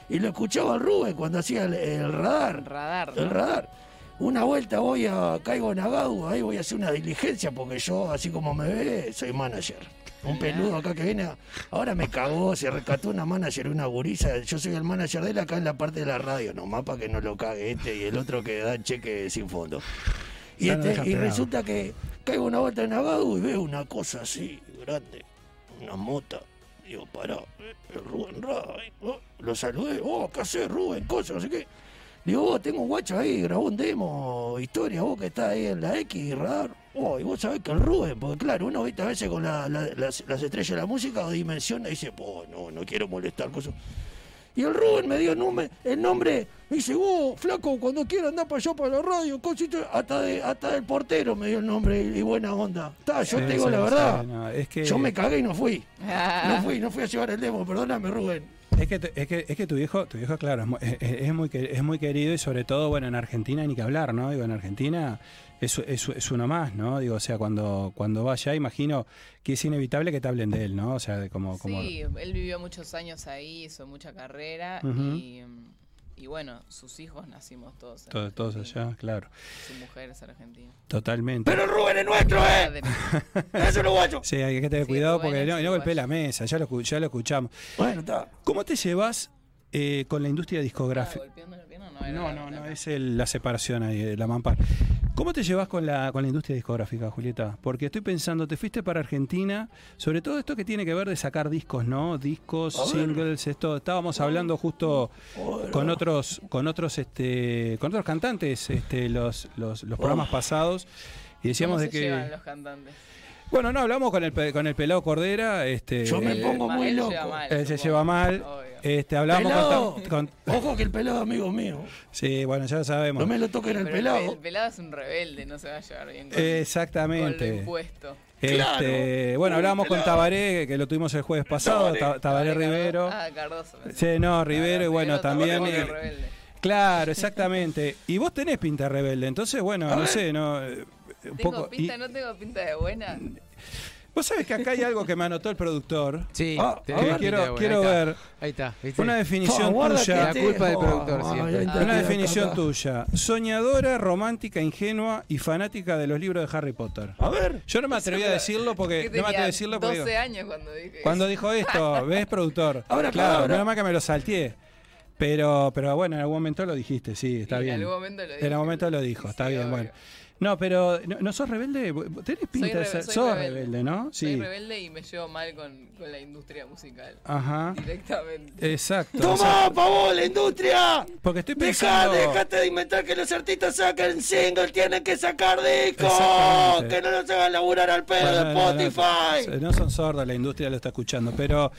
Speaker 5: Y lo escuchaba al Rubén cuando hacía el, el radar.
Speaker 9: Radar.
Speaker 5: El radar. Una vuelta voy a caigo en Agadu, ahí voy a hacer una diligencia porque yo, así como me ve, soy manager. Un peludo acá que viene, ahora me cagó, se rescató una manager, una gurisa. Yo soy el manager de él acá en la parte de la radio, nomás para que no lo cague este y el otro que da cheque sin fondo. Y,
Speaker 4: no
Speaker 5: este, y resulta que caigo una vuelta en Agadu y veo una cosa así, grande, una mota. Digo, pará, eh, el Rubén Ray. oh, lo saludé, oh, ¿qué haces, Rubén? Cosas, no sé qué. Digo, vos tengo un guacho ahí, grabó un demo, historia, vos que estás ahí en la X, radar. Oh, y vos sabés que el Rubén, porque claro, uno viste a veces con la- la- las, las estrellas de la música o dimensiona y dice, oh, no, no quiero molestar, cosas. Y el Rubén me dio el nombre, el nombre, me dice, vos, flaco, cuando quieras andar para allá para la radio, cosito, hasta, de, hasta del portero me dio el nombre y, y buena onda. Está, yo
Speaker 4: Sí,
Speaker 5: te digo
Speaker 4: sí,
Speaker 5: la
Speaker 4: sí,
Speaker 5: verdad.
Speaker 4: no, es que,
Speaker 5: Yo me cagué y no fui.
Speaker 9: Ah.
Speaker 5: No fui, no fui a llevar el demo, perdóname, Rubén.
Speaker 4: Es que, es que, es que tu viejo, tu viejo claro, es muy, es, muy, que- es muy querido y sobre todo, bueno, en Argentina ni que hablar, ¿no? Digo, en Argentina es, es, es uno más, ¿no? Digo, o sea, cuando, cuando vaya, imagino que es inevitable que te hablen de él, ¿no? O sea, de como... como
Speaker 9: Sí, él vivió muchos años ahí, hizo mucha carrera y, mm, y bueno, sus hijos nacimos todos.
Speaker 4: todos
Speaker 9: Argentina.
Speaker 4: allá, claro.
Speaker 9: Su mujer es argentina.
Speaker 4: Totalmente.
Speaker 5: Pero el Rubén es nuestro, ¿eh? Lo guacho.
Speaker 4: Sí, hay que tener
Speaker 9: Sí,
Speaker 4: cuidado
Speaker 9: Rubén
Speaker 4: porque
Speaker 9: es
Speaker 4: no, no golpee
Speaker 9: uruguayo.
Speaker 4: la mesa, ya lo, ya lo escuchamos.
Speaker 5: Bueno, está.
Speaker 4: ¿Cómo te llevas eh, con la industria
Speaker 9: Ah,
Speaker 4: discográfica?
Speaker 9: pierna no
Speaker 4: No, no, es el- la separación ahí, eh, la mampar. ¿Cómo te llevas con la, con la industria discográfica, Julieta? Porque estoy pensando, te fuiste para Argentina, sobre todo esto que tiene que ver de sacar discos, ¿no? Discos,
Speaker 5: A ver.
Speaker 4: singles, esto. Estábamos hablando justo con otros, con otros, este, con otros cantantes, este, los, los, los programas pasados. Y decíamos
Speaker 9: ¿Cómo
Speaker 4: de
Speaker 9: se llevan
Speaker 4: que.
Speaker 9: los cantantes?
Speaker 4: Bueno, no, hablamos con el, pe- con el pelado Cordera. Este,
Speaker 5: Yo me
Speaker 9: Él-
Speaker 5: pongo muy
Speaker 9: él
Speaker 5: loco.
Speaker 9: lleva mal,
Speaker 4: él se lleva mal. Este, hablamos
Speaker 5: Pelado.
Speaker 4: con, con-
Speaker 5: Ojo que el pelado es amigo mío.
Speaker 4: Sí, bueno, ya lo sabemos.
Speaker 5: No me lo toquen el
Speaker 9: Pero
Speaker 5: pelado.
Speaker 9: El, pelado es un rebelde, no se va a llevar bien con, con
Speaker 4: Exactamente.
Speaker 9: lo impuesto.
Speaker 4: Este,
Speaker 5: Claro.
Speaker 4: bueno, hablábamos con. Tabaré, que lo tuvimos el jueves pasado,
Speaker 5: Tabaré.
Speaker 4: Ta- Tabaré Rivero.
Speaker 9: Ah, Cardoso.
Speaker 4: Sí, no, Rivero, y bueno, también. eh,
Speaker 9: rebelde.
Speaker 4: claro, exactamente. Y vos tenés pinta rebelde, entonces, bueno, no sé, no. eh, Un
Speaker 9: ¿Tengo
Speaker 4: poco.
Speaker 9: pinta?
Speaker 4: y-
Speaker 9: ¿No tengo pinta de buena?
Speaker 4: Vos sabés que acá hay algo que me anotó el productor.
Speaker 10: Sí,
Speaker 4: Ah,
Speaker 10: te-
Speaker 4: que
Speaker 10: ahí está,
Speaker 4: quiero,
Speaker 10: bueno,
Speaker 4: quiero
Speaker 10: ahí está.
Speaker 4: ver.
Speaker 10: Ahí está. ¿viste?
Speaker 4: Una definición tuya.
Speaker 10: La culpa del productor siempre.
Speaker 5: ahí está,
Speaker 4: Una definición
Speaker 5: acá.
Speaker 4: tuya. Soñadora, romántica, ingenua y fanática de los libros de Harry Potter.
Speaker 5: A ver.
Speaker 4: Yo no me atreví a decirlo porque.
Speaker 9: Que
Speaker 4: No me atreví a decirlo porque.
Speaker 9: 12
Speaker 4: digo,
Speaker 9: años cuando dije
Speaker 4: Cuando dijo esto, ¿ves, productor?
Speaker 5: Ahora,
Speaker 4: claro,
Speaker 5: ahora.
Speaker 4: menos mal que me lo salteé. Pero, pero bueno, en algún momento lo dijiste, sí, está bien.
Speaker 9: En algún momento lo
Speaker 4: En
Speaker 9: dije.
Speaker 4: algún momento lo dijo, está
Speaker 9: Sí,
Speaker 4: bien,
Speaker 9: obvio.
Speaker 4: bueno. No, pero ¿no, no sos rebelde? Tenés pinta de
Speaker 9: rebe-
Speaker 4: ser.
Speaker 9: soy
Speaker 4: sos
Speaker 9: rebelde.
Speaker 4: rebelde, ¿no?
Speaker 9: Soy
Speaker 4: Sí.
Speaker 9: rebelde y me llevo mal con, con la industria musical.
Speaker 4: Ajá.
Speaker 9: Directamente.
Speaker 4: Exacto.
Speaker 5: ¡Toma, pavón, la industria!
Speaker 4: Porque estoy
Speaker 5: Deja,
Speaker 4: pensando.
Speaker 5: déjate de inventar que los artistas saquen single, tienen que sacar discos, que no los hagan laburar al pedo
Speaker 4: Bueno,
Speaker 5: de
Speaker 4: no, no, no,
Speaker 5: Spotify.
Speaker 4: no son sordos, la industria lo está escuchando, pero,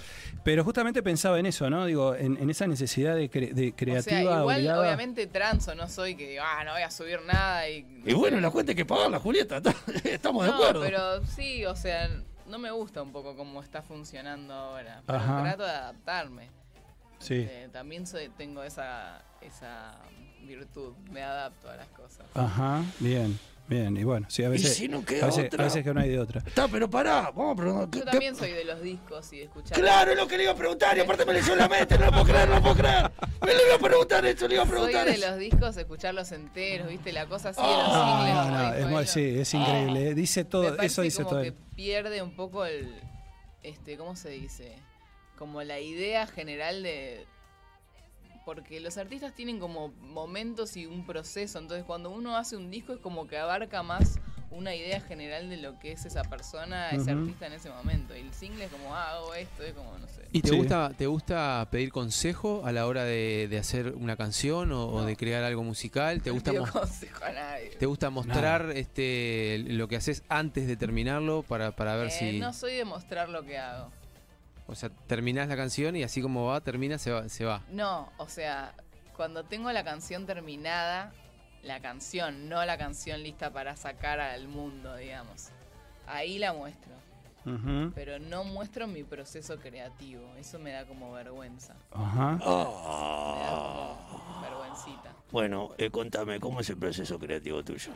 Speaker 4: pero justamente pensaba en eso, ¿no? Digo, en, en esa necesidad de, cre- de
Speaker 9: O
Speaker 4: creativa.
Speaker 9: sea, igual
Speaker 4: obligada.
Speaker 9: obviamente transo, no soy que digo, ah, no voy a subir nada y...
Speaker 5: Y bueno, la cuenta hay que pagarla, Julieta, estamos de
Speaker 9: No,
Speaker 5: acuerdo.
Speaker 9: pero sí, o sea, no me gusta un poco cómo está funcionando ahora. Pero
Speaker 4: Ajá.
Speaker 9: trato de adaptarme.
Speaker 4: Sí.
Speaker 9: Eh, también soy, tengo esa, esa virtud, me adapto a las cosas.
Speaker 4: Ajá, bien, bien. Y bueno, sí, a veces.
Speaker 5: si no queda
Speaker 4: a veces,
Speaker 5: otra?
Speaker 4: a veces que no hay de otra.
Speaker 5: Está, pero pará, vamos a preguntar. ¿qué-
Speaker 9: Yo
Speaker 5: qué-
Speaker 9: también soy de los discos y de escuchar.
Speaker 5: Claro, es lo que le iba a preguntar y aparte me leyó la mente, no lo puedo creer, no lo puedo creer. Me le iba a preguntar eso, le iba a
Speaker 9: Soy
Speaker 5: preguntar
Speaker 9: de
Speaker 5: eso.
Speaker 9: los discos, escucharlos enteros, ¿viste? La cosa así de los
Speaker 4: No,
Speaker 9: singles.
Speaker 4: no, no, es,
Speaker 9: él,
Speaker 4: sí, es increíble. Dice
Speaker 9: Me
Speaker 4: todo,
Speaker 9: parece
Speaker 4: eso dice
Speaker 9: como
Speaker 4: todo.
Speaker 9: que pierde un poco el este cómo se dice como la idea general de porque los artistas tienen como momentos y un proceso entonces cuando uno hace un disco es como que abarca más una idea general de lo que es esa persona ese artista en ese momento. Y el single es como ah, hago esto es como no sé.
Speaker 10: ¿Y te,
Speaker 4: Sí.
Speaker 10: gusta, te gusta pedir consejo a la hora de, de hacer una canción o, o de crear algo musical? ¿Te
Speaker 9: No
Speaker 10: gusta,
Speaker 9: pido
Speaker 10: mos-
Speaker 9: consejo a nadie.
Speaker 10: ¿te gusta mostrar este, lo que haces antes de terminarlo para, para ver
Speaker 9: Eh,
Speaker 10: si...
Speaker 9: no soy de mostrar lo que hago
Speaker 10: O sea, terminás la canción y así como va, termina, se va. Se va.
Speaker 9: No, o sea, cuando tengo la canción terminada, la canción, no la canción lista para sacar al mundo, digamos. Ahí la muestro. Pero no muestro mi proceso creativo. Eso me da como vergüenza.
Speaker 4: Ajá.
Speaker 9: Me da como vergüencita.
Speaker 5: Bueno, eh, contame, ¿cómo es el proceso creativo tuyo?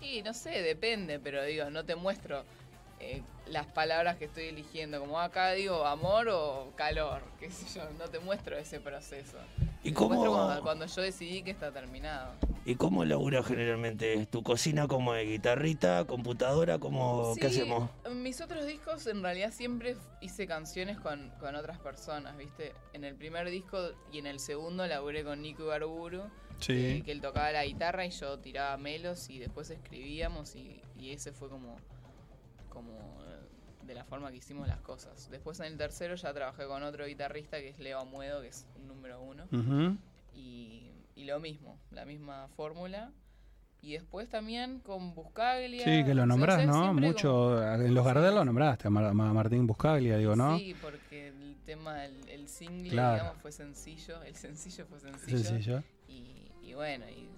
Speaker 9: Y no sé, depende, pero digo, no te muestro eh, las palabras que estoy eligiendo. Como acá digo, amor o calor, qué sé yo. No te muestro ese proceso.
Speaker 5: ¿Y
Speaker 9: Te
Speaker 5: cómo-
Speaker 9: cuando, cuando yo decidí que está terminado.
Speaker 5: ¿Y cómo laburas generalmente? ¿Tu cocina como de guitarrita, computadora, como qué hacemos?
Speaker 9: Mis otros discos en realidad siempre hice canciones con, con otras personas, ¿viste? En el primer disco y en el segundo laburé con Nico Ibarburu,
Speaker 4: Sí.
Speaker 9: eh, que él tocaba la guitarra y yo tiraba melos y después escribíamos y, y ese fue como, como eh, de la forma que hicimos las cosas. Después en el tercero ya trabajé con otro guitarrista que es Leo Amuedo, que es un número uno. Y, y lo mismo, la misma fórmula. Y después también con Buscaglia.
Speaker 4: Sí, que lo nombrás, ¿no? Mucho. En los Gardel lo nombraste, a Mar- a Martín Buscaglia, digo, ¿no?
Speaker 9: Sí, porque el tema, el, el single,
Speaker 4: Claro.
Speaker 9: digamos, fue sencillo. El sencillo fue sencillo.
Speaker 4: Sencillo.
Speaker 9: Y, y bueno, y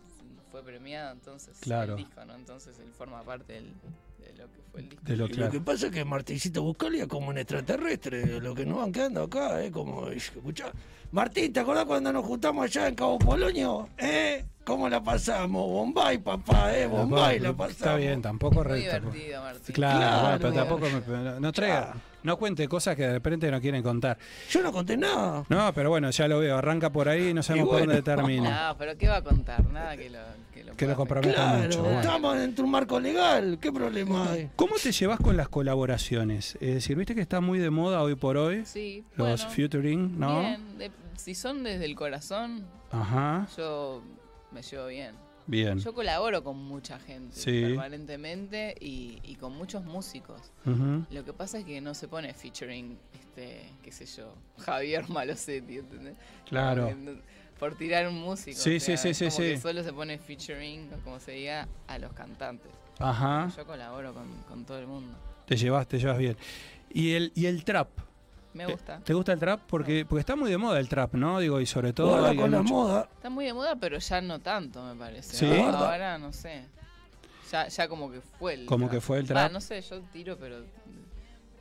Speaker 9: fue premiado entonces
Speaker 4: Claro.
Speaker 9: el disco, ¿no? Entonces él forma parte del- de lo que fue el disco.
Speaker 4: De lo claro.
Speaker 5: Lo que pasa es que Martincito Buscalia es como un extraterrestre, lo que nos van quedando acá, es como, escuchá. Martín, ¿te acordás cuando nos juntamos allá en Cabo Polonio? ¿Eh? ¿Cómo la pasamos? Bombay, papá, eh, Bombay la pasamos.
Speaker 4: Está bien, tampoco
Speaker 9: Muy
Speaker 4: re-
Speaker 9: divertido, Martín.
Speaker 4: Claro,
Speaker 5: Claro.
Speaker 4: bueno, pero tampoco me- no, no traiga, no cuente cosas que de repente no quieren contar.
Speaker 5: Yo no conté nada.
Speaker 4: No, pero bueno, ya lo veo, arranca por ahí y no sabemos
Speaker 5: Y
Speaker 4: por dónde termina.
Speaker 9: No, pero ¿qué va a contar? Nada que lo, que lo
Speaker 4: Que lo comprometa
Speaker 5: Claro,
Speaker 4: mucho. bueno.
Speaker 5: estamos dentro de un marco legal, ¿qué problema hay?
Speaker 4: ¿Cómo te llevas con las colaboraciones? Es decir, viste que está muy de moda hoy por hoy.
Speaker 9: Sí,
Speaker 4: Los
Speaker 9: bueno,
Speaker 4: featuring, ¿no?
Speaker 9: Bien, de- si son desde el corazón,
Speaker 4: Ajá.
Speaker 9: yo me llevo bien.
Speaker 4: Bien.
Speaker 9: Yo colaboro con mucha gente
Speaker 4: Sí.
Speaker 9: permanentemente y, y con muchos músicos. Lo que pasa es que no se pone featuring, este, qué sé yo, Javier Malosetti, ¿entendés?
Speaker 4: Claro.
Speaker 9: No- por tirar un músico.
Speaker 4: Sí,
Speaker 9: o
Speaker 4: sí,
Speaker 9: sea,
Speaker 4: sí,
Speaker 9: es
Speaker 4: sí,
Speaker 9: como que
Speaker 4: sí.
Speaker 9: solo se pone featuring, como se diga, a los cantantes.
Speaker 4: Ajá.
Speaker 9: Yo colaboro con, con todo el mundo.
Speaker 4: Te llevas, te llevas bien. ¿Y el, y el trap?
Speaker 9: Me gusta.
Speaker 4: ¿Te gusta el trap? Porque, porque está muy de moda el trap, ¿no? Digo, y sobre todo.
Speaker 5: Guarda con la
Speaker 4: mucho-
Speaker 5: moda.
Speaker 9: Está muy de moda, pero ya no tanto, me parece.
Speaker 4: ¿Sí?
Speaker 9: Ahora, ahora no sé. Ya, ya como que fue el
Speaker 4: Como que fue el trap.
Speaker 9: no sé, yo tiro, pero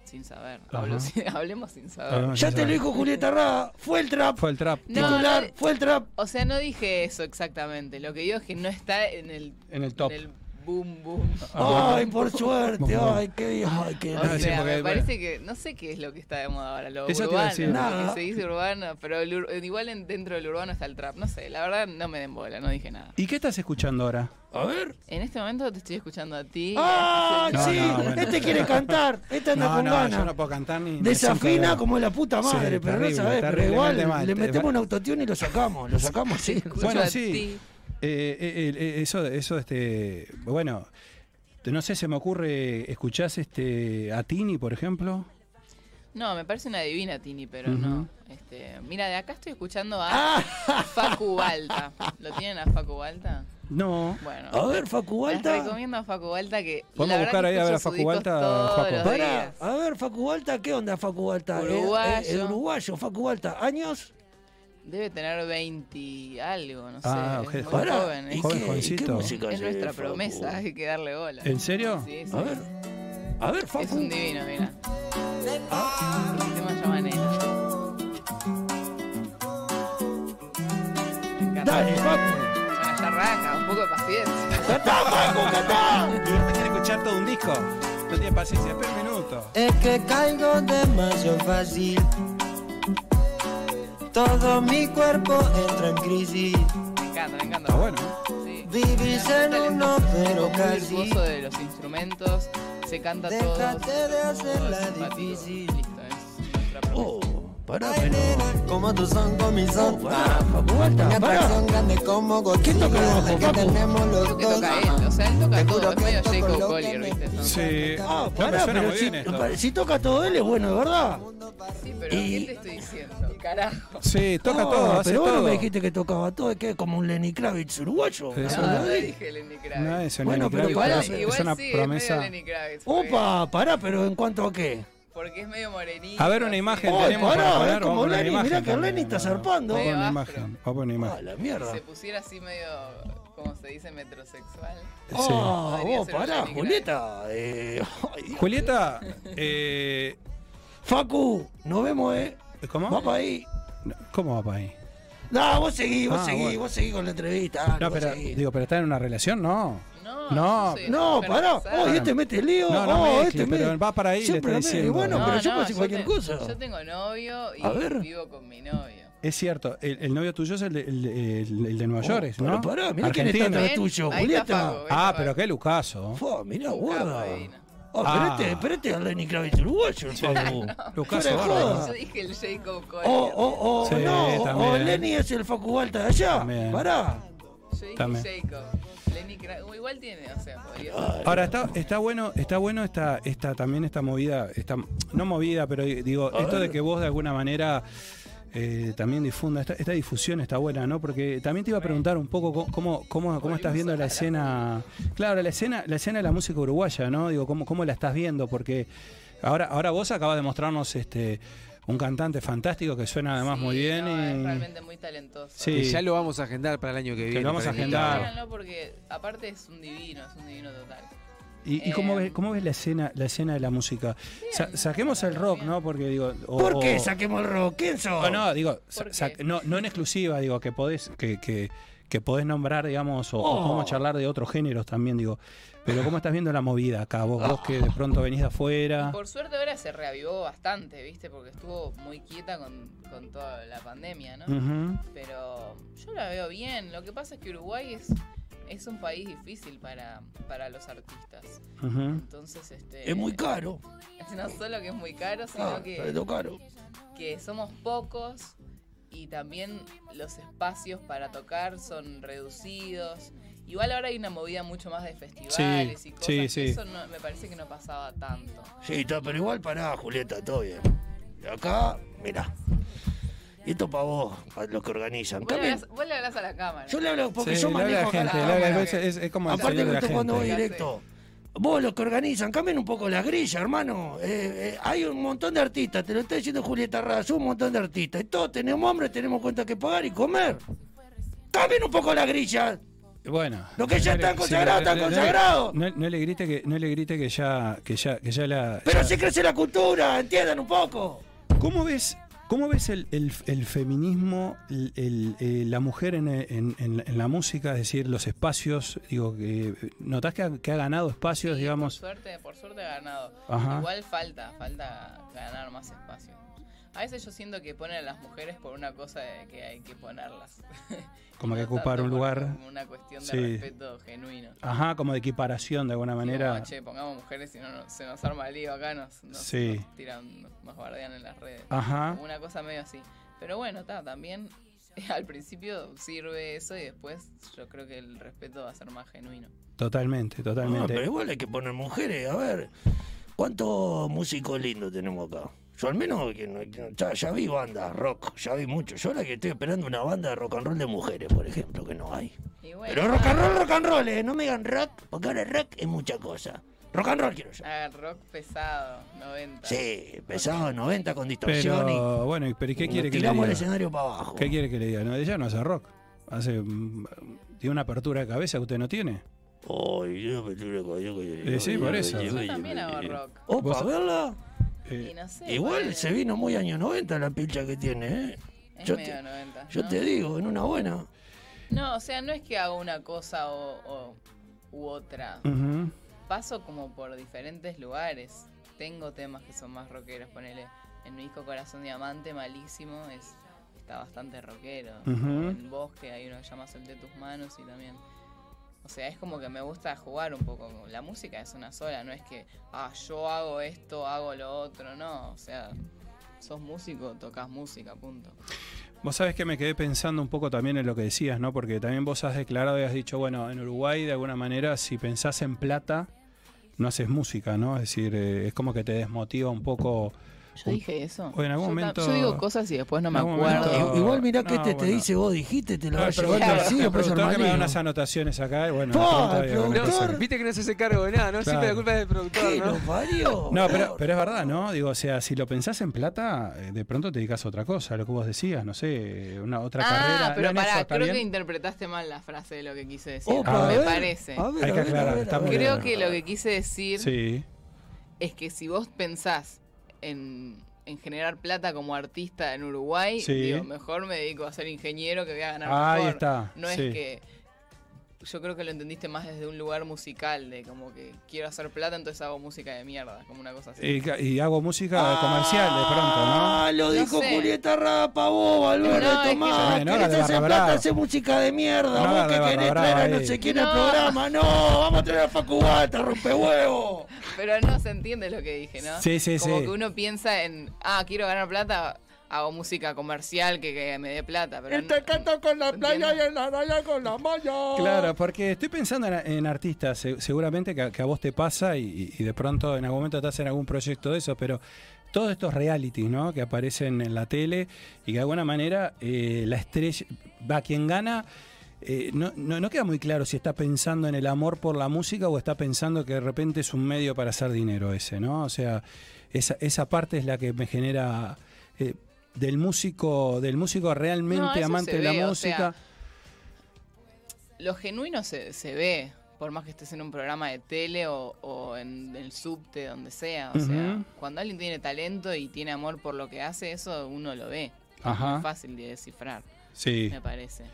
Speaker 9: sin saber.
Speaker 4: Ajá.
Speaker 9: Hablo sin- hablemos sin saber.
Speaker 4: Hablemos
Speaker 5: Ya te lo dijo Julieta Ra, fue el trap.
Speaker 4: Fue el trap.
Speaker 9: No,
Speaker 5: titular,
Speaker 9: no,
Speaker 5: fue el trap.
Speaker 9: O sea, no dije eso exactamente. Lo que digo es que no está en el,
Speaker 4: En el top.
Speaker 9: en el boom, boom.
Speaker 5: Ay, por suerte, ay, qué Dios, ay, qué
Speaker 9: O
Speaker 4: No, sí,
Speaker 9: sea,
Speaker 4: porque,
Speaker 9: me parece que no sé qué es lo que está de moda ahora, lo
Speaker 4: Eso te
Speaker 9: urbano,
Speaker 4: decir.
Speaker 9: lo
Speaker 5: Nada.
Speaker 9: que se dice urbano, pero el igual en- dentro del urbano está el trap, no sé, la verdad no me den bola, no dije nada.
Speaker 4: ¿Y qué estás escuchando ahora?
Speaker 5: A ver.
Speaker 9: En este momento te estoy escuchando a ti.
Speaker 5: Ah,
Speaker 4: No,
Speaker 5: sí,
Speaker 4: no, bueno.
Speaker 5: este quiere cantar, este anda
Speaker 4: No,
Speaker 5: con
Speaker 4: no,
Speaker 5: ganas.
Speaker 4: yo no puedo cantar ni.
Speaker 5: Desafina como la puta
Speaker 4: Sí,
Speaker 5: madre, pero
Speaker 4: terrible,
Speaker 5: no sabes, pero igual
Speaker 4: mal.
Speaker 5: le
Speaker 4: Te-
Speaker 5: metemos un autotune y lo sacamos, lo sacamos.
Speaker 9: Escucho
Speaker 4: Bueno,
Speaker 9: a
Speaker 4: sí. Eh, eh, eh, eso, eso, este. Bueno, no sé, se me ocurre. ¿Escuchás este, a Tini, por ejemplo?
Speaker 9: No, me parece una divina Tini, pero no. Este, mira, de acá estoy escuchando a
Speaker 5: Ah.
Speaker 9: Facu Balta. ¿Lo tienen a Facu Balta?
Speaker 4: No.
Speaker 9: Bueno.
Speaker 5: A ver, Facu
Speaker 9: Les
Speaker 5: Balta.
Speaker 9: recomiendo a Facu Balta que.
Speaker 4: Podemos buscar ahí a ver a Facu Balta,
Speaker 9: días.
Speaker 5: a ver, Facu Balta, ¿qué onda Facu Balta? Eh,
Speaker 9: Uruguayo.
Speaker 5: eh, eh, uruguayo, Facu Balta. ¿Años?
Speaker 9: Debe tener 20 y algo, no sé.
Speaker 4: Ah,
Speaker 9: es
Speaker 4: ok.
Speaker 9: muy
Speaker 5: Pará,
Speaker 9: joven.
Speaker 5: ¿y
Speaker 9: Es,
Speaker 4: Joven,
Speaker 5: qué-
Speaker 4: jovencito.
Speaker 5: y qué música
Speaker 9: es nuestra
Speaker 5: Facu?
Speaker 9: promesa, hay que darle bola.
Speaker 4: ¿En serio?
Speaker 9: Sí, sí.
Speaker 5: A ver, a ver,
Speaker 9: Es
Speaker 5: Facu.
Speaker 9: un divino, mira. El tema llama Nena.
Speaker 5: Dale, Facu.
Speaker 9: Bueno, ya arranca, un poco de paciencia.
Speaker 5: ¡Cantá, Facu, cantá!
Speaker 4: Y no quiere escuchar todo un disco. No tiene paciencia, espera un minuto.
Speaker 11: Es que caigo demasiado fácil. Todo mi cuerpo entra en crisis.
Speaker 9: Me encanta, me encanta.
Speaker 4: Está bueno.
Speaker 9: Sí.
Speaker 11: Vivís en un ópero
Speaker 9: Muy
Speaker 11: casi.
Speaker 9: virtuoso de los instrumentos, se canta todo.
Speaker 11: Déjate de hacerla difícil.
Speaker 9: Listo, es nuestra promesa.
Speaker 5: Oh, pará,
Speaker 11: Ay, nena, como tu son con mi son.
Speaker 5: Oh, Balta,
Speaker 11: Una atracción grande como
Speaker 5: ¿Quién toca el
Speaker 11: Godzilla. que tenemos los dos.
Speaker 9: toca él, o sea, él toca todo, es medio Jacob Collier, ¿viste?
Speaker 4: Sí.
Speaker 5: Ah, pará, pero si, si toca todo él es bueno, de verdad.
Speaker 9: Sí, pero
Speaker 5: Y-
Speaker 9: ¿qué te estoy diciendo? Carajo.
Speaker 4: Sí, toca
Speaker 5: Ah,
Speaker 4: todo,
Speaker 5: pero vos no me dijiste que tocaba todo, es que es como un Lenny Kravitz uruguayo.
Speaker 4: Eso
Speaker 9: No,
Speaker 4: no.
Speaker 9: dije Lenny Kravitz.
Speaker 4: No es
Speaker 5: Bueno,
Speaker 4: Lenny
Speaker 5: pero
Speaker 4: Kravitz, es-
Speaker 9: igual
Speaker 4: es una
Speaker 9: sí, es
Speaker 4: promesa.
Speaker 9: medio Lenny Kravitz. porque-
Speaker 5: Opa, pará, pero ¿en cuanto a qué?
Speaker 9: Porque es medio morenito.
Speaker 4: A ver una imagen
Speaker 5: Ay,
Speaker 4: tenemos para
Speaker 5: es
Speaker 4: poner.
Speaker 5: como
Speaker 4: Vamos a poner
Speaker 5: Lenny,
Speaker 4: una
Speaker 5: mirá
Speaker 4: imagen
Speaker 5: que Lenny está zarpando.
Speaker 4: Vamos una imagen. Vamos a poner una
Speaker 5: Ah,
Speaker 4: imagen.
Speaker 5: la mierda.
Speaker 9: Se pusiera así medio, ¿cómo se dice? Metrosexual.
Speaker 4: Sí.
Speaker 5: Ah,
Speaker 9: Podría
Speaker 5: vos, pará, Julieta. Eh, ay.
Speaker 4: Julieta, eh,
Speaker 5: Facu, nos vemos, eh.
Speaker 4: ¿cómo?
Speaker 5: Va para ahí.
Speaker 4: ¿Cómo va para ahí?
Speaker 5: No, vos seguís, vos
Speaker 4: Ah,
Speaker 5: seguís,
Speaker 4: bueno.
Speaker 5: vos seguís con la entrevista.
Speaker 4: No, pero
Speaker 5: seguís.
Speaker 4: digo, pero está en una relación, no.
Speaker 9: No,
Speaker 4: No,
Speaker 5: No, pará. Oh, este mete lío.
Speaker 4: No, no
Speaker 5: oh, este
Speaker 4: pero
Speaker 5: me-
Speaker 4: va para ahí, le
Speaker 5: Siempre
Speaker 4: está
Speaker 5: me-
Speaker 4: diciendo.
Speaker 5: Bueno,
Speaker 9: No,
Speaker 5: pero yo puedo decir cualquier
Speaker 9: te-
Speaker 5: cosa.
Speaker 9: Yo tengo novio y
Speaker 5: A ver.
Speaker 9: vivo con mi novio.
Speaker 4: Es cierto, el, el novio tuyo es el de, el, de- el- el de Nueva York,
Speaker 5: Oh, pero
Speaker 4: ¿no?
Speaker 5: pará, mirá quién está atrás tuyo,
Speaker 9: está
Speaker 5: Julieta.
Speaker 9: Ahí
Speaker 4: Ah,
Speaker 9: está
Speaker 4: pero qué lucaso.
Speaker 5: Fua, mirá, guarda. Oh,
Speaker 4: Ah.
Speaker 5: pero este, pero este es el Lenny Kravitz uruguayo, el Facu.
Speaker 4: Lucaso.
Speaker 9: Yo dije el Jacob Collier.
Speaker 5: O, o, o,
Speaker 4: Sí,
Speaker 5: no, o- o
Speaker 4: también.
Speaker 5: Lenny es el Facu Balta de allá.
Speaker 4: También.
Speaker 5: Pará.
Speaker 9: Yo dije
Speaker 4: También.
Speaker 9: Jacob. Igual tiene, o sea, podría.
Speaker 4: Ahora está, está bueno, está bueno esta, esta también esta movida, esta, no movida, pero digo,
Speaker 5: A
Speaker 4: esto de que vos de alguna manera eh, también difunda, esta, esta difusión está buena, ¿no? Porque también te iba a preguntar un poco cómo, cómo, cómo, cómo estás viendo la escena, claro, la escena, la escena de la música uruguaya, ¿no? Digo, cómo, cómo la estás viendo, porque ahora, ahora vos acabas de mostrarnos este un cantante fantástico que suena además
Speaker 9: Sí,
Speaker 4: muy bien
Speaker 9: no,
Speaker 4: y
Speaker 9: Es realmente muy talentoso.
Speaker 4: Sí.
Speaker 10: Que ya lo vamos a agendar para el año que viene.
Speaker 4: lo vamos a agendar.
Speaker 9: porque aparte es un divino, es un divino total.
Speaker 4: ¿Y, y cómo,
Speaker 9: Eh,
Speaker 4: ves, cómo ves la escena, la escena de la música? Sa- saquemos el rock, ¿no? Porque digo. o-
Speaker 5: ¿Por qué
Speaker 4: o-
Speaker 5: saquemos el rock? ¿Quién sos?
Speaker 4: No, no, digo, no, no en exclusiva, digo, que podés, que, que, que podés nombrar, digamos, o, o
Speaker 5: Oh.
Speaker 4: podemos charlar de otros géneros también, digo. Pero ¿cómo estás viendo la movida acá? Vos, vos que de pronto venís de afuera.
Speaker 9: Por suerte ahora se reavivó bastante, ¿viste? Porque estuvo muy quieta con, con toda la pandemia, ¿no? Pero yo la veo bien. Lo que pasa es que Uruguay es, es un país difícil para, para los artistas. Entonces, este.
Speaker 5: Es muy caro.
Speaker 9: No solo que es muy caro, sino
Speaker 5: Ah,
Speaker 9: que,
Speaker 5: es caro.
Speaker 9: que somos pocos y también los espacios para tocar son reducidos. Igual ahora hay una movida mucho más de festivales
Speaker 4: Sí,
Speaker 9: y cosas.
Speaker 4: sí, sí.
Speaker 9: Eso no- me parece que no pasaba tanto.
Speaker 5: Sí, está, pero igual pará, Julieta, todo bien. De acá, mira. Y esto para vos, para los que organizan.
Speaker 9: Vos le, hablas, vos le hablas a la cámara.
Speaker 5: Yo le hablo porque
Speaker 4: Sí,
Speaker 5: yo manejo
Speaker 4: la
Speaker 5: acá la
Speaker 4: gente, habla-
Speaker 5: cámara.
Speaker 4: es, es- es como
Speaker 5: Aparte que
Speaker 4: de la
Speaker 5: estoy cuando voy directo. Vos los que organizan, cambien un poco la grilla, hermano. Eh, eh, hay un montón de artistas, te lo está diciendo Julieta Razo, un montón de artistas. Y todos tenemos hambre, tenemos cuenta que pagar y comer. Cambien un poco la grilla.
Speaker 4: Bueno.
Speaker 5: Los que ya están consagrados, están
Speaker 4: no le-
Speaker 5: consagrados.
Speaker 4: No, no le grite que, no le grite que ya, que ya, que ya la.
Speaker 5: Pero
Speaker 4: ya-
Speaker 5: así crece la cultura, entiendan un poco.
Speaker 4: ¿Cómo ves? ¿Cómo ves el, el- el feminismo, el- el- eh, la mujer en, en- en- en la música, es decir, los espacios? Digo, que ¿notás que ha, que ha ganado espacios, digamos?
Speaker 9: Por suerte, por suerte ha ganado.
Speaker 4: Ajá.
Speaker 9: Igual falta, falta ganar más espacio. A veces yo siento que ponen a las mujeres por una cosa de que hay que ponerlas.
Speaker 4: Como que
Speaker 9: No
Speaker 4: ocupar un lugar.
Speaker 9: Como una cuestión de
Speaker 4: Sí.
Speaker 9: respeto genuino.
Speaker 4: Ajá, como de equiparación de alguna manera.
Speaker 9: Como, che, pongamos mujeres y no, no- se nos arma el lío acá, nos, nos,
Speaker 4: Sí.
Speaker 9: nos tiran, nos- bardean en las redes.
Speaker 4: Ajá.
Speaker 9: Como una cosa medio así. Pero bueno, está, también al principio sirve eso y después yo creo que el respeto va a ser más genuino.
Speaker 4: Totalmente,
Speaker 10: Ah,
Speaker 4: totalmente.
Speaker 10: pero igual hay que poner mujeres. A ver, ¿cuántos músicos lindos tenemos acá? Yo al menos que no- que no- ya, ya vi bandas rock, ya vi mucho. Yo la que estoy esperando una banda de rock and roll de mujeres, por ejemplo, que no hay.
Speaker 9: Bueno,
Speaker 10: Pero rock and roll, rock and roll, eh, no me digan rock, porque ahora rock es mucha cosa. Rock and roll quiero yo.
Speaker 9: Ah, rock pesado, 90.
Speaker 10: Sí, pesado 90 con distorsión
Speaker 4: Pero bueno, pero ¿y qué quiere que le
Speaker 10: tiramos
Speaker 4: diga?
Speaker 10: el escenario para abajo.
Speaker 4: ¿Qué quiere que le diga? No, ella no hace rock. Hace mm, tiene una apertura de cabeza que usted no tiene.
Speaker 10: Ay, yo con- yo- yo-
Speaker 4: Eh, sí,
Speaker 10: yo-
Speaker 4: por
Speaker 10: yo-
Speaker 4: eso.
Speaker 10: yo-
Speaker 9: Yo
Speaker 10: yo-
Speaker 9: también hago rock.
Speaker 10: Opa,
Speaker 4: Vos-
Speaker 10: verla.
Speaker 4: Eh,
Speaker 9: Y no sé,
Speaker 10: Igual se vino muy años 90 la pilcha que tiene, ¿eh?
Speaker 9: es
Speaker 10: Yo
Speaker 9: medio
Speaker 10: te,
Speaker 9: 90.
Speaker 10: yo
Speaker 9: ¿no?
Speaker 10: te digo, en una buena.
Speaker 9: No, o sea, no es que hago una cosa o, o- u otra. Paso como por diferentes lugares. Tengo temas que son más rockeros, ponele. En mi disco Corazón Diamante, malísimo, es está bastante rockero.
Speaker 4: Ujú.
Speaker 9: En Bosque hay uno que llama Solté tus manos y también. O sea, es como que me gusta jugar un poco. La música es una sola, no es que, ah, yo hago esto, hago lo otro, no. O sea, sos músico, tocas música, punto.
Speaker 4: Vos sabés que me quedé pensando un poco también en lo que decías, ¿no? Porque también vos has declarado y has dicho, bueno, en Uruguay de alguna manera si pensás en plata, no haces música, ¿no? Es decir, eh, es como que te desmotiva un poco.
Speaker 9: Yo dije eso.
Speaker 4: O en algún
Speaker 9: yo,
Speaker 4: momento-
Speaker 9: yo digo cosas y después no me acuerdo.
Speaker 4: momento-
Speaker 10: Igual mirá que
Speaker 4: no,
Speaker 10: este te dice, vos dijiste, te lo
Speaker 4: No,
Speaker 10: va
Speaker 4: el
Speaker 10: llevando
Speaker 4: productor-
Speaker 10: así,
Speaker 4: el
Speaker 10: después
Speaker 4: productor que me da unas anotaciones acá y bueno,
Speaker 10: Pa,
Speaker 4: de pronto hay
Speaker 10: el
Speaker 4: alguna
Speaker 10: productor.
Speaker 4: cosa.
Speaker 6: Viste que no se hace cargo de nada, ¿no? Siempre
Speaker 4: Claro.
Speaker 6: la culpa es del productor,
Speaker 10: ¿Qué
Speaker 6: ¿no?
Speaker 10: lo parió?
Speaker 4: No, pero, pero es verdad, ¿no? Digo, o sea, si lo pensás en plata, eh, de pronto te dedicas a otra cosa, lo que vos decías, no sé, una otra
Speaker 9: ah,
Speaker 4: carrera.
Speaker 9: pero
Speaker 4: ¿No en
Speaker 9: pará,
Speaker 4: eso
Speaker 9: creo que interpretaste mal la frase de lo que quise decir.
Speaker 10: Opa,
Speaker 4: a
Speaker 9: me
Speaker 10: ver,
Speaker 9: parece.
Speaker 10: a
Speaker 4: Hay
Speaker 10: a
Speaker 4: que aclarar,
Speaker 10: a a.
Speaker 9: Creo que lo que quise decir
Speaker 4: Sí,
Speaker 9: es que si vos pensás en, en generar plata como artista en Uruguay,
Speaker 4: Sí.
Speaker 9: digo, mejor me dedico a ser ingeniero que voy a ganar
Speaker 4: ahí
Speaker 9: mejor.
Speaker 4: está.
Speaker 9: No
Speaker 4: sí.
Speaker 9: es que. Yo creo que lo entendiste más desde un lugar musical, de como que quiero hacer plata, entonces hago música de mierda, como una cosa así.
Speaker 4: Y, hago música comercial de pronto, ¿no?
Speaker 10: Ah, lo
Speaker 9: No
Speaker 10: dijo
Speaker 9: sé.
Speaker 10: Julieta Rapa, vos, Alberto
Speaker 9: No, es que-
Speaker 10: Tomás.
Speaker 4: Sí, no,
Speaker 10: ¿Querés
Speaker 4: la de
Speaker 10: hacer plata? Hacer música de mierda.
Speaker 4: No,
Speaker 10: vos que querés traer a no sé quién
Speaker 9: No.
Speaker 10: al programa. No, vamos a traer a Facu Bata, rompe huevo.
Speaker 9: Pero no se entiende lo que dije, ¿no?
Speaker 4: Sí, sí,
Speaker 9: como
Speaker 4: sí.
Speaker 9: que uno piensa en, ah, quiero ganar plata, hago música comercial que, que me dé plata. Pero
Speaker 10: Este
Speaker 9: no-
Speaker 10: canta con la playa
Speaker 9: ¿entiendes?
Speaker 10: y en la raya con la malla.
Speaker 4: Claro, porque estoy pensando en, en artistas, se- seguramente que, a- que a vos te pasa y, y de pronto en algún momento estás en algún proyecto de eso, pero todos estos realities, ¿no? Que aparecen en la tele y que de alguna manera eh, la estrella, va, quien gana, eh, no, no, no queda muy claro si está pensando en el amor por la música o está pensando que de repente es un medio para hacer dinero ese, ¿no? O sea, esa, esa parte es la que me genera... eh, del músico, del músico realmente amante de la
Speaker 9: ve, o
Speaker 4: música.
Speaker 9: sea, lo genuino se, se ve, por más que estés en un programa de tele o, o en el subte, donde sea. O sea, cuando alguien tiene talento y tiene amor por lo que hace, eso uno lo ve.
Speaker 4: Ajá.
Speaker 9: Es muy fácil de descifrar,
Speaker 4: sí.
Speaker 9: me parece.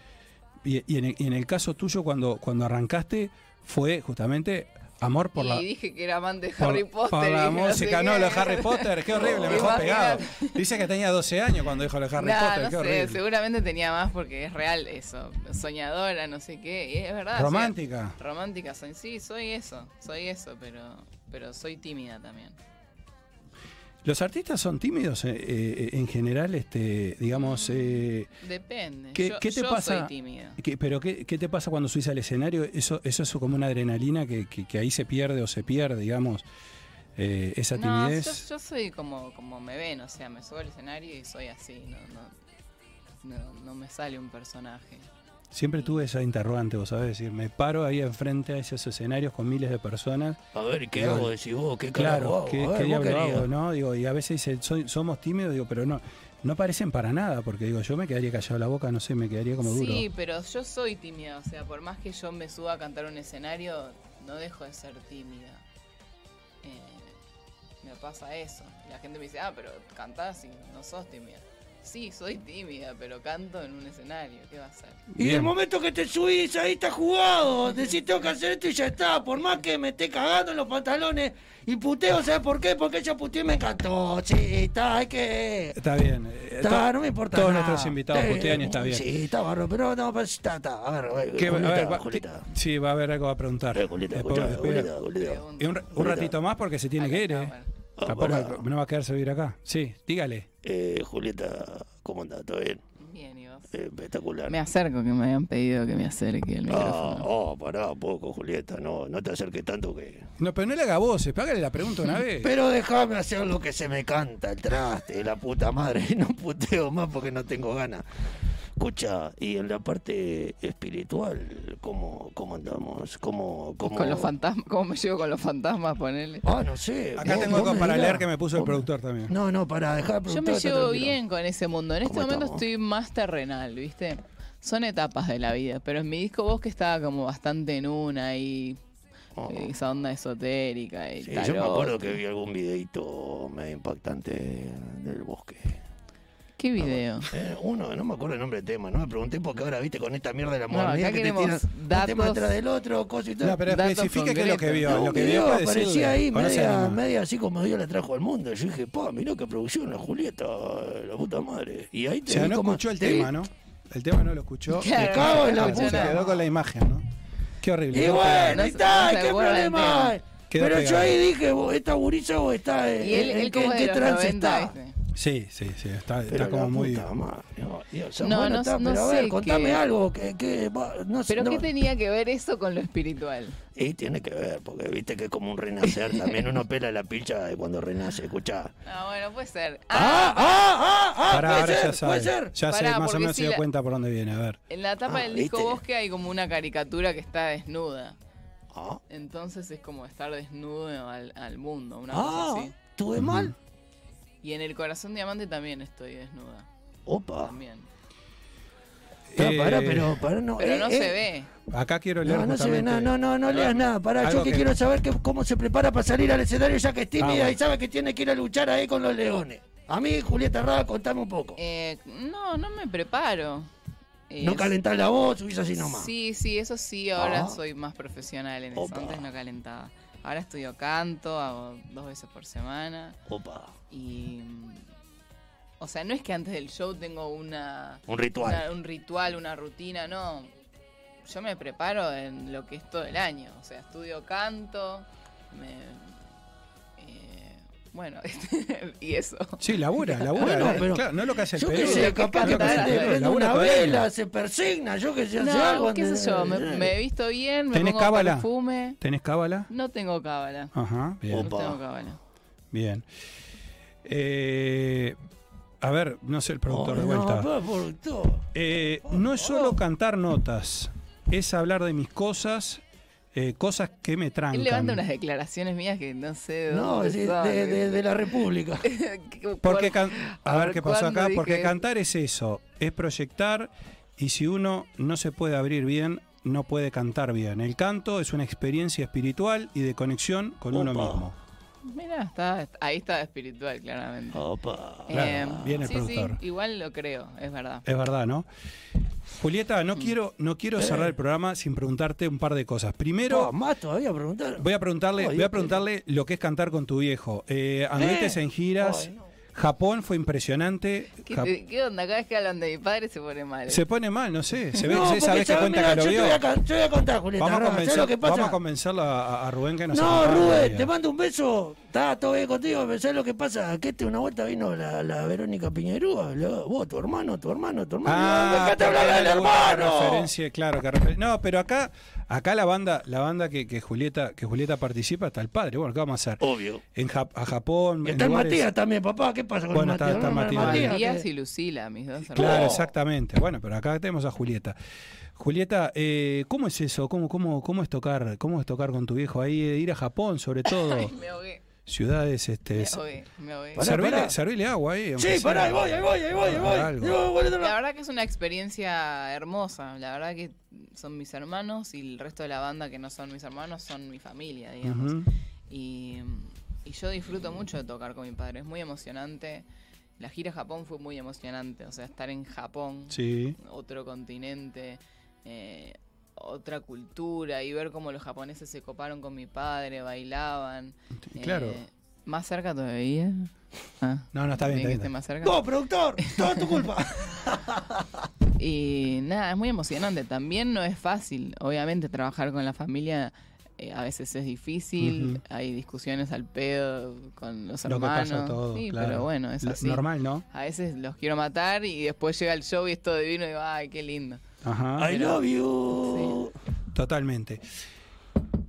Speaker 4: Y, y en, el, y en el caso tuyo, cuando, cuando arrancaste, fue justamente amor por
Speaker 9: y
Speaker 4: la,
Speaker 9: dije que era amante de
Speaker 4: por,
Speaker 9: Harry Potter.
Speaker 4: por la
Speaker 9: que no sé
Speaker 4: música. No, lo de Harry Potter, qué horrible, me dejó pegado. Dice que tenía 12 años cuando dijo lo de Harry
Speaker 9: Nah,
Speaker 4: Potter,
Speaker 9: no
Speaker 4: qué
Speaker 9: sé,
Speaker 4: horrible.
Speaker 9: seguramente tenía más porque es real eso. Soñadora, no sé qué. Y es verdad. o sea,
Speaker 4: Romántica.
Speaker 9: romántica soy. Sí, soy eso. Soy eso, pero, pero soy tímida también.
Speaker 4: Los artistas son tímidos eh, eh, en general, este, digamos. eh,
Speaker 9: Depende.
Speaker 4: ¿Qué-
Speaker 9: yo,
Speaker 4: qué te
Speaker 9: yo
Speaker 4: pasa?
Speaker 9: soy tímida.
Speaker 4: ¿qué- pero qué, qué te pasa cuando subís al escenario? Eso, eso es como una adrenalina que, que- que ahí se pierde o se pierde, digamos. eh, esa
Speaker 9: No,
Speaker 4: timidez.
Speaker 9: yo, yo soy como, como me ven, o sea, me subo al escenario y soy así, no, no, no, no me sale un personaje.
Speaker 4: Siempre tuve esa interrogante, vos sabés, decir, me paro ahí enfrente a esos escenarios con miles de personas.
Speaker 10: A ver, ¿qué
Speaker 4: Digo,
Speaker 10: hago? Decís vos, ¿qué carajo
Speaker 4: Claro,
Speaker 10: hago?
Speaker 4: ¿qué,
Speaker 10: ver,
Speaker 4: qué diablo hago, no? Digo, y a veces dicen, "Soy- somos tímidos, digo, pero no, no parecen para nada, porque digo, yo me quedaría callado la boca, no sé, me quedaría como duro.
Speaker 9: Sí, pero yo soy tímida, o sea, por más que yo me suba a cantar un escenario, no dejo de ser tímida. Eh, me pasa eso. La gente me dice, ah, pero cantás y no sos tímida. Sí, soy tímida, pero canto en un escenario. ¿Qué va a hacer?
Speaker 5: Y el momento que te subís, ahí está jugado. Decís, tengo que hacer esto y ya está. Por más que me esté cagando en los pantalones y puteo, ¿sabes por qué? Porque ella puteó y me encantó. Sí, está, hay que.
Speaker 4: Está bien. eh,
Speaker 5: Está, no me importa.
Speaker 4: Todos
Speaker 5: nada.
Speaker 4: nuestros invitados
Speaker 5: Eh,
Speaker 4: putean y está bien.
Speaker 5: Sí, está barro, pero no, pues está, está. A ver,
Speaker 4: ¿Qué- a
Speaker 5: Julieta,
Speaker 4: ver, va-
Speaker 5: Julieta.
Speaker 4: Sí, va a haber algo a preguntar. Después- y un, ra- un ratito más porque se tiene que ir, ¿eh? Tampoco no va a quedarse a vivir acá. Sí, dígale.
Speaker 5: Eh, Julieta, ¿cómo andás? ¿Todo bien?
Speaker 9: Bien, ¿y vos?
Speaker 5: Eh, espectacular.
Speaker 9: Me acerco, que me habían pedido que me acerque el
Speaker 5: Ah,
Speaker 9: micrófono.
Speaker 5: oh, pará un poco, Julieta. No, no te acerques tanto que.
Speaker 4: No, pero no le haga voces, págale la pregunta una vez.
Speaker 5: Pero déjame hacer lo que se me canta, el traste, la puta madre. Y no puteo más porque no tengo ganas. Escucha, y en la parte espiritual, ¿cómo, cómo andamos? ¿Cómo, cómo...
Speaker 9: Con los fantasmas, ¿cómo me llevo con los fantasmas? Ponele.
Speaker 5: Ah, no sé.
Speaker 4: Acá
Speaker 5: vos-
Speaker 4: tengo
Speaker 5: vos
Speaker 4: algo para leer que me puso el
Speaker 5: Vos-
Speaker 4: productor también.
Speaker 5: No, no, para dejar de
Speaker 9: Yo me llevo
Speaker 5: tranquilo.
Speaker 9: bien con ese mundo. En este
Speaker 5: ¿Cómo
Speaker 9: momento
Speaker 5: estamos?
Speaker 9: estoy más terrenal, ¿viste? Son etapas de la vida, pero en mi disco Bosque estaba como bastante en una y eh, esa onda esotérica y
Speaker 5: Oh. Sí,
Speaker 9: tal.
Speaker 5: yo me acuerdo que vi algún videito medio impactante del bosque.
Speaker 9: ¿Qué video?
Speaker 5: Eh, uno, no me acuerdo el nombre del tema, no me pregunté porque ahora viste con esta mierda de la modernidad que te tiran un
Speaker 9: datos-
Speaker 5: tema detrás del otro, cosas y todo.
Speaker 4: No, pero especifique qué es lo que vio.
Speaker 5: No,
Speaker 4: lo que
Speaker 5: un
Speaker 4: vio
Speaker 5: aparecía ahí
Speaker 4: O
Speaker 5: media, media así como Dios la trajo al mundo. Yo dije, pa, mirá qué producción, la Julieta, la puta madre. Y ahí
Speaker 4: O
Speaker 5: te
Speaker 4: sea,
Speaker 5: vi
Speaker 4: no
Speaker 5: como-
Speaker 4: escuchó el
Speaker 5: te vi-
Speaker 4: tema, ¿no? El tema no lo escuchó.
Speaker 9: Claro,
Speaker 5: Me cago en la
Speaker 9: no
Speaker 4: Se
Speaker 5: puta.
Speaker 4: quedó con la imagen, ¿no? Qué horrible.
Speaker 5: Y
Speaker 4: ¿no?
Speaker 5: bueno,
Speaker 9: No
Speaker 5: ahí está, ¿qué problema Pero yo ahí dije, vos, esta gurisa o está en,
Speaker 9: Y él,
Speaker 5: en
Speaker 9: él
Speaker 5: qué,
Speaker 9: de
Speaker 5: qué trance
Speaker 9: 90,
Speaker 5: está.
Speaker 4: Sí, sí, sí. Está,
Speaker 5: Pero
Speaker 4: está como muy.
Speaker 5: madre, no, Dios,
Speaker 9: No,
Speaker 5: bueno,
Speaker 9: no-
Speaker 5: está,
Speaker 9: no
Speaker 5: pero a
Speaker 9: sé
Speaker 5: ver, contame
Speaker 9: qué-
Speaker 5: algo que, que no
Speaker 9: ¿Pero
Speaker 5: no-
Speaker 9: qué tenía que ver eso con lo espiritual?
Speaker 5: Y tiene que ver, porque viste que es como un renacer, también uno pela la pincha de cuando renace, escuchá.
Speaker 9: Ah, bueno, puede ser.
Speaker 5: ¡Ah, ah, ah, ah!
Speaker 4: Pará,
Speaker 5: puede
Speaker 4: ahora
Speaker 5: ser,
Speaker 4: ya sabe.
Speaker 5: puede ser.
Speaker 4: Ya sé, más o menos
Speaker 9: si
Speaker 4: se dio
Speaker 9: la-
Speaker 4: cuenta por dónde viene. A ver.
Speaker 9: En la tapa
Speaker 5: Ah,
Speaker 9: del disco
Speaker 5: ¿viste?
Speaker 9: Bosque hay como una caricatura que está desnuda.
Speaker 5: Ah,
Speaker 9: Entonces es como estar desnudo al, al mundo, una
Speaker 5: ah,
Speaker 9: cosa así.
Speaker 5: ¿tuve mal?
Speaker 9: Y en el corazón diamante también estoy desnuda.
Speaker 5: Opa.
Speaker 9: También.
Speaker 5: Ah,
Speaker 4: Eh,
Speaker 5: pará, pero, pará, no,
Speaker 9: Pero
Speaker 5: eh,
Speaker 9: no
Speaker 5: eh,
Speaker 9: se ve.
Speaker 4: Acá quiero leer
Speaker 5: No, no se ve nada, no, no, no leas nada. Pará, yo que,
Speaker 4: que-
Speaker 5: quiero saber que, cómo se prepara para salir al escenario ya que es tímida
Speaker 4: Ah, bueno.
Speaker 5: y sabe que tiene que ir a luchar ahí con los leones. A mí, Julieta Rada, contame un poco.
Speaker 9: Eh, no, no me preparo.
Speaker 5: No calentás la voz, subís así nomás.
Speaker 9: Sí, sí, eso sí, ahora
Speaker 5: Ah.
Speaker 9: soy más profesional en eso.
Speaker 5: Opa.
Speaker 9: Antes no calentaba. Ahora estudio canto, hago dos veces por semana.
Speaker 5: Opa.
Speaker 9: Y. O sea, no es que antes del show tengo una.
Speaker 5: Un ritual.
Speaker 9: una- un ritual, una rutina, no. Yo me preparo en lo que es todo el año. O sea, estudio canto, me. eh, bueno, y eso.
Speaker 4: Sí, labura, labura.
Speaker 5: Bueno, pero
Speaker 4: claro, no es lo que hace el
Speaker 5: Yo que sé, capaz
Speaker 4: hace
Speaker 5: prende, una vela, se persigna, yo que sé, hace
Speaker 9: No,
Speaker 5: algo.
Speaker 9: qué sé yo, me, me he visto bien, me
Speaker 4: ¿Tenés
Speaker 9: pongo
Speaker 4: cábala?
Speaker 9: perfume.
Speaker 4: ¿Tenés cábala?
Speaker 9: No tengo cábala.
Speaker 4: Ajá, bien.
Speaker 9: No tengo cábala.
Speaker 4: Bien. Eh, a ver, no sé el productor de
Speaker 5: no,
Speaker 4: vuelta.
Speaker 5: productor.
Speaker 4: Eh, no es solo cantar notas, es hablar de mis cosas, eh, cosas que me trancan.
Speaker 9: Él levanta unas declaraciones mías que no sé de
Speaker 5: No, de, de- de- de la República.
Speaker 4: Porque can- a,
Speaker 9: A
Speaker 4: ver qué pasó
Speaker 9: ¿cuándo
Speaker 4: acá,
Speaker 9: dije
Speaker 4: porque cantar es eso, es proyectar y si uno no se puede abrir bien, no puede cantar bien. El canto es una experiencia espiritual y de conexión con uno mismo.
Speaker 9: Mira, está, ahí está espiritual, claramente.
Speaker 5: Opa.
Speaker 9: Eh,
Speaker 4: Claro, bien el
Speaker 9: sí,
Speaker 4: productor.
Speaker 9: sí, igual lo creo, es verdad.
Speaker 4: Es verdad, ¿no? Julieta,
Speaker 9: Mm.
Speaker 4: no quiero, no quiero
Speaker 5: Eh.
Speaker 4: cerrar el programa sin preguntarte un par de cosas. Primero,
Speaker 5: Oh, más todavía a preguntar.
Speaker 4: Voy a preguntarle,
Speaker 5: Oh,
Speaker 4: voy a preguntarle lo que es cantar con tu viejo. Eh, anduviste
Speaker 5: Eh.
Speaker 4: en giras.
Speaker 5: No.
Speaker 4: Japón fue impresionante.
Speaker 9: ¿Qué,
Speaker 4: Jap-
Speaker 9: te- qué onda? Cada vez que hablan de mi padre se pone mal.
Speaker 4: se pone mal, no sé. Se ve,
Speaker 5: No,
Speaker 4: esa vez que
Speaker 5: sabe,
Speaker 4: cuenta
Speaker 5: mira,
Speaker 4: que lo
Speaker 5: yo
Speaker 4: vio.
Speaker 5: Te voy a, con- te voy a contar, Julieta.
Speaker 4: Vamos a,
Speaker 5: Rada, ¿sabes
Speaker 4: convencer-
Speaker 5: lo que pasa?
Speaker 4: vamos a convencerlo a, a Rubén que nos
Speaker 5: No. Rubén, te mando un beso. Está todo bien contigo. ¿Sabes lo que pasa? Que este una vuelta vino la, la Verónica Piñerúa. Vos, tu hermano, tu hermano, tu hermano.
Speaker 4: Ah, porque
Speaker 5: hablar del hermano.
Speaker 4: referencia, claro, que refer- No, pero acá, acá la banda, la banda que, que Julieta, que Julieta participa está el padre. Bueno, ¿qué vamos a hacer?
Speaker 5: Obvio.
Speaker 4: En Jap- a Japón. En
Speaker 5: está el
Speaker 4: lugares-
Speaker 5: Matías también, papá. ¿Qué pasa con
Speaker 4: Bueno,
Speaker 5: el
Speaker 4: está-
Speaker 5: Matías?
Speaker 4: está
Speaker 5: No,
Speaker 4: Matías.
Speaker 5: Matías,
Speaker 9: Matías
Speaker 5: que-
Speaker 9: y Lucila, mis dos hermanos.
Speaker 4: Claro, exactamente. Bueno, pero acá tenemos a Julieta. Julieta, eh, ¿cómo es eso? ¿Cómo, cómo, ¿Cómo es tocar? ¿Cómo es tocar con tu viejo ahí? eh, ir a Japón, sobre todo.
Speaker 9: Ay, me ahogué,
Speaker 4: Ciudades, este.
Speaker 9: me ahogué, me ahogué.
Speaker 5: Pará,
Speaker 4: Servile,
Speaker 5: pará.
Speaker 4: servile agua ahí.
Speaker 5: Sí, pará, ahí voy, ahí voy, ahí voy, ahí voy. Ahí voy,
Speaker 9: La verdad que es una experiencia hermosa. La verdad que son mis hermanos y el resto de la banda que no son mis hermanos son mi familia, digamos. Y yo disfruto mucho de tocar con mi padre. Es muy emocionante. La gira a Japón fue muy emocionante, o sea, estar en Japón,
Speaker 4: Sí.
Speaker 9: otro continente, eh, otra cultura, y ver cómo los japoneses se coparon con mi padre, bailaban.
Speaker 4: claro.
Speaker 9: eh, ¿Más cerca todavía? Ah,
Speaker 4: No, no, está bien, está
Speaker 9: que
Speaker 4: bien.
Speaker 9: esté más cerca.
Speaker 10: No, productor, toda tu culpa.
Speaker 9: Y nada, es muy emocionante. También no es fácil. Obviamente trabajar con la familia eh, a veces es difícil. Hay discusiones al pedo con los
Speaker 4: Lo que
Speaker 9: hermanos.
Speaker 4: pasa todo,
Speaker 9: sí,
Speaker 4: claro.
Speaker 9: pero bueno, es así.
Speaker 4: normal, ¿no?
Speaker 9: A veces los quiero matar y después llega el show y es todo divino y digo, ay, qué lindo.
Speaker 4: Ajá.
Speaker 10: I love you.
Speaker 4: Totalmente.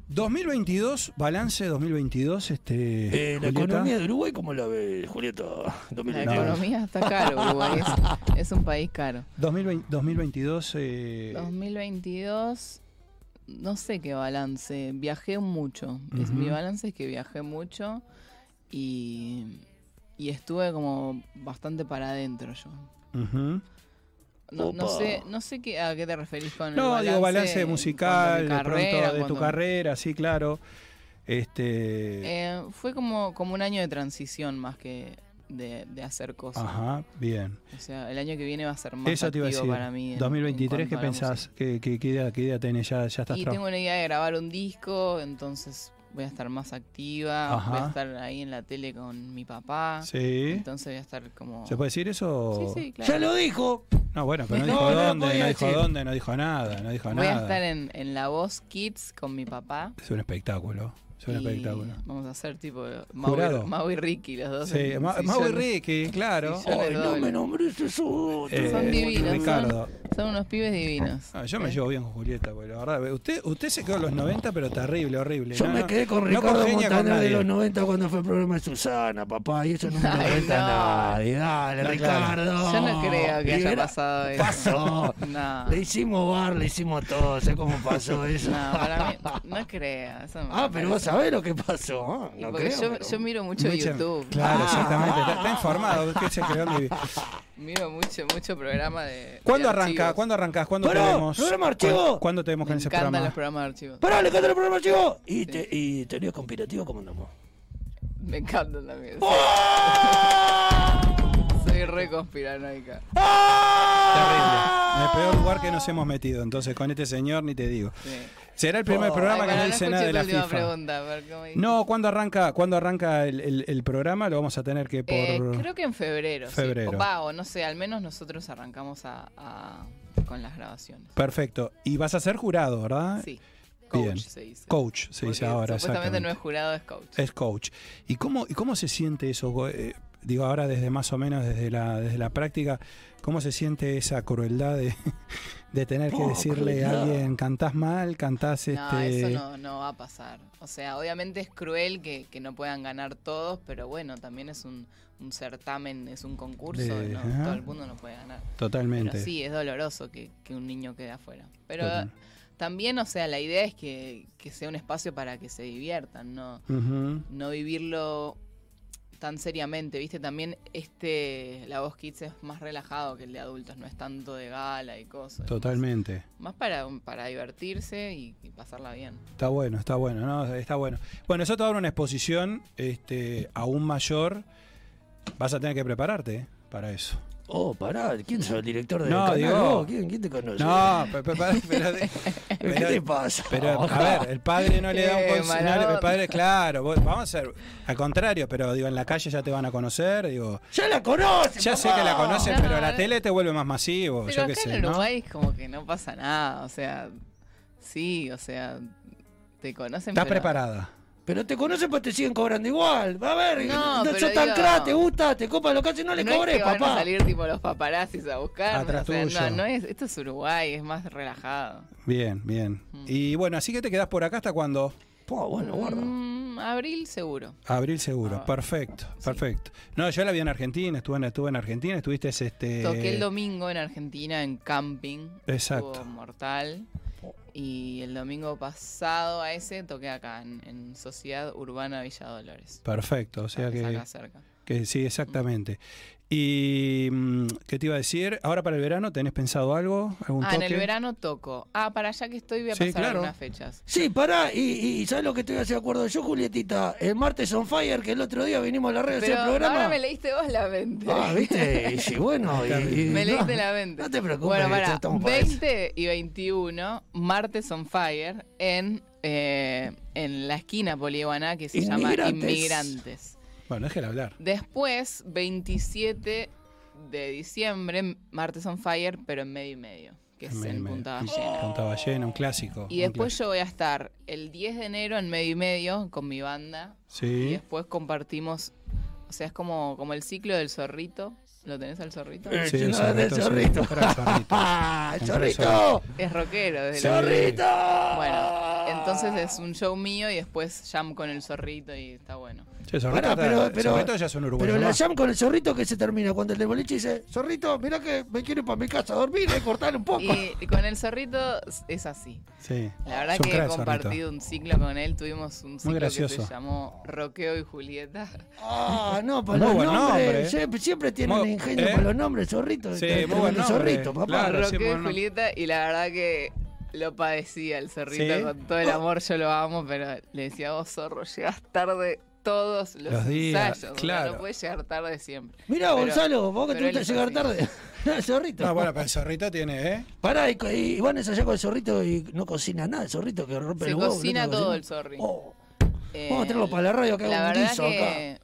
Speaker 4: 2022, balance 2022, este.
Speaker 10: Eh, la
Speaker 4: Julieta.
Speaker 10: economía de Uruguay, ¿cómo la ve, Julieta?
Speaker 9: La
Speaker 10: 2022.
Speaker 9: economía está caro, Uruguay. Es, es un país caro.
Speaker 4: 2020 2022, eh,
Speaker 9: 2022, no sé qué balance. Viajé mucho. Mi balance es que viajé mucho y, y estuve como bastante para adentro yo.
Speaker 4: ujú.
Speaker 9: No, no sé, no sé qué, a qué te referís con el
Speaker 4: No,
Speaker 9: balance.
Speaker 4: digo balance musical, de pronto de tu carrera, sí, claro. Este.
Speaker 9: Eh, fue como, como un año de transición más que de, de hacer cosas.
Speaker 4: Ajá, bien.
Speaker 9: O sea, el año que viene va a ser más
Speaker 4: Eso te iba a decir.
Speaker 9: para mí. en-
Speaker 4: 2023,
Speaker 9: en
Speaker 4: ¿qué pensás? ¿Qué, qué, qué idea, qué idea tenés? ¿Ya, ya estás
Speaker 9: Y tengo una idea de grabar un disco, entonces voy a estar más activa,
Speaker 4: Ajá.
Speaker 9: voy a estar ahí en la tele con mi papá.
Speaker 4: Sí.
Speaker 9: Entonces voy a estar como...
Speaker 4: ¿Se puede decir eso?
Speaker 9: Sí, sí, claro.
Speaker 10: Ya lo dijo.
Speaker 4: No, bueno, pero no,
Speaker 10: No,
Speaker 4: dijo
Speaker 10: no
Speaker 4: dónde,
Speaker 10: podía
Speaker 4: no dijo dónde, no dijo nada, no dijo
Speaker 9: Voy a
Speaker 4: nada.
Speaker 9: estar en, en La Voz Kids con mi papá.
Speaker 4: Es un espectáculo, es un
Speaker 9: y
Speaker 4: espectáculo.
Speaker 9: Vamos a hacer tipo. Mau y, Mau y Ricky, los dos.
Speaker 4: Sí, Ma- Mau y Ricky, claro.
Speaker 10: Ay, no me nombres eso.
Speaker 4: Eh,
Speaker 9: Son divinos.
Speaker 4: Ricardo.
Speaker 9: Son, son unos pibes divinos.
Speaker 4: Ah, yo me
Speaker 9: ¿Eh?
Speaker 4: llevo bien con Julieta, porque la verdad, usted, usted se quedó en los 90, pero terrible, horrible.
Speaker 10: Yo
Speaker 4: No,
Speaker 10: me
Speaker 4: no-
Speaker 10: quedé con
Speaker 4: no
Speaker 10: Ricardo
Speaker 4: con
Speaker 10: Montaner de los 90 cuando fue el programa de Susana, papá, y eso no me lo cuenta
Speaker 9: no.
Speaker 10: nadie. Dale,
Speaker 4: No,
Speaker 10: Ricardo.
Speaker 9: Yo no creo que haya
Speaker 10: era-
Speaker 9: pasado eso.
Speaker 10: Pasó.
Speaker 9: No.
Speaker 10: Le hicimos bar, le hicimos todo, sé cómo pasó eso.
Speaker 9: No, para mí, no creo. eso
Speaker 10: Ah, pero vos
Speaker 9: parece.
Speaker 10: Sabés lo que pasó. ¿ah? No
Speaker 9: porque
Speaker 10: creo,
Speaker 9: yo,
Speaker 10: pero-
Speaker 9: yo miro mucho
Speaker 4: Mucha-
Speaker 9: YouTube.
Speaker 4: Claro,
Speaker 10: Ah.
Speaker 4: exactamente. Está, está informado. usted se mi-
Speaker 9: Miro mucho, mucho programa de.
Speaker 4: ¿Cuándo
Speaker 9: de
Speaker 4: arranca? ¿Cuándo arrancás? ¿Cuándo
Speaker 10: programa archivo.
Speaker 4: ¿Cuándo, tenemos
Speaker 9: Me
Speaker 4: con ese
Speaker 9: encantan
Speaker 4: programa?
Speaker 9: los programas de archivos.
Speaker 10: Pará, le canto el programa, chico. Y, te, y teoría conspirativa, ¿cómo andamos?
Speaker 9: Me encantan también.
Speaker 10: ¡Ah!
Speaker 9: Soy re conspiranoica.
Speaker 4: Terrible. En el peor lugar que nos hemos metido. Entonces, con este señor ni te digo.
Speaker 9: Sí.
Speaker 4: Será el primer
Speaker 10: Oh.
Speaker 4: programa
Speaker 9: Ay,
Speaker 4: que no dice nada de la FIFA.
Speaker 9: pregunta.
Speaker 4: No, ¿cuándo arranca, ¿cuándo arranca el, el- el programa? Lo vamos a tener que por...
Speaker 9: Eh, creo que en febrero. sí.
Speaker 4: Febrero.
Speaker 9: O, va, o no sé, al menos nosotros arrancamos a, a- con las grabaciones.
Speaker 4: Perfecto. Y vas a ser jurado, ¿verdad?
Speaker 9: Sí. Coach
Speaker 4: Bien.
Speaker 9: se dice.
Speaker 4: Coach se dice ahora,
Speaker 9: Supuestamente no es jurado, es coach.
Speaker 4: Es coach. ¿Y cómo, y cómo se siente eso? Eh, digo, ahora desde más o menos desde la, desde la práctica, ¿cómo se siente esa crueldad de, de tener que
Speaker 10: Oh,
Speaker 4: decirle a alguien, cantás mal, cantás
Speaker 9: No,
Speaker 4: este...
Speaker 9: eso no, no va a pasar. O sea, obviamente es cruel que, que no puedan ganar todos, pero bueno, también es un, un certamen, es un concurso,
Speaker 4: De-
Speaker 9: no, todo el mundo no puede ganar.
Speaker 4: Totalmente.
Speaker 9: Pero sí, es doloroso que, que un niño quede afuera. Pero
Speaker 4: Total.
Speaker 9: también, o sea, la idea es que, que sea un espacio para que se diviertan, no, no vivirlo tan seriamente, ¿viste? También este La Voz Kids es más relajado que el de adultos, no es tanto de gala y cosas.
Speaker 4: Totalmente.
Speaker 9: Más, más para, para divertirse y, y pasarla bien.
Speaker 4: Está bueno, está bueno, ¿no? Está bueno. Bueno, eso te va a dar una exposición este, aún mayor. Vas a tener que prepararte ¿eh? para eso.
Speaker 10: Oh, pará, ¿quién sos el director del
Speaker 4: No,
Speaker 10: canal?
Speaker 4: digo-?
Speaker 10: ¿Quién, ¿Quién te conoce?
Speaker 4: No, pe- pe- pe- pero,
Speaker 10: ¿Qué
Speaker 4: pero-
Speaker 10: te pasa?
Speaker 4: pero, a ver, el padre no le da un consejo.
Speaker 9: mala
Speaker 4: el padre, claro, vos- vamos a hacer al contrario, pero digo, en la calle ya te van a conocer, digo.
Speaker 10: ¡Ya la conoce,
Speaker 4: Ya sé que la conoces,
Speaker 9: No,
Speaker 4: pero la
Speaker 9: no.
Speaker 4: tele te vuelve más masivo,
Speaker 9: Pero
Speaker 4: yo
Speaker 9: acá
Speaker 4: qué sé,
Speaker 9: en
Speaker 4: ¿no?
Speaker 9: Uruguay es como que no pasa nada, o sea, sí, o sea, te conocen.
Speaker 4: Estás
Speaker 9: pero-
Speaker 4: preparada.
Speaker 10: Pero te conocen pues te siguen cobrando igual. Va a ver,
Speaker 9: No,
Speaker 10: no, sos tan
Speaker 9: digo-
Speaker 10: crack, te gusta, te copa lo que no le
Speaker 9: no
Speaker 10: cobré,
Speaker 9: es que van a
Speaker 10: papá.
Speaker 9: salir tipo los paparazzis a buscar.
Speaker 4: Atrás
Speaker 9: o sea,
Speaker 4: tuyo.
Speaker 9: no, no es, esto es Uruguay, es más relajado.
Speaker 4: Bien, bien.
Speaker 9: Mm.
Speaker 4: Y bueno, así que te quedás por acá hasta cuando.
Speaker 10: Po, bueno, guarda.
Speaker 9: Mm, abril seguro.
Speaker 4: Abril seguro,
Speaker 9: Ah,
Speaker 4: perfecto,
Speaker 9: sí.
Speaker 4: perfecto. No, yo la vi en Argentina, estuve en, estuve en Argentina, estuviste este.
Speaker 9: Toqué el domingo en Argentina en camping.
Speaker 4: Exacto.
Speaker 9: Estuvo mortal. Y el domingo pasado a ese toqué acá, en, en Sociedad Urbana Villa Dolores.
Speaker 4: Perfecto, o sea
Speaker 9: que acá cerca.
Speaker 4: Que sí, exactamente. Y mm, qué te iba a decir, ahora para el verano tenés pensado algo, algún
Speaker 9: Ah, en el verano toco. Ah, para allá que estoy voy a
Speaker 4: Sí,
Speaker 9: pasar
Speaker 4: claro.
Speaker 9: algunas fechas.
Speaker 5: Sí, pará, y, y ¿sabes lo que estoy haciendo acuerdo yo, Julietita? El martes on fire, que el otro día vinimos a la red a hacer
Speaker 9: Pero
Speaker 5: el programa.
Speaker 9: ahora me leíste vos la mente.
Speaker 5: Ah, ¿viste? Y sí, bueno, y, y-
Speaker 9: Me
Speaker 5: no,
Speaker 9: leíste la mente.
Speaker 5: No te preocupes,
Speaker 9: Bueno, para
Speaker 5: para eso.
Speaker 9: 20 y 21, Martes on Fire, en, eh, en la esquina polihuana que se llama
Speaker 4: Inmigrantes. Bueno, déjela hablar.
Speaker 9: Después, 27 de diciembre, Martes on Fire, pero en medio y medio, que es
Speaker 4: En.
Speaker 9: Punta
Speaker 4: En
Speaker 9: Ballena.
Speaker 4: Punta Ballena, un clásico.
Speaker 9: Y
Speaker 4: un
Speaker 9: después yo voy a estar el 10 de enero en medio y medio con mi banda.
Speaker 4: Sí.
Speaker 9: Y después compartimos, o sea, es como, como el ciclo del zorrito. ¿Lo tenés al zorrito?
Speaker 5: Eh, Sí, el no, zorrito, sí, el zorrito.
Speaker 9: ¡Ah,
Speaker 5: ¡El zorrito!
Speaker 9: Es rockero. desde
Speaker 5: Sí.
Speaker 9: la-
Speaker 5: ¡Zorrito!
Speaker 9: Bueno, entonces es un show mío y después jam con el zorrito y está bueno.
Speaker 4: Che, Zorrito está-
Speaker 5: pero, pero,
Speaker 4: Zorrito ya es un uruguayo
Speaker 5: pero la
Speaker 4: más.
Speaker 5: jam con el zorrito que se termina cuando el de boliche dice, zorrito, mirá que me quiero ir para mi casa a dormir, eh, cortar un poco.
Speaker 9: Y, y con el zorrito es así.
Speaker 4: Sí.
Speaker 9: La verdad que he
Speaker 4: Zorrito.
Speaker 9: compartido un ciclo con él. Tuvimos un ciclo que
Speaker 4: gracioso.
Speaker 9: se llamó Roqueo y Julieta.
Speaker 5: Ah, no, para
Speaker 4: Muy
Speaker 5: los
Speaker 4: buen
Speaker 5: nombres.
Speaker 4: nombre.
Speaker 5: Siempre, siempre tienen
Speaker 4: Muy-
Speaker 5: ingenio
Speaker 4: ¿eh?
Speaker 5: para los nombres, zorrito.
Speaker 4: Sí,
Speaker 5: Te-
Speaker 4: muy buen
Speaker 5: tremendo
Speaker 4: nombre.
Speaker 5: zorrito, papá.
Speaker 4: Claro, sí,
Speaker 9: y
Speaker 4: bueno.
Speaker 9: Julieta. Y la verdad que lo padecía el zorrito
Speaker 4: ¿Sí?
Speaker 9: con todo el amor. Yo lo amo, pero le decía, vos zorro, llegas tarde todos los,
Speaker 4: Los días,
Speaker 9: ensayos.
Speaker 4: claro.
Speaker 9: No puedes llegar tarde siempre.
Speaker 5: Mirá,
Speaker 9: Pero-
Speaker 5: Gonzalo, vos que te gusta llegar tarde. el zorrito.
Speaker 4: No, bueno, pero el zorrito tiene, ¿eh?
Speaker 5: Pará, y, van a ensayar con el zorrito y no cocina nada, el zorrito que rompe
Speaker 9: Se
Speaker 5: el huevo.
Speaker 9: cocina todo
Speaker 5: cocina.
Speaker 9: el zorri.
Speaker 5: Eh, Vamos a traerlo para la radio que
Speaker 9: la
Speaker 5: haga un
Speaker 9: verdad
Speaker 5: guiso
Speaker 9: que
Speaker 5: acá.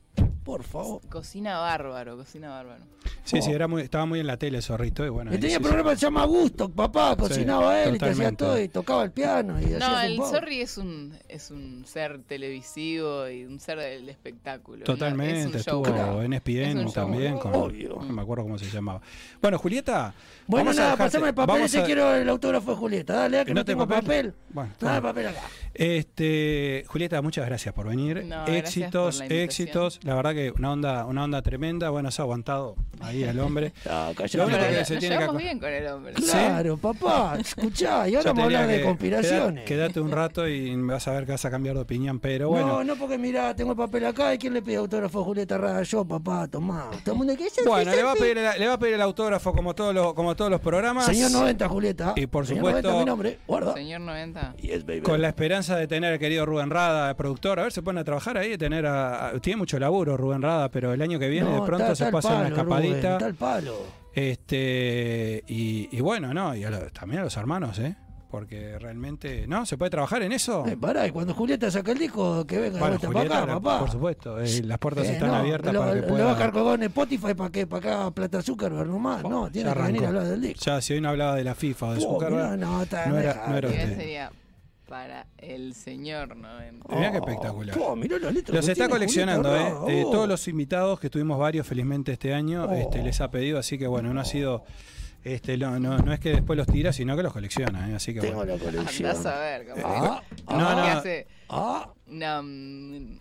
Speaker 5: Por favor.
Speaker 9: Cocina bárbaro, cocina bárbaro.
Speaker 4: Sí, sí, era muy, estaba muy en la tele el zorrito. Y bueno,
Speaker 5: Y
Speaker 4: ahí
Speaker 5: tenía
Speaker 4: sí,
Speaker 5: programa que se llama Gusto, papá, cocinaba él y te hacía todo y tocaba el piano y
Speaker 9: No, el. Zorri es un, es un ser televisivo y un ser del espectáculo. ¿no?
Speaker 4: Totalmente,
Speaker 9: Es
Speaker 4: estuvo
Speaker 9: show.
Speaker 4: en
Speaker 9: Es
Speaker 4: ESPN
Speaker 9: un show.
Speaker 4: también, con,
Speaker 5: Obvio.
Speaker 4: no me acuerdo cómo se llamaba. Bueno, Julieta,
Speaker 5: Bueno,
Speaker 4: vamos a
Speaker 5: nada,
Speaker 4: dejarte-
Speaker 5: pasame el papel
Speaker 4: vamos
Speaker 5: ese,
Speaker 4: a-
Speaker 5: quiero el autógrafo de Julieta. Dale, que no,
Speaker 4: ¿No te
Speaker 5: tengo
Speaker 4: papel?
Speaker 5: papel.
Speaker 4: Bueno,
Speaker 5: Dale
Speaker 4: toma.
Speaker 5: papel acá.
Speaker 4: Este, Julieta, muchas gracias por venir. Éxitos,
Speaker 9: por la
Speaker 4: éxitos. La verdad que una onda, una onda tremenda. Bueno, se ha aguantado ahí al hombre.
Speaker 5: No,
Speaker 9: Pero
Speaker 4: que
Speaker 9: nos
Speaker 4: se tiene que
Speaker 9: bien con el hombre.
Speaker 5: Claro, papá, escuchá, y ahora vamos a hablar de conspiraciones.
Speaker 4: Quédate un rato y vas a ver que vas a cambiar de opinión, pero bueno.
Speaker 5: No, no, porque mira, tengo el papel acá y quién le pide autógrafo a Julieta Rada. Yo, papá, tomá. Todo el mundo que dice,
Speaker 4: Bueno, le va, a pedir el, le va a pedir el autógrafo como todos los, como todos los programas.
Speaker 5: Señor 90, Julieta.
Speaker 4: Y por
Speaker 5: Señor
Speaker 4: supuesto,
Speaker 5: 90, mi nombre, guarda.
Speaker 9: Señor 90.
Speaker 5: Yes, baby.
Speaker 4: Con la esperanza de tener al querido Rubén Rada, productor. A ver, se pone a trabajar ahí, tener a- a- tiene mucho laburo Rubén Rada, pero el año que viene
Speaker 5: No,
Speaker 4: de pronto se pasa una escapadita.
Speaker 5: Rubén, palo.
Speaker 4: Este, y, y bueno, ¿no? Y a los- también a los hermanos, ¿eh? Porque realmente, ¿no? ¿Se puede trabajar en eso?
Speaker 5: Eh, pará, y cuando Julieta saca el disco, que venga
Speaker 4: Bueno, Julieta,
Speaker 5: para acá,
Speaker 4: la-
Speaker 5: papá.
Speaker 4: por supuesto, eh, las puertas
Speaker 5: Eh,
Speaker 4: están
Speaker 5: no,
Speaker 4: abiertas
Speaker 5: lo,
Speaker 4: para que
Speaker 5: lo
Speaker 4: pueda...
Speaker 5: va a colgado en Spotify para que para acá Plata Zuckerberg nomás. No, tiene que venir a hablar del disco.
Speaker 4: Ya, si hoy no hablaba de la FIFA o de
Speaker 5: Oh,
Speaker 4: Zuckerberg,
Speaker 5: mirá, no, está-
Speaker 4: no, era, no era usted.
Speaker 9: sería para el señor 90.
Speaker 4: Mirá qué espectacular.
Speaker 5: Oh, mirá letra
Speaker 4: Los
Speaker 5: que
Speaker 4: está
Speaker 5: tiene
Speaker 4: coleccionando,
Speaker 5: Julieta
Speaker 4: ¿eh? Eh,
Speaker 5: oh.
Speaker 4: Todos los invitados que tuvimos varios, felizmente, este año,
Speaker 5: Oh.
Speaker 4: este, les ha pedido, así que bueno, no ha sido. Este, no, no, no es que después los tira, sino que los colecciona, ¿eh? así que
Speaker 5: Tengo
Speaker 4: bueno.
Speaker 5: la colección.
Speaker 9: Andás a ver, capaz.
Speaker 5: Ah,
Speaker 9: que-
Speaker 4: no, no.
Speaker 9: hace
Speaker 5: Ah,
Speaker 9: una, mm,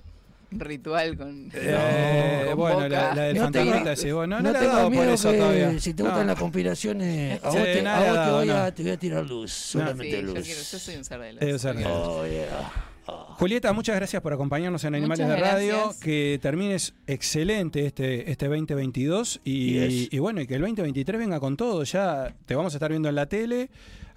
Speaker 9: ritual con.
Speaker 4: Eh,
Speaker 9: con
Speaker 4: bueno,
Speaker 9: Boca.
Speaker 4: la, la del
Speaker 5: No
Speaker 4: fantasmita ese, bueno, no,
Speaker 5: no
Speaker 4: dado por
Speaker 5: miedo
Speaker 4: eso
Speaker 5: que
Speaker 4: todavía.
Speaker 5: si te
Speaker 4: No.
Speaker 5: gustan las conspiraciones, a
Speaker 4: Sí,
Speaker 5: vos, te, a vos voy a,
Speaker 4: no.
Speaker 5: te voy a tirar luz,
Speaker 9: Sí,
Speaker 5: solamente
Speaker 9: yo,
Speaker 5: luz.
Speaker 9: quiero, yo soy un ser de luz.
Speaker 4: Es un ser de luz.
Speaker 5: Oh, yeah.
Speaker 4: Julieta, muchas gracias por acompañarnos en Animales
Speaker 9: Muchas
Speaker 4: de Radio.
Speaker 9: gracias.
Speaker 4: Que termines excelente este, este 2022 y,
Speaker 5: Yes.
Speaker 4: y bueno, y que el 2023 venga con todo. Ya te vamos a estar viendo en la tele.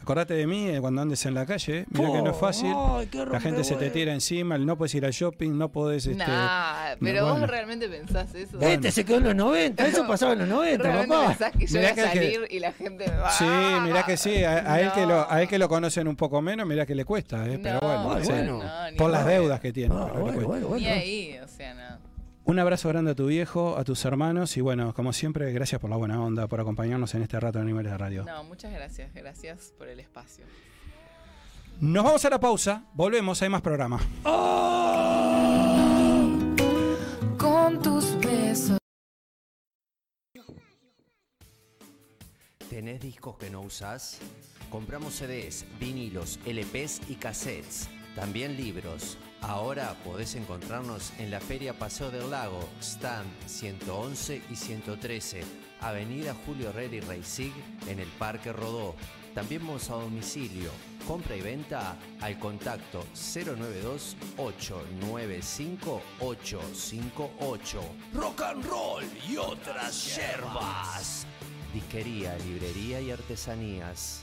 Speaker 4: Acordate de mí eh, cuando andes en la calle. Mira que no es fácil.
Speaker 5: Ay, qué
Speaker 4: La gente se te tira encima, no puedes ir al shopping, no podés... Este,
Speaker 9: Nah, pero
Speaker 4: bueno.
Speaker 9: vos realmente pensás eso.
Speaker 5: Este se quedó en los 90, eso pasaba en los 90,
Speaker 9: realmente
Speaker 5: papá.
Speaker 9: pensás que yo
Speaker 4: Mirá
Speaker 9: voy a
Speaker 4: que-
Speaker 9: salir y la gente me va
Speaker 4: Sí, mirá que sí, a, a él que lo,
Speaker 9: No.
Speaker 4: a él que lo conocen un poco menos, mirá que le cuesta, eh, pero
Speaker 9: No,
Speaker 4: bueno, sí.
Speaker 5: bueno.
Speaker 9: no,
Speaker 4: por las deudas que tiene.
Speaker 5: Ah, bueno, bueno,
Speaker 9: Ni
Speaker 5: bueno.
Speaker 9: ahí, o sea, no.
Speaker 4: Un abrazo grande a tu viejo, a tus hermanos y bueno, como siempre, gracias por la buena onda, por acompañarnos en este rato de Animales de Radio.
Speaker 9: No, muchas gracias. Gracias por el espacio.
Speaker 4: Nos vamos a la pausa, volvemos, hay más programa.
Speaker 8: Con tus besos.
Speaker 3: ¿Tenés discos que no usás? Compramos CDs, vinilos, LPs y cassettes. También libros. Ahora podés encontrarnos en la Feria Paseo del Lago, stand 111 y 113, Avenida Julio Herrera y Reisig, en el Parque Rodó. También vamos a domicilio. Compra y venta al contacto 092-895-858. Rock and roll y otras yerbas. Disquería, librería y artesanías.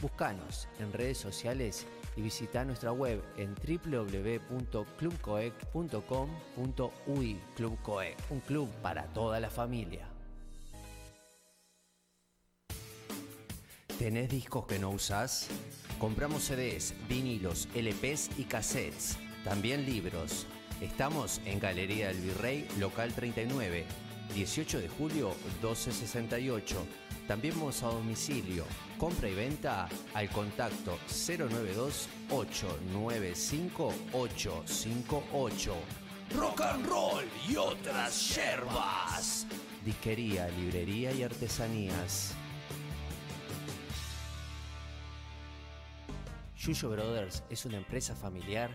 Speaker 3: Búscanos en redes sociales y visita nuestra web en www.clubcoec.com.ui. Club Coec, un club para toda la familia. ¿Tenés discos que no usás? Compramos CDs, vinilos, LPs y cassettes. También libros. Estamos en Galería del Virrey, local 39, 18 de julio 1268. También vamos a domicilio. Compra y venta al contacto 092-895-858. Rock and roll y otras yerbas. Disquería, librería y artesanías. Yuyo Brothers es una empresa familiar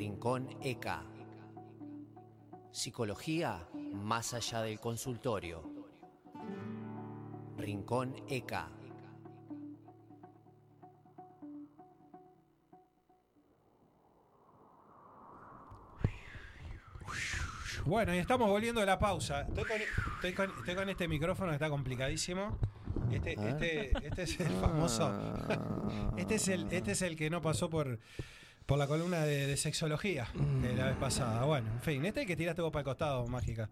Speaker 3: Rincón ECA. Psicología más allá del consultorio. Rincón ECA.
Speaker 4: Bueno, y estamos volviendo de la pausa. Estoy con, estoy con- estoy con este micrófono que está complicadísimo. Este,
Speaker 5: Ah.
Speaker 4: este, este es el famoso. Este es el, este es el que no pasó por, por la columna de, de sexología de la vez pasada. Bueno, en fin, este que tiraste vos para el costado, mágica.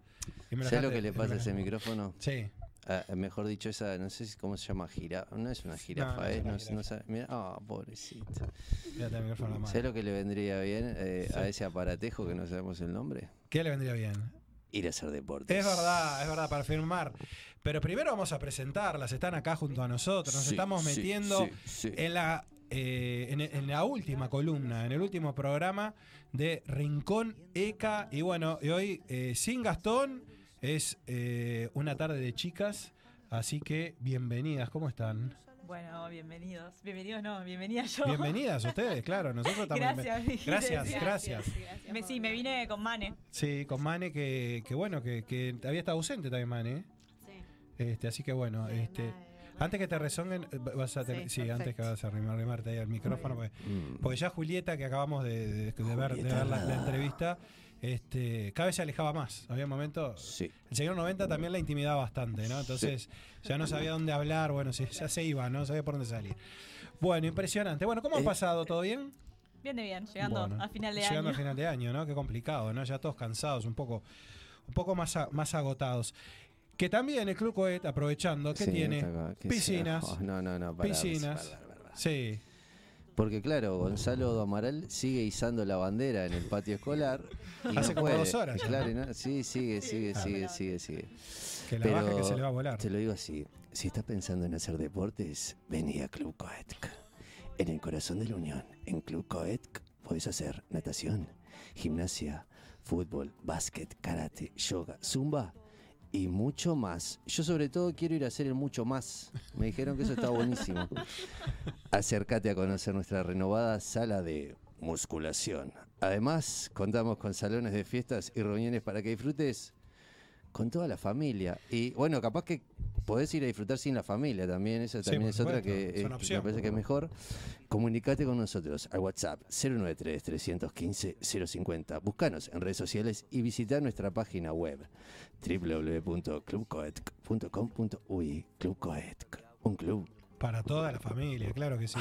Speaker 5: ¿Sabes lo que le pasa a ese micrófono?
Speaker 4: Sí.
Speaker 5: Ah, mejor dicho, esa, no sé si- cómo se llama, jirafa. No es una jirafa,
Speaker 4: no es
Speaker 5: ¿eh? No, no sabe- mira, ah, pobrecito. ¿Sabes lo que le vendría bien eh,
Speaker 4: Sí.
Speaker 5: a ese aparatejo que no sabemos el nombre?
Speaker 4: ¿Qué le vendría bien?
Speaker 5: Ir a hacer deportes.
Speaker 4: Es verdad, es verdad, para firmar. Pero primero vamos a presentarlas, están acá junto a nosotros. Nos
Speaker 5: Sí,
Speaker 4: estamos metiendo
Speaker 5: sí, sí.
Speaker 4: En, la, eh, en, en la última columna, en el último programa de Rincón ECA. Y bueno, y hoy eh, sin Gastón es eh, una tarde de chicas. Así que bienvenidas, ¿cómo están?
Speaker 12: Bueno, bienvenidos. Bienvenidos, no, bienvenidas yo.
Speaker 4: Bienvenidas ustedes, claro, nosotros también.
Speaker 12: Gracias,
Speaker 4: Gracias,
Speaker 12: sí.
Speaker 4: gracias.
Speaker 12: Me, sí, me vine con Mane.
Speaker 4: Sí, con Mane, que, que bueno, que, que había estado ausente también Mane. ¿eh? Este, así que bueno, este, antes que te resonguen, eh, vas a tener, sí,
Speaker 12: Sí,
Speaker 4: antes que vas a arrimar- arrimarte ahí al micrófono, porque,
Speaker 5: Mm.
Speaker 4: porque ya Julieta, que acabamos de, de- de ver, de ver la, entrevista, este, cada vez se alejaba más. Había momentos.
Speaker 5: Sí.
Speaker 4: El señor 90 también la intimidaba bastante, ¿no? Entonces ya no sabía dónde hablar, bueno, sí, ya se iba, no sabía por dónde salir. Bueno, impresionante. Bueno, ¿cómo ha
Speaker 5: Eh,
Speaker 4: pasado? ¿Todo bien?
Speaker 12: Bien de bien, llegando
Speaker 4: Bueno,
Speaker 12: a final de
Speaker 4: llegando
Speaker 12: año.
Speaker 4: a final de año, ¿no? Qué complicado, ¿no? Ya todos cansados, un poco un poco más, a- más agotados. Que también el Club Coet, aprovechando, que
Speaker 5: Sí,
Speaker 4: tiene
Speaker 5: que
Speaker 4: piscinas.
Speaker 5: oh, no, no, no, pará,
Speaker 4: piscinas.
Speaker 5: pará, pará, pará.
Speaker 4: Sí.
Speaker 5: Porque claro, Gonzalo Amaral sigue izando la bandera en el patio escolar. Y
Speaker 4: Hace
Speaker 5: no
Speaker 4: como
Speaker 5: puede.
Speaker 4: dos horas.
Speaker 5: Claro, no- sí, sigue, sigue, sigue, sigue, sigue.
Speaker 4: Que la baje que se le va a volar.
Speaker 5: Te lo digo así, si estás pensando en hacer deportes, vení a Club Coetc. En el corazón de la Unión, en Club Coetc, podés hacer natación, gimnasia, fútbol, básquet, karate, yoga, zumba y mucho más. Yo sobre todo quiero ir a hacer el mucho más. Me dijeron que eso está buenísimo. Acércate a conocer nuestra renovada sala de musculación. Además, contamos con salones de fiestas y reuniones para que disfrutes con toda la familia. Y bueno, capaz que podés ir a disfrutar sin la familia también.
Speaker 4: Sí,
Speaker 5: también es otra que
Speaker 4: es
Speaker 5: me parece que es mejor. Comunicate con nosotros al WhatsApp 093-315-050. Búscanos en redes sociales y visita nuestra página web www.clubcoetc.com.uy. Club Coetc, un club
Speaker 4: Para toda la familia, claro que sí.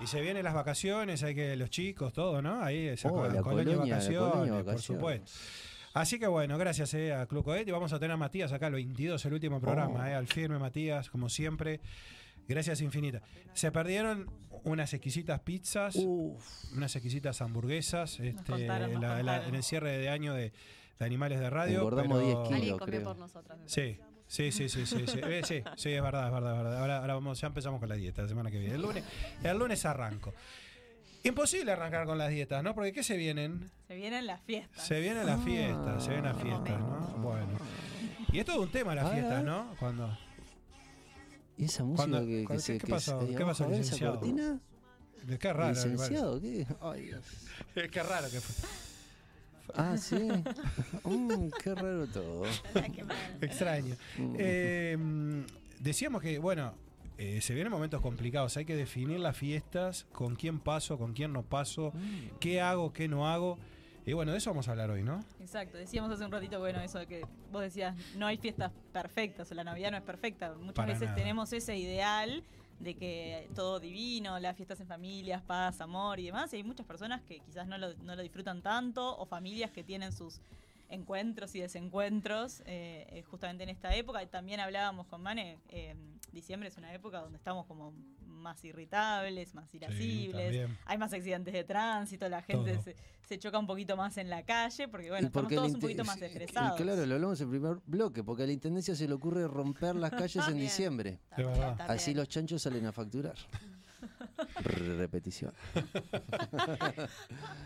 Speaker 4: Y se vienen las vacaciones, hay que los chicos, todo, ¿no? Ahí esa
Speaker 5: Oh,
Speaker 4: co-
Speaker 5: la
Speaker 4: colonia de
Speaker 5: colonia, la
Speaker 4: vacaciones,
Speaker 5: colonia
Speaker 4: por supuesto. Así que bueno, gracias eh, a Club Coet y vamos a tener a Matías acá el 22, el último programa,
Speaker 5: Oh.
Speaker 4: eh, al firme Matías, como siempre. Gracias infinitas. Se perdieron unas exquisitas pizzas, unas exquisitas hamburguesas, este,
Speaker 12: contaron, nos
Speaker 4: la- la-
Speaker 12: contaron.
Speaker 4: en el cierre de año de, de Animales de Radio.
Speaker 5: Engordamos
Speaker 4: pero-
Speaker 5: 10 kilos,
Speaker 13: Alguien comió
Speaker 5: creo.
Speaker 13: por nosotros. me
Speaker 4: Sí, sí, sí, sí, sí, sí, Eh, sí, sí, es verdad, es verdad, es verdad. Ahora, ahora vamos, ya empezamos con la dieta la semana que viene. El lunes, el lunes arranco. Imposible arrancar con las dietas, ¿no? Porque ¿qué se vienen?
Speaker 12: Se vienen las fiestas.
Speaker 4: Se vienen las fiestas, se vienen las
Speaker 12: Qué
Speaker 4: fiestas, ¿no? Bueno. Y es todo un tema las fiestas. ¿no? Cuando.
Speaker 5: ¿Y esa música
Speaker 4: Cuando-
Speaker 5: que, que se
Speaker 4: ¿qué
Speaker 5: que
Speaker 4: pasó?
Speaker 5: se-
Speaker 4: ¿Qué pasó,
Speaker 5: a ver esa
Speaker 4: licenciado?
Speaker 5: cortina?
Speaker 4: Qué raro. que
Speaker 5: ¿Licenciado? ¿Qué? Ay, Dios.
Speaker 4: Qué raro que fue.
Speaker 5: Ah, sí. Mm, qué raro todo.
Speaker 4: Extraño.
Speaker 5: Mm.
Speaker 4: Eh, decíamos que, bueno, eh, se vienen momentos complicados. Hay que definir las fiestas, con quién paso, con quién no paso,
Speaker 5: Mm.
Speaker 4: qué hago, qué no hago. Y bueno, de eso vamos a hablar hoy, ¿no?
Speaker 12: Exacto, decíamos hace un ratito, bueno, eso de que vos decías, no hay fiestas perfectas, o la Navidad no es perfecta. Muchas
Speaker 4: Para
Speaker 12: veces
Speaker 4: nada.
Speaker 12: tenemos ese ideal de que todo divino, las fiestas en familias, paz, amor y demás, y hay muchas personas que quizás no lo, no lo disfrutan tanto, o familias que tienen sus encuentros y desencuentros eh, eh, justamente en esta época. También hablábamos con Mane, eh, diciembre es una época donde estamos como más irritables, más irascibles, hay más accidentes de tránsito, la gente se, se choca un poquito más en la calle, porque bueno,
Speaker 5: porque
Speaker 12: estamos todos un poquito más estresados.
Speaker 5: y Claro, lo hablamos en el primer bloque, porque a la intendencia se le ocurre romper las calles en diciembre. Así los chanchos salen a facturar. Re- Repetición.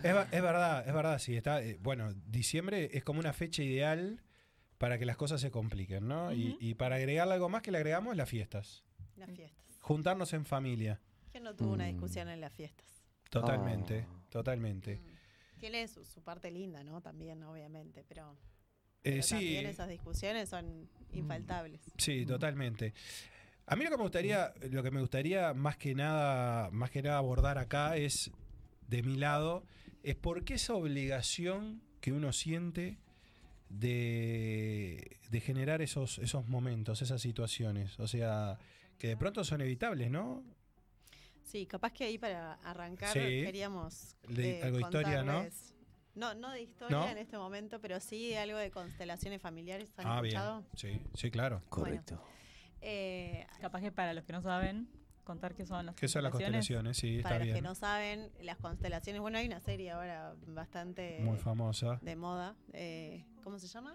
Speaker 4: Es, ver- es verdad, es verdad, sí. Está, eh, bueno, diciembre es como una fecha ideal para que las cosas se compliquen, ¿no? Y- y, para agregarle algo más que le agregamos las fiestas.
Speaker 13: Las fiestas.
Speaker 4: Juntarnos en familia.
Speaker 13: ¿Quién no tuvo una
Speaker 5: Mm.
Speaker 13: discusión en las fiestas?
Speaker 4: Totalmente, totalmente.
Speaker 13: Tiene su, su parte linda, ¿no? También, obviamente, pero,
Speaker 4: Eh,
Speaker 13: pero
Speaker 4: sí,
Speaker 13: también esas discusiones son infaltables.
Speaker 4: sí, totalmente. A mí lo que me gustaría, lo que me gustaría más que nada, más que nada abordar acá es, de mi lado, es por qué esa obligación que uno siente de, de generar esos, esos momentos, esas situaciones. O sea, que de pronto son evitables, ¿no?
Speaker 13: Sí, capaz que ahí para arrancar
Speaker 4: Sí.
Speaker 13: queríamos
Speaker 4: De-
Speaker 13: eh,
Speaker 4: algo de historia, ¿no?
Speaker 13: No, no de historia
Speaker 4: ¿No?
Speaker 13: en este momento, pero sí de algo de constelaciones familiares. ¿Han
Speaker 4: Ah, bien. Sí, sí, claro.
Speaker 5: Correcto.
Speaker 13: Eh,
Speaker 12: Capaz que para los que no saben, contar qué son las
Speaker 4: ¿Qué son las constelaciones? Sí, está
Speaker 13: para los
Speaker 4: bien.
Speaker 13: que no saben, las constelaciones, bueno, hay una serie ahora bastante
Speaker 4: Muy famosa.
Speaker 13: de moda. eh, ¿Cómo se llama?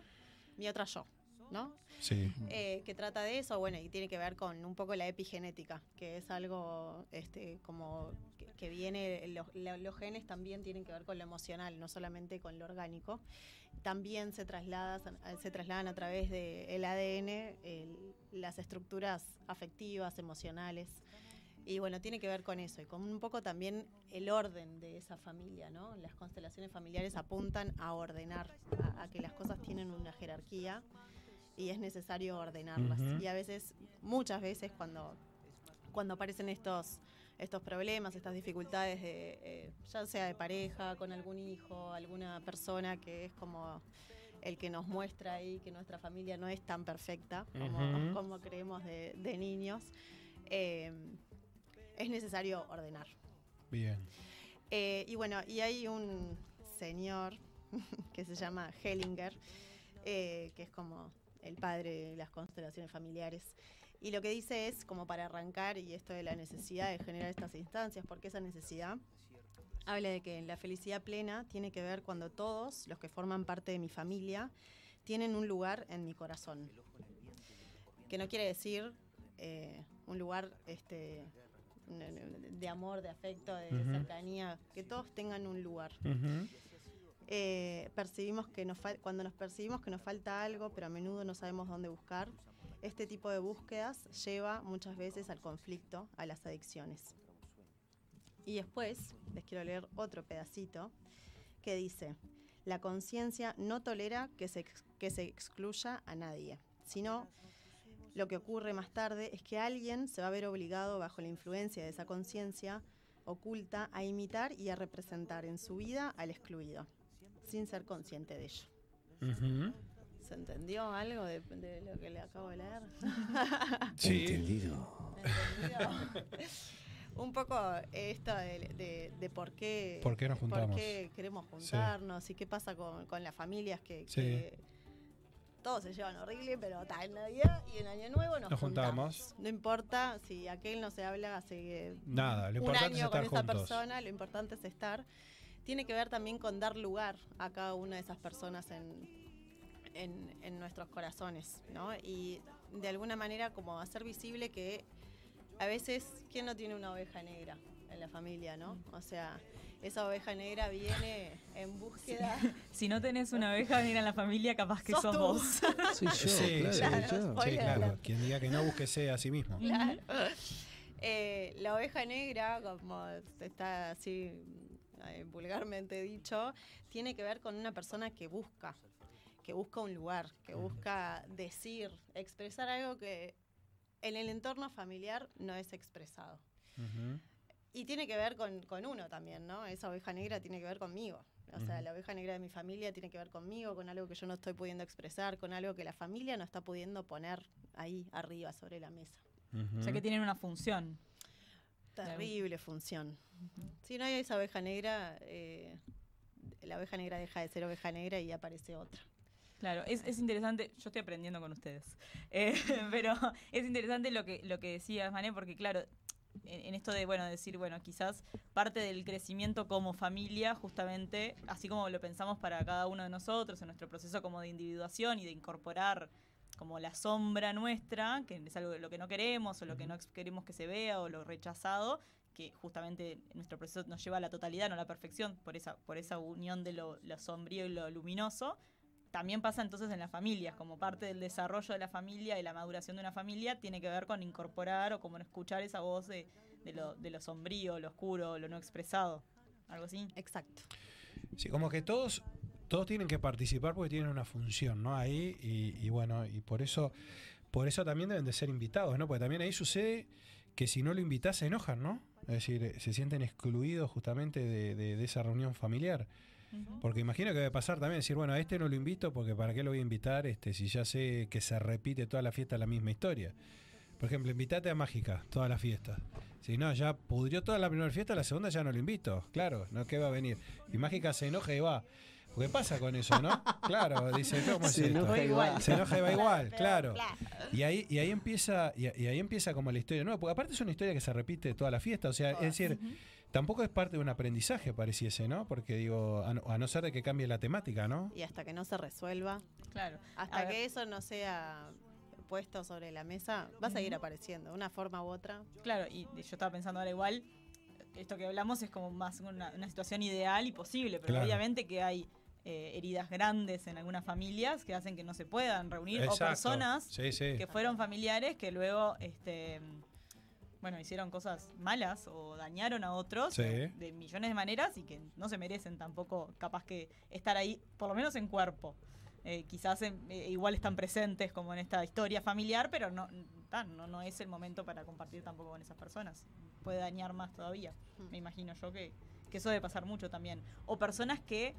Speaker 13: Mi otra yo, ¿no?
Speaker 4: Sí.
Speaker 13: Eh, que trata de eso, bueno, y tiene que ver con un poco la epigenética, que es algo este, como que, viene, los, la- los genes también tienen que ver con lo emocional, no solamente con lo orgánico. También se, traslada, se trasladan a través del ADN el- las estructuras afectivas, emocionales. Y bueno, tiene que ver con eso y con un poco también el orden de esa familia, ¿no? Las constelaciones familiares apuntan a ordenar, a, a que las cosas tienen una jerarquía y es necesario ordenarlas. Y a veces, muchas veces cuando, cuando aparecen estos, estos problemas, estas dificultades, de, eh, ya sea de pareja, con algún hijo, alguna persona que es como el que nos muestra ahí que nuestra familia no es tan perfecta como, creemos de, de niños, eh, es necesario ordenar.
Speaker 4: Bien.
Speaker 13: Eh, y bueno, y hay un señor que se llama Hellinger, que es como el padre de las constelaciones familiares. Y lo que dice es como para arrancar, y esto de la necesidad de generar estas instancias, porque esa necesidad habla de que la felicidad plena tiene que ver cuando todos los que forman parte de mi familia tienen un lugar en mi corazón. Que no quiere decir eh, un lugar este, de amor, de afecto, de cercanía, que todos tengan un lugar. Eh, percibimos que nos cuando nos percibimos que nos falta algo, pero a menudo no sabemos dónde buscar, este tipo de búsquedas lleva muchas veces al conflicto, a las adicciones. Y después les quiero leer otro pedacito que dice, la conciencia no tolera que se, que se excluya a nadie, sino lo que ocurre más tarde es que alguien se va a ver obligado bajo la influencia de esa conciencia oculta a imitar y a representar en su vida al excluido, sin ser consciente de ello. ¿Se entendió algo de, de lo que le acabo de leer?
Speaker 4: Sí.
Speaker 5: Entendido.
Speaker 13: ¿Entendido? Un poco esto de, de- de por qué
Speaker 4: ¿Por qué nos juntamos?
Speaker 13: qué queremos juntarnos y qué pasa con, con las familias que,
Speaker 4: Sí.
Speaker 13: que todos se llevan horrible, pero está en Navidad y en Año Nuevo nos,
Speaker 4: Nos juntamos.
Speaker 13: juntamos. No importa si aquel no se habla hace
Speaker 4: Nada, lo
Speaker 13: un
Speaker 4: importante es
Speaker 13: año con esa persona, lo importante es estar. Tiene que ver también con dar lugar a cada una de esas personas en, en, en nuestros corazones, ¿no? Y de alguna manera como hacer visible que a veces, ¿quién no tiene una oveja negra en la familia, no? O sea, esa oveja negra viene en búsqueda...
Speaker 12: Si no tenés una oveja negra en la familia, capaz que
Speaker 13: Sos
Speaker 12: sos,
Speaker 13: tú.
Speaker 12: vos.
Speaker 4: Sí, sí,
Speaker 13: Claro,
Speaker 4: sí,
Speaker 13: spoiler
Speaker 4: claro. Quien diga que no, búsquese a sí mismo.
Speaker 13: Claro. Eh, la oveja negra, como está así eh, vulgarmente dicho, tiene que ver con una persona que busca, que busca un lugar, que busca decir, expresar algo que en el entorno familiar no es expresado. Y tiene que ver con, con uno también, ¿no? Esa oveja negra tiene que ver conmigo. O sea, la oveja negra de mi familia tiene que ver conmigo, con algo que yo no estoy pudiendo expresar, con algo que la familia no está pudiendo poner ahí arriba sobre la mesa.
Speaker 12: O sea que tienen una función.
Speaker 13: Terrible función. Si no hay esa oveja negra, eh, la oveja negra deja de ser oveja negra y aparece otra.
Speaker 12: Claro, es, es interesante, yo estoy aprendiendo con ustedes, Eh, pero es interesante lo que, lo que decías, Mané, porque claro, en, en esto de, bueno, decir, bueno, quizás parte del crecimiento como familia, justamente, así como lo pensamos para cada uno de nosotros, en nuestro proceso como de individuación y de incorporar como la sombra nuestra, que es algo de lo que no queremos o lo que no queremos que se vea o lo rechazado, que justamente nuestro proceso nos lleva a la totalidad, no a la perfección, por esa, por esa unión de lo, lo sombrío y lo luminoso. También pasa entonces en las familias, como parte del desarrollo de la familia y la maduración de una familia, tiene que ver con incorporar o como escuchar esa voz de, de lo, de lo sombrío, lo oscuro, lo no expresado. Algo así.
Speaker 13: Exacto.
Speaker 4: Sí, como que todos, todos tienen que participar porque tienen una función, ¿no? Ahí, y, y bueno, y por eso, por eso también deben de ser invitados, ¿no? Porque también ahí sucede que si no lo invitas se enojan, ¿no? Es decir, se sienten excluidos justamente de, de- de esa reunión familiar. Porque imagino que debe pasar también, decir, bueno, a este no lo invito porque para qué lo voy a invitar este, si ya sé que se repite toda la fiesta la misma historia. Por ejemplo, invítate a Mágica, toda la fiesta. Si no, ya pudrió toda la primera fiesta, la segunda ya no lo invito. Claro, no que va a venir. Y Mágica se enoja y va. ¿Qué pasa con eso, no? Claro, dice, ¿cómo es
Speaker 5: Se
Speaker 4: esto?
Speaker 5: enoja y va.
Speaker 4: Se enoja y va igual, claro. Y ahí, y ahí empieza, y, y ahí empieza como la historia nueva, porque aparte es una historia que se repite toda la fiesta, o sea, es decir, tampoco es parte de un aprendizaje, pareciese, ¿no? Porque digo, a no, a no ser de que cambie la temática, ¿no?
Speaker 13: Y hasta que no se resuelva,
Speaker 12: Claro.
Speaker 13: hasta
Speaker 12: A ver.
Speaker 13: que eso no sea puesto sobre la mesa, va a seguir apareciendo, de una forma u otra.
Speaker 12: Claro, y yo estaba pensando ahora igual, esto que hablamos es como más una, una situación ideal y posible, pero
Speaker 4: Claro.
Speaker 12: obviamente que hay eh, heridas grandes en algunas familias que hacen que no se puedan reunir
Speaker 4: Exacto.
Speaker 12: o personas
Speaker 4: Sí, sí.
Speaker 12: que fueron familiares que luego este bueno hicieron cosas malas o dañaron a otros
Speaker 4: Sí.
Speaker 12: de, de millones de maneras y que no se merecen tampoco capaz que estar ahí por lo menos en cuerpo. Eh, quizás en- eh, igual están presentes como en esta historia familiar pero no, no no es el momento para compartir tampoco con esas personas. Puede dañar más todavía me imagino yo que, que eso debe pasar mucho también. O personas que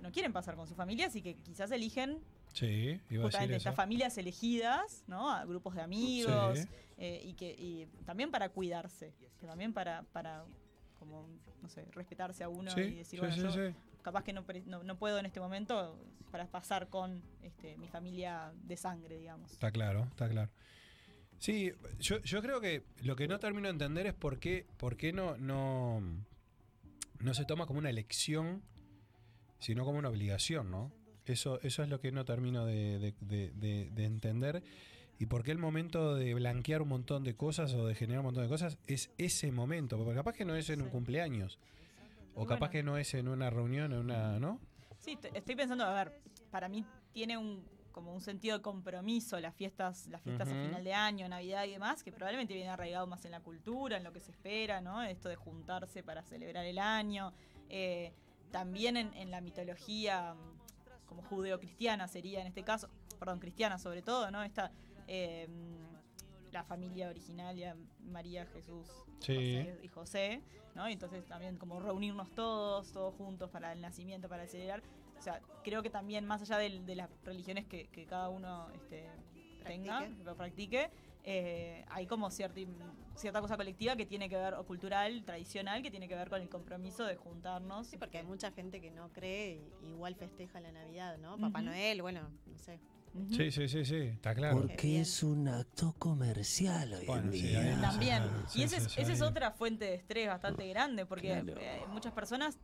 Speaker 12: no quieren pasar con sus familias y que quizás eligen
Speaker 4: Sí, iba a decir eso.
Speaker 12: estas familias elegidas, ¿no? A grupos de amigos
Speaker 4: Sí.
Speaker 12: eh, y que y también para cuidarse, que también para para como no sé respetarse a uno
Speaker 4: Sí,
Speaker 12: y decir
Speaker 4: sí,
Speaker 12: bueno yo capaz que no, no puedo en este momento para pasar con este, mi familia de sangre, digamos.
Speaker 4: Está claro, está claro. Sí, yo, yo creo que lo que no termino de entender es por qué, por qué no, no, no se toma como una elección, sino como una obligación, ¿no? Eso, eso es lo que no termino de, de- de- de- de entender. Y por qué el momento de blanquear un montón de cosas o de generar un montón de cosas es ese momento. Porque capaz que no es en un cumpleaños. O capaz
Speaker 12: bueno.
Speaker 4: que no es en una reunión, en una, ¿no?
Speaker 12: Sí, estoy pensando, a ver, para mí tiene un como un sentido de compromiso las fiestas, las fiestas a final de año, Navidad y demás, que probablemente viene arraigado más en la cultura, en lo que se espera, ¿no? Esto de juntarse para celebrar el año. Eh, también en, en la mitología como judeocristiana sería en este caso, perdón, cristiana sobre todo, ¿no? Esta eh, la familia originaria, María, Jesús
Speaker 4: Sí.
Speaker 12: José y José, ¿no? Y entonces también como reunirnos todos, todos juntos para el nacimiento, para celebrar. O sea, creo que también más allá de, las religiones que, que cada uno este, tenga, lo practique, eh, hay como cierta, cierta cosa colectiva que tiene que ver, o cultural, tradicional, que tiene que ver con el compromiso de juntarnos.
Speaker 13: Sí, porque hay mucha gente que no cree y igual festeja la Navidad, ¿no? Papá. Noel, bueno, no sé.
Speaker 4: Sí, sí, sí, sí, está claro.
Speaker 5: Porque es un acto comercial hoy
Speaker 4: Bueno,
Speaker 5: en día.
Speaker 12: También.
Speaker 4: Sí,
Speaker 12: y esa
Speaker 4: sí,
Speaker 12: es,
Speaker 4: sí,
Speaker 12: esa es otra fuente de estrés bastante grande, porque
Speaker 5: Claro.
Speaker 12: eh, muchas personas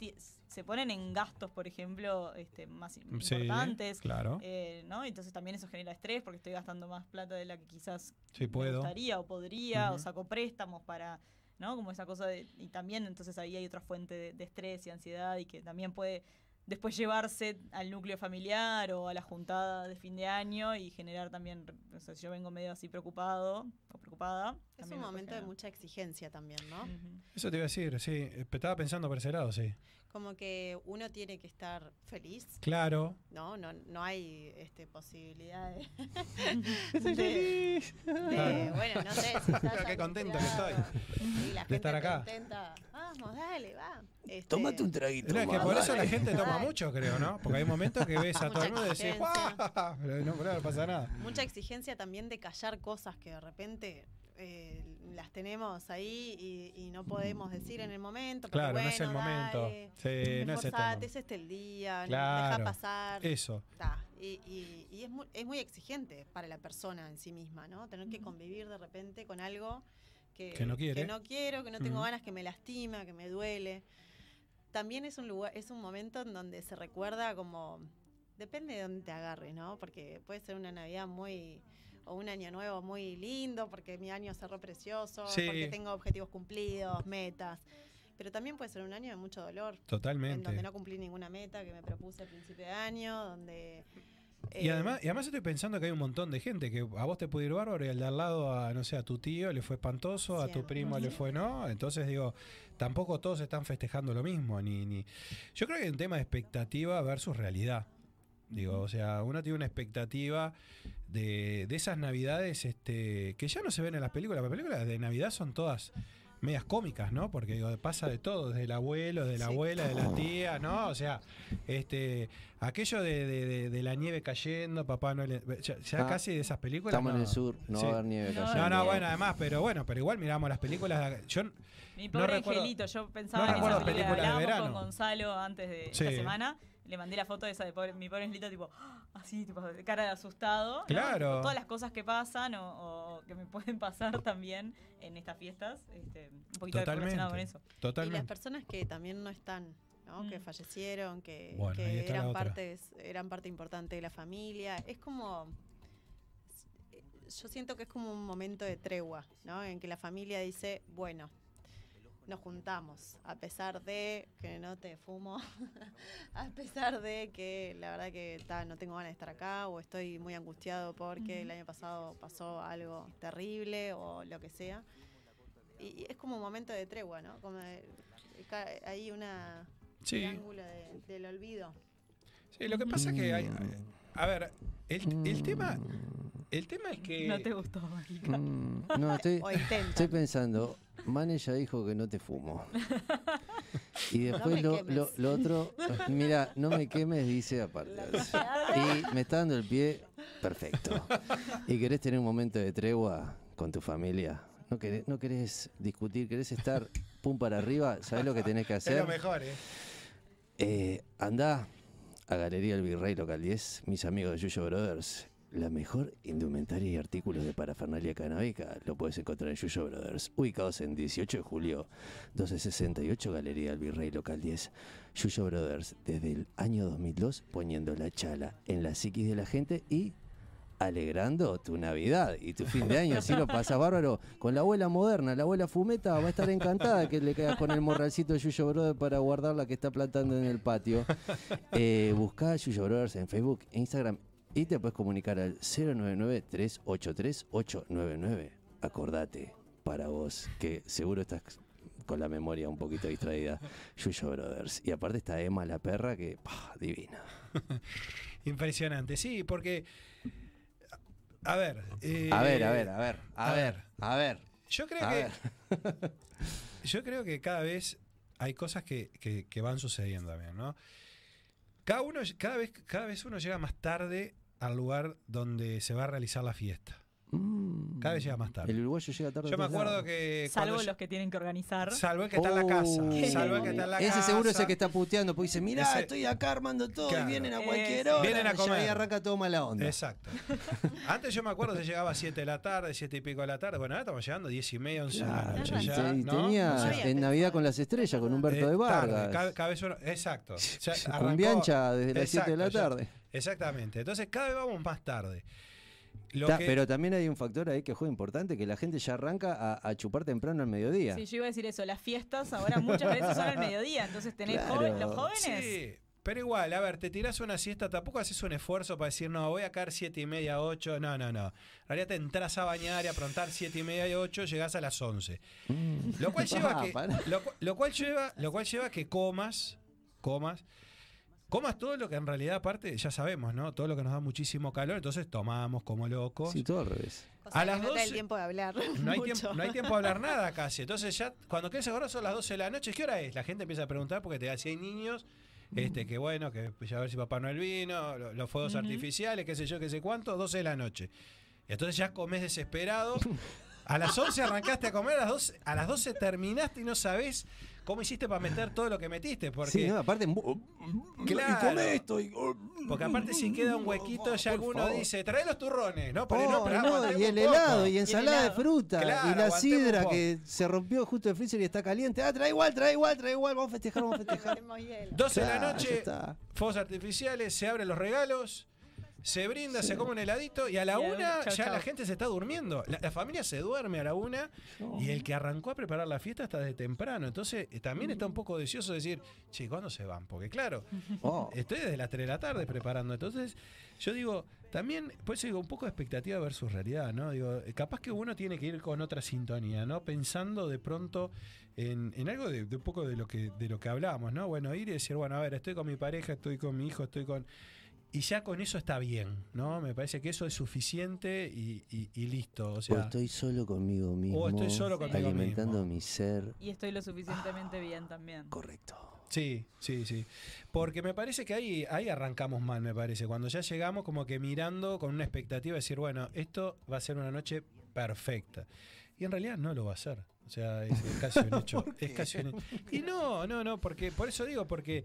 Speaker 12: se ponen en gastos, por ejemplo, este, más
Speaker 4: Sí,
Speaker 12: importantes.
Speaker 4: claro.
Speaker 12: eh, ¿no? Entonces también eso genera estrés porque estoy gastando más plata de la que quizás
Speaker 4: Sí,
Speaker 12: me
Speaker 4: puedo.
Speaker 12: gustaría o podría, o saco préstamos para, ¿no? Como esa cosa de, y también entonces ahí hay otra fuente de, de estrés y ansiedad y que también puede después llevarse al núcleo familiar o a la juntada de fin de año y generar también, o sea, si yo vengo medio así preocupado o preocupada.
Speaker 13: Es un momento de mucha exigencia también, ¿no?
Speaker 4: Eso te iba a decir, sí. eh, Estaba pensando por ese lado, sí.
Speaker 13: Como que uno tiene que estar feliz.
Speaker 4: Claro.
Speaker 13: No, no, no hay este, posibilidad de,
Speaker 4: Estoy
Speaker 13: de-
Speaker 4: feliz.
Speaker 13: de-
Speaker 4: Claro.
Speaker 13: bueno, no sé, si estás
Speaker 4: Qué contento que estoy
Speaker 13: y la
Speaker 4: de estar acá.
Speaker 13: contenta, vamos, dale, va. Este,
Speaker 5: Tómate un traguito.
Speaker 4: No, es que por eso
Speaker 5: dale.
Speaker 4: la gente toma mucho, creo, ¿no? Porque hay momentos que ves a todo el mundo y decís. ¡guau! Pero no, pero no pasa nada.
Speaker 13: Mucha exigencia también de callar cosas que de repente eh, las tenemos ahí y, y no podemos decir en el momento.
Speaker 4: Claro, no es el
Speaker 13: bueno,
Speaker 4: momento.
Speaker 13: dale,
Speaker 4: Sí, no es tema.
Speaker 13: es este el día, no-
Speaker 4: Claro,
Speaker 13: deja pasar.
Speaker 4: eso.
Speaker 13: Ta, Y, y- y es, muy, es muy exigente para la persona en sí misma, ¿no? Tener que convivir de repente con algo que,
Speaker 4: Que no quiere.
Speaker 13: no quiero, que no tengo ganas, que me lastima, que me duele. También es un lugar, es un momento en donde se recuerda como depende de dónde te agarres, ¿no? Porque puede ser una Navidad muy o un año nuevo muy lindo porque mi año cerró precioso,
Speaker 4: Sí.
Speaker 13: porque tengo objetivos cumplidos, metas. Pero también puede ser un año de mucho dolor. En
Speaker 4: Totalmente.
Speaker 13: donde no cumplí ninguna meta que me propuse al principio de año, donde
Speaker 4: Y
Speaker 13: eh,
Speaker 4: además, y además estoy pensando que hay un montón de gente que a vos te puede ir bárbaro y al de al lado a, no sé, a tu tío le fue espantoso, a tu primo le fue no. Entonces digo, tampoco todos están festejando lo mismo. Ni, ni... Yo creo que hay un tema de expectativa versus realidad. Digo, o sea, uno tiene una expectativa de, de esas navidades este, que ya no se ven en las películas. Las películas de Navidad son todas medias cómicas, ¿no? Porque digo, pasa de todo, desde el abuelo, de la
Speaker 5: Sí.
Speaker 4: abuela, de la tía, ¿no? O sea, este aquello de, de- de- de la nieve cayendo, papá no le. Ya, ya
Speaker 5: Ah,
Speaker 4: casi de esas películas.
Speaker 5: estamos en
Speaker 4: no.
Speaker 5: el sur, no va a haber nieve
Speaker 4: No,
Speaker 5: cayendo.
Speaker 4: no, bueno, además, pero bueno, pero igual miramos las películas. de- Yo
Speaker 12: Mi
Speaker 4: no
Speaker 12: pobre
Speaker 4: recuerdo-
Speaker 12: angelito, yo pensaba
Speaker 4: no
Speaker 12: en esa película,
Speaker 4: de
Speaker 12: hablábamos
Speaker 4: verano.
Speaker 12: con Gonzalo antes de
Speaker 4: Sí.
Speaker 12: esta semana, le mandé la foto de esa de pobre- mi pobre angelito, tipo, ¡ah! así, tipo, de cara de asustado. ¿no?
Speaker 4: Claro.
Speaker 12: Tipo, Todas las cosas que pasan o, o que me pueden pasar también en estas fiestas, este, un poquito relacionado con eso.
Speaker 13: Y las personas que también no están, ¿no? Que fallecieron, que,
Speaker 4: Bueno,
Speaker 13: que eran partes, eran parte importante de la familia. Es como yo siento que es como un momento de tregua, ¿no? En que la familia dice, bueno, nos juntamos, a pesar de que no te fumo, a pesar de que la verdad que ta, no tengo ganas de estar acá o estoy muy angustiado porque el año pasado pasó algo terrible o lo que sea. Y, y es como un momento de tregua, ¿no? Como de- ca- hay una
Speaker 4: Sí.
Speaker 13: triángulo de- del olvido.
Speaker 4: Sí, lo que pasa es que hay. A ver, el, el tema. El tema es que.
Speaker 12: No te gustó, Mágica.
Speaker 5: Mm, no, estoy, estoy pensando, Mane ya dijo que no te fumo. Y después lo,
Speaker 13: quemes.
Speaker 5: lo, lo otro, mira, no me quemes, dice aparte. Y me está dando el pie, perfecto. Y querés tener un momento de tregua con tu familia. No querés, no querés discutir, querés estar pum para arriba, ¿sabés lo que tenés que
Speaker 4: Es
Speaker 5: hacer?
Speaker 4: lo mejor, ¿eh?
Speaker 5: Eh, anda a Galería El Virrey Local 10, mis amigos de Yuyo Brothers. La mejor indumentaria y artículos de parafernalia canábica lo puedes encontrar en Yuyo Brothers, ubicados en 18 de julio, 1268 Galería El Virrey Local 10. Yuyo Brothers, desde el año 2002, poniendo la chala en la psiquis de la gente y alegrando tu Navidad y tu fin de año. Así lo pasas bárbaro con la abuela moderna. La abuela fumeta va a estar encantada que le quedas con el morralcito de Yuyo Brothers para guardar la que está plantando en el patio. Eh, buscá a Yuyo Brothers en Facebook, Instagram y te puedes comunicar al 099-383-899. Acordate, para vos, que seguro estás con la memoria un poquito distraída. Yuyo Brothers. Y aparte está Emma la perra que, pah, divina.
Speaker 4: Impresionante, sí, porque. A ver. eh,
Speaker 5: A ver, a ver, a ver, a ver, a ver.
Speaker 4: Yo creo que. yo creo que cada vez hay cosas que, que- que van sucediendo también, ¿no? Cada uno, cada vez, cada vez uno llega más tarde al lugar donde se va a realizar la fiesta. Cada vez llega más tarde.
Speaker 5: El uruguayo llega tarde.
Speaker 4: Yo me acuerdo que.
Speaker 12: Salvo los que tienen que organizar.
Speaker 4: Salvo el que está en la casa.
Speaker 5: Oh.
Speaker 4: Salvo el que está en la
Speaker 5: Ese
Speaker 4: casa.
Speaker 5: seguro es el que está puteando, porque dice, mirá,
Speaker 4: Ese-
Speaker 5: estoy acá armando todo
Speaker 4: Claro.
Speaker 5: y vienen a cualquier hora.
Speaker 4: Vienen a comer.
Speaker 5: ahí arranca todo mala onda.
Speaker 4: Exacto. Antes yo me acuerdo que llegaba a 7 de la tarde, 7 y pico de la tarde. Bueno, ahora estamos llegando a 10 y media, 11 de la
Speaker 5: Claro,
Speaker 4: noche.
Speaker 5: y
Speaker 4: ya,
Speaker 5: y
Speaker 4: ¿no?
Speaker 5: tenía
Speaker 4: O sea,
Speaker 5: en Navidad con las estrellas, con Humberto
Speaker 4: eh,
Speaker 5: de
Speaker 4: tarde,
Speaker 5: Vargas.
Speaker 4: uno, exacto. Arrancó-
Speaker 5: Biancha desde las 7 de la
Speaker 4: ya-
Speaker 5: tarde.
Speaker 4: Exactamente. Entonces cada vez vamos más tarde. Lo
Speaker 5: Ta-
Speaker 4: que-
Speaker 5: Pero también hay un factor ahí que juega importante, que la gente ya arranca a, a chupar temprano al mediodía.
Speaker 12: Sí, yo iba a decir eso. Las fiestas ahora muchas veces son al mediodía. Entonces tenés
Speaker 5: Claro.
Speaker 12: joven- los jóvenes.
Speaker 4: Sí, pero igual, a ver, te tirás una siesta, tampoco haces un esfuerzo para decir, no, voy a caer siete y media, 8. No, no, no. En realidad te entras a bañar y a aprontar siete y media y 8, llegás a las 11. Lo cual lleva a que, lo, cu- lo cual lleva, lo cual lleva a que comas, comas, comas todo lo que en realidad aparte ya sabemos, ¿no? Todo lo que nos da muchísimo calor, entonces tomamos como locos.
Speaker 5: Sí, todo al revés.
Speaker 13: O sea,
Speaker 4: A las
Speaker 13: no te da el
Speaker 4: 12
Speaker 13: tiempo de hablar.
Speaker 4: No hay, tiempo, no hay tiempo de hablar nada casi. Entonces ya cuando quieres acordar son las 12 de la noche. ¿Qué hora es? La gente empieza a preguntar porque te da si hay niños. Este, que bueno, que ya a ver si Papá Noel vino, lo- los fuegos artificiales, qué sé yo, qué sé cuánto, 12 de la noche. Y entonces ya comes desesperado. A las 11 arrancaste a comer, a las 12, a las 12 terminaste y no sabés cómo hiciste para meter todo lo que metiste. Porque,
Speaker 5: Sí, no, aparte,
Speaker 4: Claro.
Speaker 5: y come esto. Y,
Speaker 4: porque aparte si queda un huequito, ya alguno
Speaker 5: favor.
Speaker 4: dice, trae los turrones, ¿no? Pero
Speaker 5: Oh,
Speaker 4: no, pero
Speaker 5: no, y el helado, y ensalada de fruta,
Speaker 4: Claro,
Speaker 5: y la sidra que se rompió justo el freezer y está caliente. Ah, trae igual, trae igual, trae igual, vamos a festejar, vamos a festejar.
Speaker 13: Tenemos hielo.
Speaker 4: 12 de la
Speaker 5: Claro,
Speaker 4: noche, fuegos artificiales, se abren los regalos, se brinda, se come un heladito y a la
Speaker 12: Y
Speaker 4: una
Speaker 12: chau,
Speaker 4: ya
Speaker 12: chau.
Speaker 4: la gente se está durmiendo. La, la familia se duerme a la una y el que arrancó a preparar la fiesta está de temprano. Entonces eh, también está un poco deseoso de decir, che, ¿cuándo se van? Porque claro,
Speaker 5: Oh.
Speaker 4: estoy desde las 3 de la tarde preparando. Entonces yo digo, también, pues digo, un poco de expectativa versus realidad, ¿no? Digo, eh, capaz que uno tiene que ir con otra sintonía, ¿no? Pensando de pronto en, en algo de, de un poco de lo que de lo que hablábamos, ¿no? Bueno, ir y decir, bueno, a ver, estoy con mi pareja, estoy con mi hijo, estoy con y ya con eso está bien, ¿no? Me parece que eso es suficiente y, y- y listo. O
Speaker 5: O
Speaker 4: sea,
Speaker 5: estoy solo conmigo mismo.
Speaker 4: estoy solo conmigo
Speaker 5: Alimentando
Speaker 4: mismo.
Speaker 5: mi ser.
Speaker 12: Y estoy lo suficientemente bien también.
Speaker 5: Correcto.
Speaker 4: Sí, sí, sí. Porque me parece que ahí, ahí arrancamos mal, me parece. Cuando ya llegamos como que mirando con una expectativa de decir, bueno, esto va a ser una noche perfecta. Y en realidad no lo va a ser. O sea, es, es casi un hecho. es casi un hecho. Y no, no, no, porque por eso digo, porque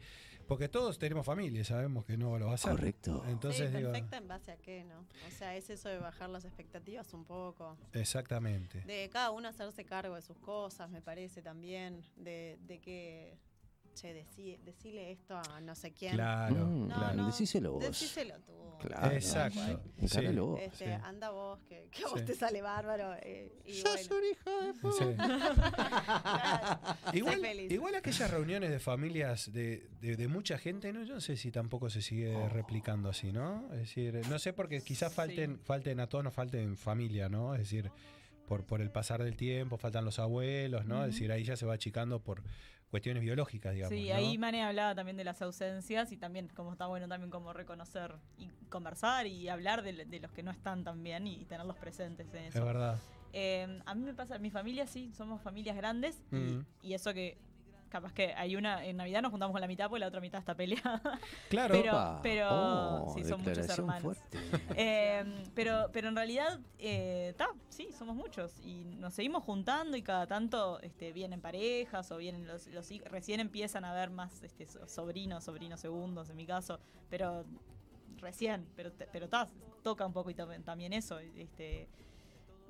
Speaker 4: porque todos tenemos familia, y sabemos que no lo va a hacer.
Speaker 5: Correcto.
Speaker 4: Entonces
Speaker 13: sí,
Speaker 4: digo,
Speaker 13: perfecta en base a qué, ¿no? O sea, es eso de bajar las expectativas un poco.
Speaker 4: exactamente.
Speaker 13: De cada uno hacerse cargo de sus cosas, me parece también. De, de que, che, decí, decile esto a no sé quién.
Speaker 4: Claro,
Speaker 5: Mm,
Speaker 13: No,
Speaker 5: claro,
Speaker 13: no,
Speaker 5: decíselo vos.
Speaker 13: Decíselo tú.
Speaker 5: Claro.
Speaker 4: Exacto.
Speaker 5: Vos.
Speaker 13: Este,
Speaker 4: Sí.
Speaker 13: Anda vos, que, que a vos
Speaker 4: Sí.
Speaker 13: te sale bárbaro. eh, y
Speaker 5: Sos
Speaker 13: bueno.
Speaker 5: un hijo de puta.
Speaker 4: Sí. igual, igual aquellas reuniones de familias de, de- de mucha gente, ¿no? yo no sé si tampoco se sigue
Speaker 5: Oh.
Speaker 4: replicando así, ¿no? Es decir, no sé porque quizás falten, falten a todos nos falten familia, ¿no? Es decir, por, por el pasar del tiempo, faltan los abuelos, ¿no? Es decir, ahí ya se va achicando por cuestiones biológicas, digamos.
Speaker 12: Sí,
Speaker 4: ¿no?
Speaker 12: ahí Mane hablaba también de las ausencias y también como está bueno también como reconocer y conversar y hablar de, de los que no están tan bien y, tenerlos presentes en eso.
Speaker 4: Es verdad.
Speaker 12: Eh, a mí me pasa, mi familia sí, somos familias grandes y-
Speaker 4: Mm.
Speaker 12: y, eso que Capaz que hay una, en Navidad nos juntamos con la mitad porque la otra mitad está peleada.
Speaker 4: Claro.
Speaker 12: Pero,
Speaker 5: Opa.
Speaker 12: pero
Speaker 5: Oh,
Speaker 12: sí, son muchos hermanos.
Speaker 5: fuerte.
Speaker 12: Eh, pero, pero en realidad, está, sí, somos muchos. Y nos seguimos juntando y cada tanto este, vienen parejas o vienen los, los recién empiezan a ver más este, so- sobrinos, sobrinos segundos en mi caso. Pero recién, pero te- pero ta, toca un poco y tam- también eso. Este,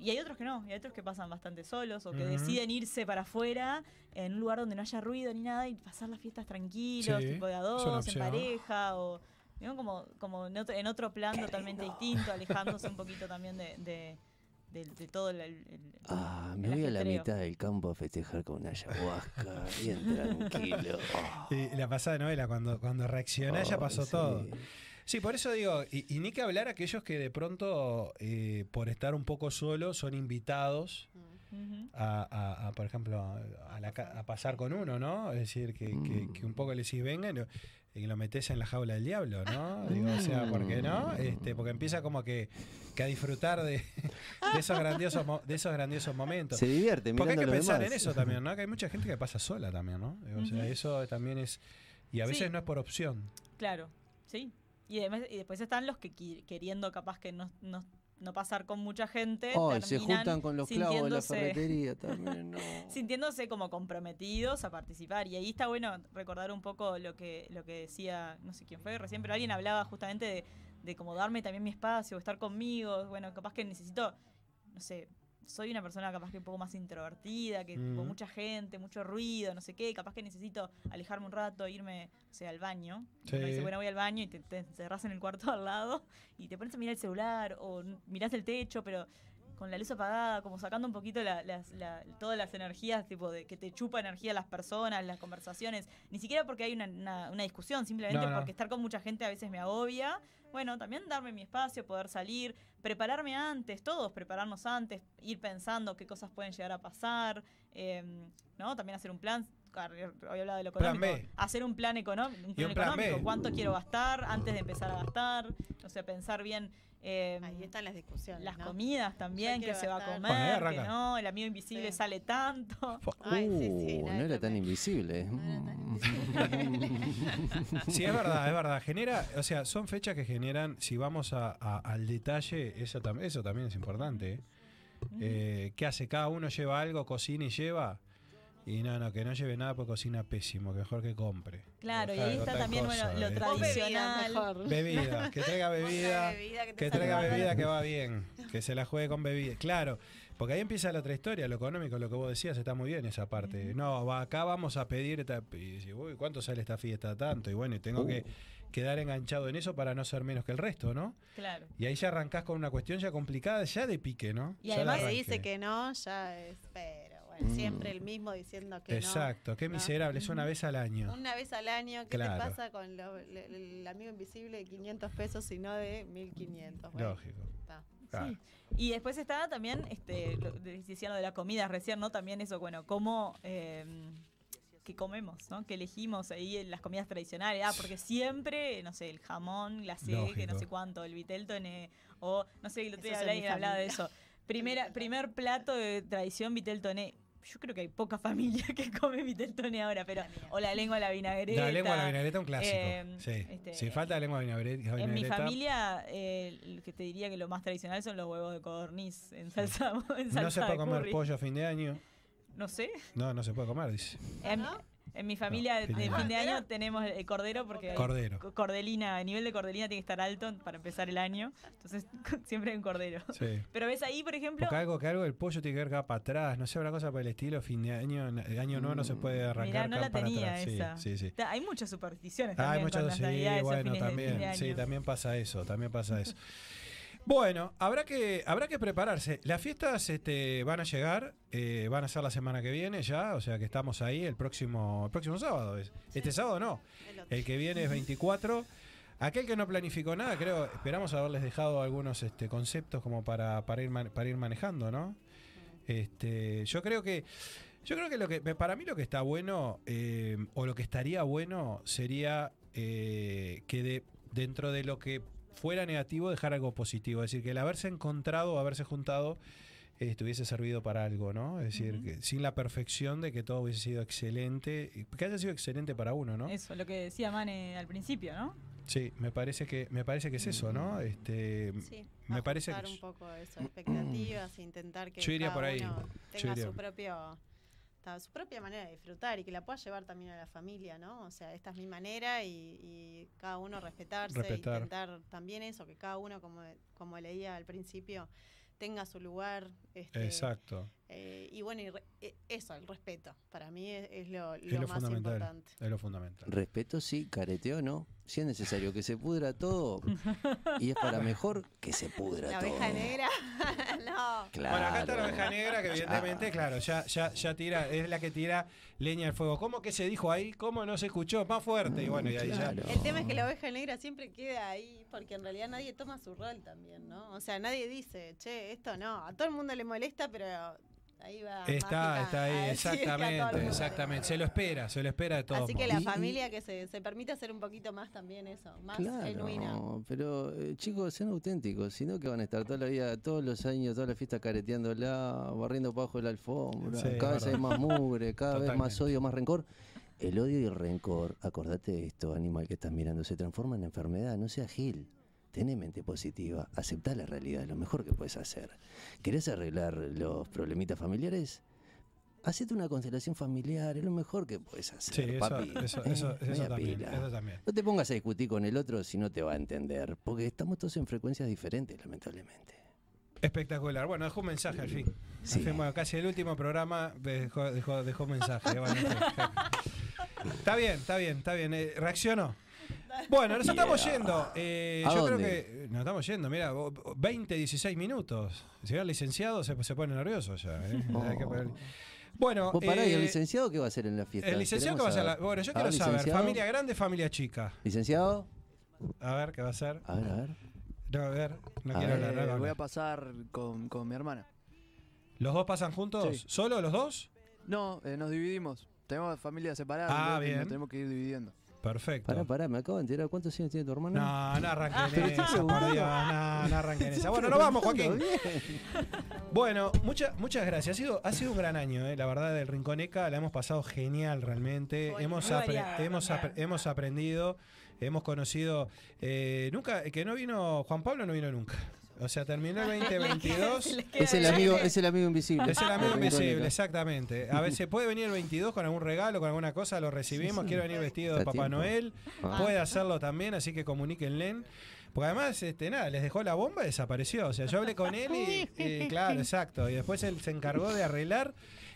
Speaker 12: y hay otros que no, y hay otros que pasan bastante solos o que deciden irse para afuera en un lugar donde no haya ruido ni nada y pasar las fiestas tranquilos,
Speaker 4: Sí,
Speaker 12: tipo de a dos, en pareja o ¿no? como, como en, otro, en otro plan totalmente distinto, alejándose un poquito también de, de, de- de todo el, el- el-
Speaker 5: Ah, me
Speaker 12: el
Speaker 5: voy a la mitad del campo a festejar con una ayahuasca, bien tranquilo.
Speaker 4: Y la pasada novela, cuando, cuando reaccioné ya
Speaker 5: Oh,
Speaker 4: pasó
Speaker 5: sí.
Speaker 4: todo. Sí, por eso digo, y, y ni que hablar aquellos que de pronto, eh, por estar un poco solos, son invitados a, a- a, por ejemplo, a, la ca- a pasar con uno, ¿no? Es decir, que, que- que un poco le decís, vengan y, y lo metes en la jaula del diablo, ¿no? Digo, o sea, ¿por qué no? Este, porque empieza como que, que a disfrutar de, de esos grandiosos de esos grandiosos momentos.
Speaker 5: Se divierte
Speaker 4: Porque hay que
Speaker 5: a
Speaker 4: pensar
Speaker 5: demás.
Speaker 4: en eso también, ¿no? Que hay mucha gente que pasa sola también, ¿no? Digo, O sea, eso también es... Y a veces
Speaker 12: Sí.
Speaker 4: no es por opción.
Speaker 12: Claro, sí. Y, además, y después están los que queriendo capaz que no, no, no pasar con mucha gente.
Speaker 5: Ay, se juntan con los clavos de la ferretería también, no.
Speaker 12: sintiéndose como comprometidos a participar. Y ahí está bueno recordar un poco lo que, lo que decía, no sé quién fue recién, pero alguien hablaba justamente de, de como darme también mi espacio, estar conmigo. Bueno, capaz que necesito, no sé, soy una persona capaz que un poco más introvertida, que con mucha gente, mucho ruido, no sé qué, capaz que necesito alejarme un rato, irme, o sea, al baño.
Speaker 4: Sí.
Speaker 12: Uno dice, bueno, voy al baño y te, te encerrás en el cuarto al lado y te pones a mirar el celular o mirás el techo, pero con la luz apagada, como sacando un poquito la- las- la- todas las energías, tipo de que te chupa energía las personas, las conversaciones, ni siquiera porque hay una, una- una discusión, simplemente
Speaker 4: No, no.
Speaker 12: porque estar con mucha gente a veces me agobia. Bueno, también darme mi espacio, poder salir, prepararme antes, todos prepararnos antes, ir pensando qué cosas pueden llegar a pasar, eh, ¿no? También hacer un plan. Hoy hablado de lo económico. Hacer un plan, económico un plan
Speaker 4: un plan
Speaker 12: económico.
Speaker 4: B.
Speaker 12: ¿Cuánto quiero gastar antes de empezar a gastar? O sea, pensar bien. Eh,
Speaker 13: Ahí están las discusiones.
Speaker 12: las
Speaker 13: ¿no?
Speaker 12: comidas también, que se va a comer,
Speaker 4: Bueno,
Speaker 12: que no, el amigo invisible
Speaker 13: Sí.
Speaker 12: sale tanto.
Speaker 13: Ay, sí, sí,
Speaker 5: Uh,
Speaker 13: nada
Speaker 5: no era tan
Speaker 13: ver.
Speaker 5: invisible.
Speaker 4: Sí, es verdad, es verdad. Genera, o sea, son fechas que generan, si vamos a- a- al detalle, eso, tam- eso también es importante. ¿eh? Eh, ¿Qué hace? Cada uno lleva algo, cocina y lleva. Y no, no, que no lleve nada porque cocina pésimo, que mejor que compre.
Speaker 12: Claro, y ahí está también
Speaker 4: cosa,
Speaker 12: bueno, lo
Speaker 4: ¿eh?
Speaker 12: tradicional.
Speaker 4: Bebida, que traiga bebida,
Speaker 13: bebida que
Speaker 4: traiga bebida que va bien, que se la juegue con bebida. Claro, porque ahí empieza la otra historia, lo económico, lo que vos decías, está muy bien esa parte. No, va, acá vamos a pedir, esta- y decís, uy, ¿cuánto sale esta fiesta? Tanto, y bueno, y tengo que quedar enganchado en eso para no ser menos que el resto, ¿no?
Speaker 12: Claro.
Speaker 4: Y ahí ya arrancás con una cuestión ya complicada, ya de pique, ¿no?
Speaker 13: Y
Speaker 4: Ya
Speaker 13: además
Speaker 4: arranque.
Speaker 13: dice que no, ya es. Pero siempre el mismo diciendo que
Speaker 4: Exacto, qué
Speaker 13: no.
Speaker 4: miserable, es una vez al año.
Speaker 13: Una vez al año, ¿qué
Speaker 4: Claro.
Speaker 13: te pasa con lo- le- le- el amigo invisible de 500 pesos y no de 1500? Bueno,
Speaker 4: Lógico.
Speaker 13: está.
Speaker 4: Claro.
Speaker 12: Y después está también, este, lo, de- decían lo de la comida recién, ¿no? También eso, bueno, cómo, eh, que comemos, ¿no? Que elegimos ahí en las comidas tradicionales. Ah, porque siempre, no sé, el jamón, la que no sé cuánto, el vitel toné, o no sé, el otro día hablaba, de eso. Primera, primer plato de tradición vitel toné. Yo creo que hay poca familia que come vitel toné ahora, pero o la lengua a la vinagreta.
Speaker 4: La lengua a la vinagreta un clásico.
Speaker 12: eh,
Speaker 4: sí.
Speaker 12: este,
Speaker 4: si falta la lengua a la vinagreta.
Speaker 12: en mi familia, eh, que te diría que lo más tradicional son los huevos de codorniz en salsa, en salsa
Speaker 4: no se
Speaker 12: de
Speaker 4: puede comer
Speaker 12: curry.
Speaker 4: pollo a fin de año.
Speaker 12: No sé.
Speaker 4: No, no se puede comer, dice.
Speaker 12: En, en mi familia de
Speaker 4: fin de
Speaker 12: fin de año tenemos el cordero porque hay
Speaker 4: Cordero.
Speaker 12: co- cordelina, el nivel de cordelina tiene que estar alto para empezar el año. Entonces siempre hay un cordero.
Speaker 4: Sí.
Speaker 12: Pero ves ahí, por ejemplo,
Speaker 4: Porque algo, que algo del pollo tiene que ver acá para atrás, no sé, una cosa por el estilo, fin de año, el año nuevo no se puede arrancar
Speaker 12: mirá, no
Speaker 4: acá
Speaker 12: la
Speaker 4: para
Speaker 12: tenía
Speaker 4: atrás. Sí,
Speaker 12: esa.
Speaker 4: Sí, sí.
Speaker 12: Ta- Hay muchas supersticiones
Speaker 4: Ah, hay
Speaker 12: también
Speaker 4: muchos,
Speaker 12: con las
Speaker 4: sí, bueno, también, sí, también pasa eso, también pasa eso. Bueno, habrá que, habrá que prepararse. Las fiestas este, van a llegar, eh, van a ser la semana que viene ya, o sea que estamos ahí el próximo, el próximo sábado. es. Este sábado no, el que viene es 24. Aquel que no planificó nada, creo, esperamos haberles dejado algunos este, conceptos como para, para, ir, para ir manejando, ¿no? Este, yo creo que yo creo que lo que para mí lo que está bueno eh, o lo que estaría bueno sería eh, que de, dentro de lo que fuera negativo dejar algo positivo, es decir, que el haberse encontrado, haberse juntado eh, estuviese servido para algo, ¿no? Es decir, que sin la perfección de que todo hubiese sido excelente, que haya sido excelente para uno, ¿no?
Speaker 12: Eso, lo que decía Mane al principio, ¿no?
Speaker 4: Sí, me parece que me parece que es eso, ¿no? Este,
Speaker 13: Sí,
Speaker 4: me parece que
Speaker 13: un poco eso, expectativas, intentar que
Speaker 4: Yo iría
Speaker 13: cada
Speaker 4: por ahí.
Speaker 13: uno
Speaker 4: Yo
Speaker 13: tenga
Speaker 4: iría.
Speaker 13: su propio ta- su propia manera de disfrutar y que la pueda llevar también a la familia, ¿no? O sea, esta es mi manera y, y cada uno respetarse,
Speaker 4: Respetar.
Speaker 13: intentar también eso, que cada uno, como, como leía al principio, tenga su lugar. Este,
Speaker 4: Exacto.
Speaker 13: Eh, y bueno, y re- eh, eso, el respeto, para mí es, es lo,
Speaker 4: Es
Speaker 13: lo
Speaker 4: lo
Speaker 13: más
Speaker 4: fundamental.
Speaker 13: importante.
Speaker 4: Es lo fundamental.
Speaker 5: Respeto sí, careteo no. Si es necesario que se pudra todo y es para mejor que se pudra
Speaker 13: La
Speaker 5: todo.
Speaker 13: oveja negra, no.
Speaker 4: Bueno, acá está la
Speaker 5: Claro.
Speaker 4: oveja negra que evidentemente, claro, ya, ya, ya tira, es la que tira leña al fuego. ¿Cómo que se dijo ahí? ¿Cómo no se escuchó? Más fuerte. Y bueno, y ahí ya.
Speaker 13: El tema es que la oveja negra siempre queda ahí, porque en realidad nadie toma su rol también, ¿no? O sea, nadie dice, che, esto no, a todo el mundo le molesta, pero ahí va.
Speaker 4: Está,
Speaker 13: Mágica
Speaker 4: está ahí,
Speaker 13: todo
Speaker 4: exactamente, exactamente. Se lo espera, se lo espera de todos
Speaker 13: Así que la
Speaker 5: Y-
Speaker 13: familia que se, se permite hacer un poquito más también eso, más genuina.
Speaker 5: Claro, pero eh, chicos, sean auténticos, sino que van a estar toda la vida, todos los años, toda la fiesta careteándola, barriendo para abajo de la alfombra,
Speaker 4: Sí,
Speaker 5: cada vez hay más mugre, cada vez más odio, más rencor. El odio y el rencor, acordate de esto, animal que estás mirando, se transforma en enfermedad, no seas gil. Tené mente positiva, aceptá la realidad, es lo mejor que puedes hacer. ¿Querés arreglar los problemitas familiares? Hacete una constelación familiar, es lo mejor que puedes hacer.
Speaker 4: Sí, eso,
Speaker 5: papi.
Speaker 4: eso,
Speaker 5: Eh,
Speaker 4: eso, también.
Speaker 5: No te pongas a discutir con el otro si no te va a entender, porque estamos todos en frecuencias diferentes, lamentablemente.
Speaker 4: Espectacular. Bueno, dejó un mensaje al fin.
Speaker 5: Sí.
Speaker 4: Al fin, bueno, casi el último programa dejó, dejó, dejó un mensaje. Bueno, está bien, está bien, está bien. eh, reaccionó. Bueno, nos estamos yendo. Eh,
Speaker 5: ¿A
Speaker 4: yo creo que nos estamos yendo. Mira, 20, 16 minutos. Si el licenciado se, se pone nervioso ya. eh. Hay que poner- Bueno,
Speaker 5: Vos pará, ¿y el
Speaker 4: eh,
Speaker 5: licenciado qué va a hacer en la fiesta?
Speaker 4: el licenciado que va a hacer. la- bueno, yo quiero saber. ¿Familia grande, familia chica?
Speaker 5: ¿Licenciado?
Speaker 4: A ver, ¿qué va a hacer?
Speaker 5: A ver, a ver.
Speaker 4: No, a ver, no
Speaker 5: A
Speaker 4: quiero
Speaker 5: ver.
Speaker 4: hablar. no
Speaker 6: Eh, voy a pasar con, con mi hermana.
Speaker 4: ¿Los dos pasan juntos?
Speaker 6: Sí.
Speaker 4: ¿Solo los dos?
Speaker 6: No, eh, nos dividimos. Tenemos familias separadas.
Speaker 4: Ah, bien.
Speaker 6: Nos tenemos que ir dividiendo.
Speaker 4: Perfecto.
Speaker 5: Pará, pará, me acabo de enterar. ¿Cuántos años tiene tu hermano?
Speaker 4: No, no arranquen
Speaker 5: estoy
Speaker 4: esa, por. Dios, no, no arranquen en esa. Bueno, nos vamos, Joaquín. Bueno, muchas muchas gracias. Ha sido, ha sido un gran año, eh, la verdad, del Rinconeca. La hemos pasado genial realmente. Hemos, apre- hemos, apre- hemos aprendido, hemos conocido. eh, nunca, que no vino, Juan Pablo no vino nunca. O sea, terminó el 2022.
Speaker 5: Es el amigo, es el amigo invisible.
Speaker 4: Es el amigo invisible, exactamente. A ver, se puede venir el 22 con algún regalo, con alguna cosa, lo recibimos. Quiero venir vestido de Papá
Speaker 5: tiempo.
Speaker 4: Noel.
Speaker 5: Ah.
Speaker 4: Puede hacerlo también, así que comuníquenle. Porque además, este, nada, les dejó la bomba y desapareció. O sea, yo hablé con él y, y, claro, exacto. Y después él se encargó de arreglar.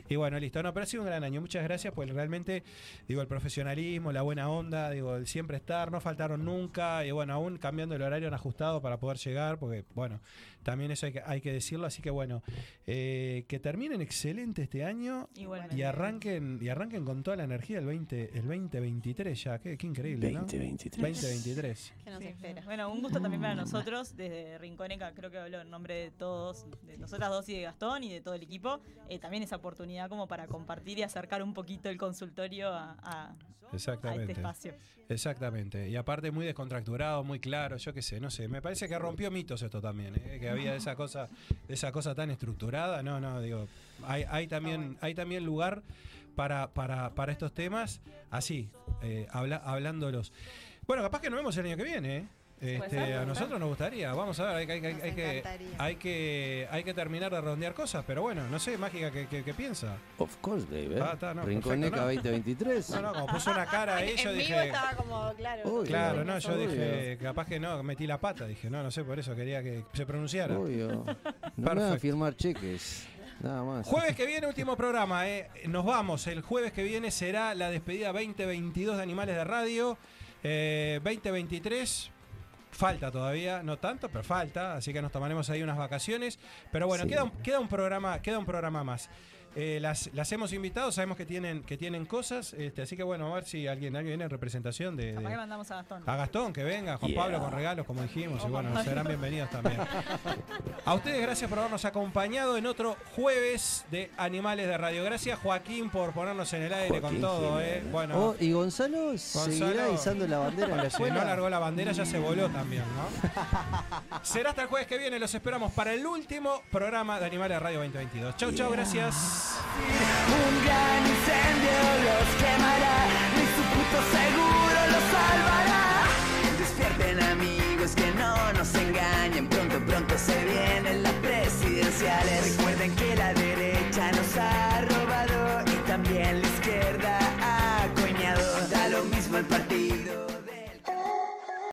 Speaker 4: Y bueno, listo. No, pero ha sido un gran año. Muchas gracias, pues realmente, digo, el profesionalismo, la buena onda, digo, el siempre estar, no faltaron nunca. Y bueno, aún cambiando el horario han ajustado para poder llegar, porque bueno, también eso hay que, hay que decirlo. Así que bueno, eh, que terminen excelente este año
Speaker 12: Igualmente.
Speaker 4: y arranquen y arranquen con toda la energía el 20 el 2023 ya. Qué, qué increíble, ¿no?
Speaker 5: 2023.
Speaker 4: 2023.
Speaker 13: ¿Qué nos
Speaker 12: Sí.
Speaker 13: espera?
Speaker 12: Bueno, un gusto también para nosotros, desde Rinconeca, creo que hablo en nombre de todos, de nosotras dos y de Gastón y de todo el equipo, eh, también esa oportunidad como para compartir y acercar un poquito el consultorio a, a- a
Speaker 4: Exactamente.
Speaker 12: este espacio.
Speaker 4: Exactamente. Y aparte muy descontracturado, muy claro, yo qué sé, no sé. Me parece que rompió mitos esto también, ¿eh? que había esa cosa, esa cosa tan estructurada. No, no, digo, hay, hay también, hay también lugar para, para, para estos temas, así, eh, habla- hablándolos. Bueno, capaz que nos vemos el año que viene, ¿eh? Este, a nosotros nos gustaría, vamos a ver, hay, que- hay que- hay que,
Speaker 13: encantaría.
Speaker 4: hay, que, hay que terminar de redondear cosas, pero bueno, no sé, mágica, ¿qué, qué- qué piensa?
Speaker 5: Of course, baby.
Speaker 4: Ah, está, no,
Speaker 5: Rinconeca
Speaker 4: perfecto, no.
Speaker 5: 2023.
Speaker 4: No, no, como puso una cara ahí, yo
Speaker 13: en vivo
Speaker 4: dije...
Speaker 13: estaba como, claro.
Speaker 4: Claro, no, yo
Speaker 5: obvio.
Speaker 4: dije, capaz que no, metí la pata, dije, no, no sé, por eso quería que se pronunciara.
Speaker 5: Obvio. No me van a firmar cheques. Nada más.
Speaker 4: Jueves que viene, último programa, eh. Nos vamos. El jueves que viene será la despedida 2022 de Animales de Radio. Eh, 2023. Falta todavía, no tanto, pero falta, así que nos tomaremos ahí unas vacaciones. Pero bueno,
Speaker 5: Sí.
Speaker 4: queda, un, queda un programa, queda un programa más. Eh, las, las hemos invitado, sabemos que tienen, que tienen cosas, este, así que bueno, a ver si alguien, alguien viene en representación de, de-
Speaker 12: Capaz que mandamos a Gastón.
Speaker 4: a Gastón, que venga, Juan
Speaker 12: Yeah.
Speaker 4: Pablo con regalos, como dijimos, y bueno, serán bienvenidos también. A ustedes, gracias por habernos acompañado en otro jueves de Animales de Radio. Gracias, Joaquín, por ponernos en el aire
Speaker 5: Joaquín
Speaker 4: con todo. ¿eh? Bueno.
Speaker 5: Oh, ¿Y Gonzalo, seguirá izando la bandera en la
Speaker 4: Si no largó la bandera, ya se voló también, ¿no? Será hasta el jueves que viene, los esperamos para el último programa de Animales de Radio 2022. Chau, chau, gracias.
Speaker 14: Un gran incendio los quemará, ni su puto seguro los salvará. Despierten amigos que no nos engañen, pronto, pronto se vienen las presidenciales. Recuerden que la derecha nos ha robado y también la izquierda ha coñado. Da lo mismo el partido.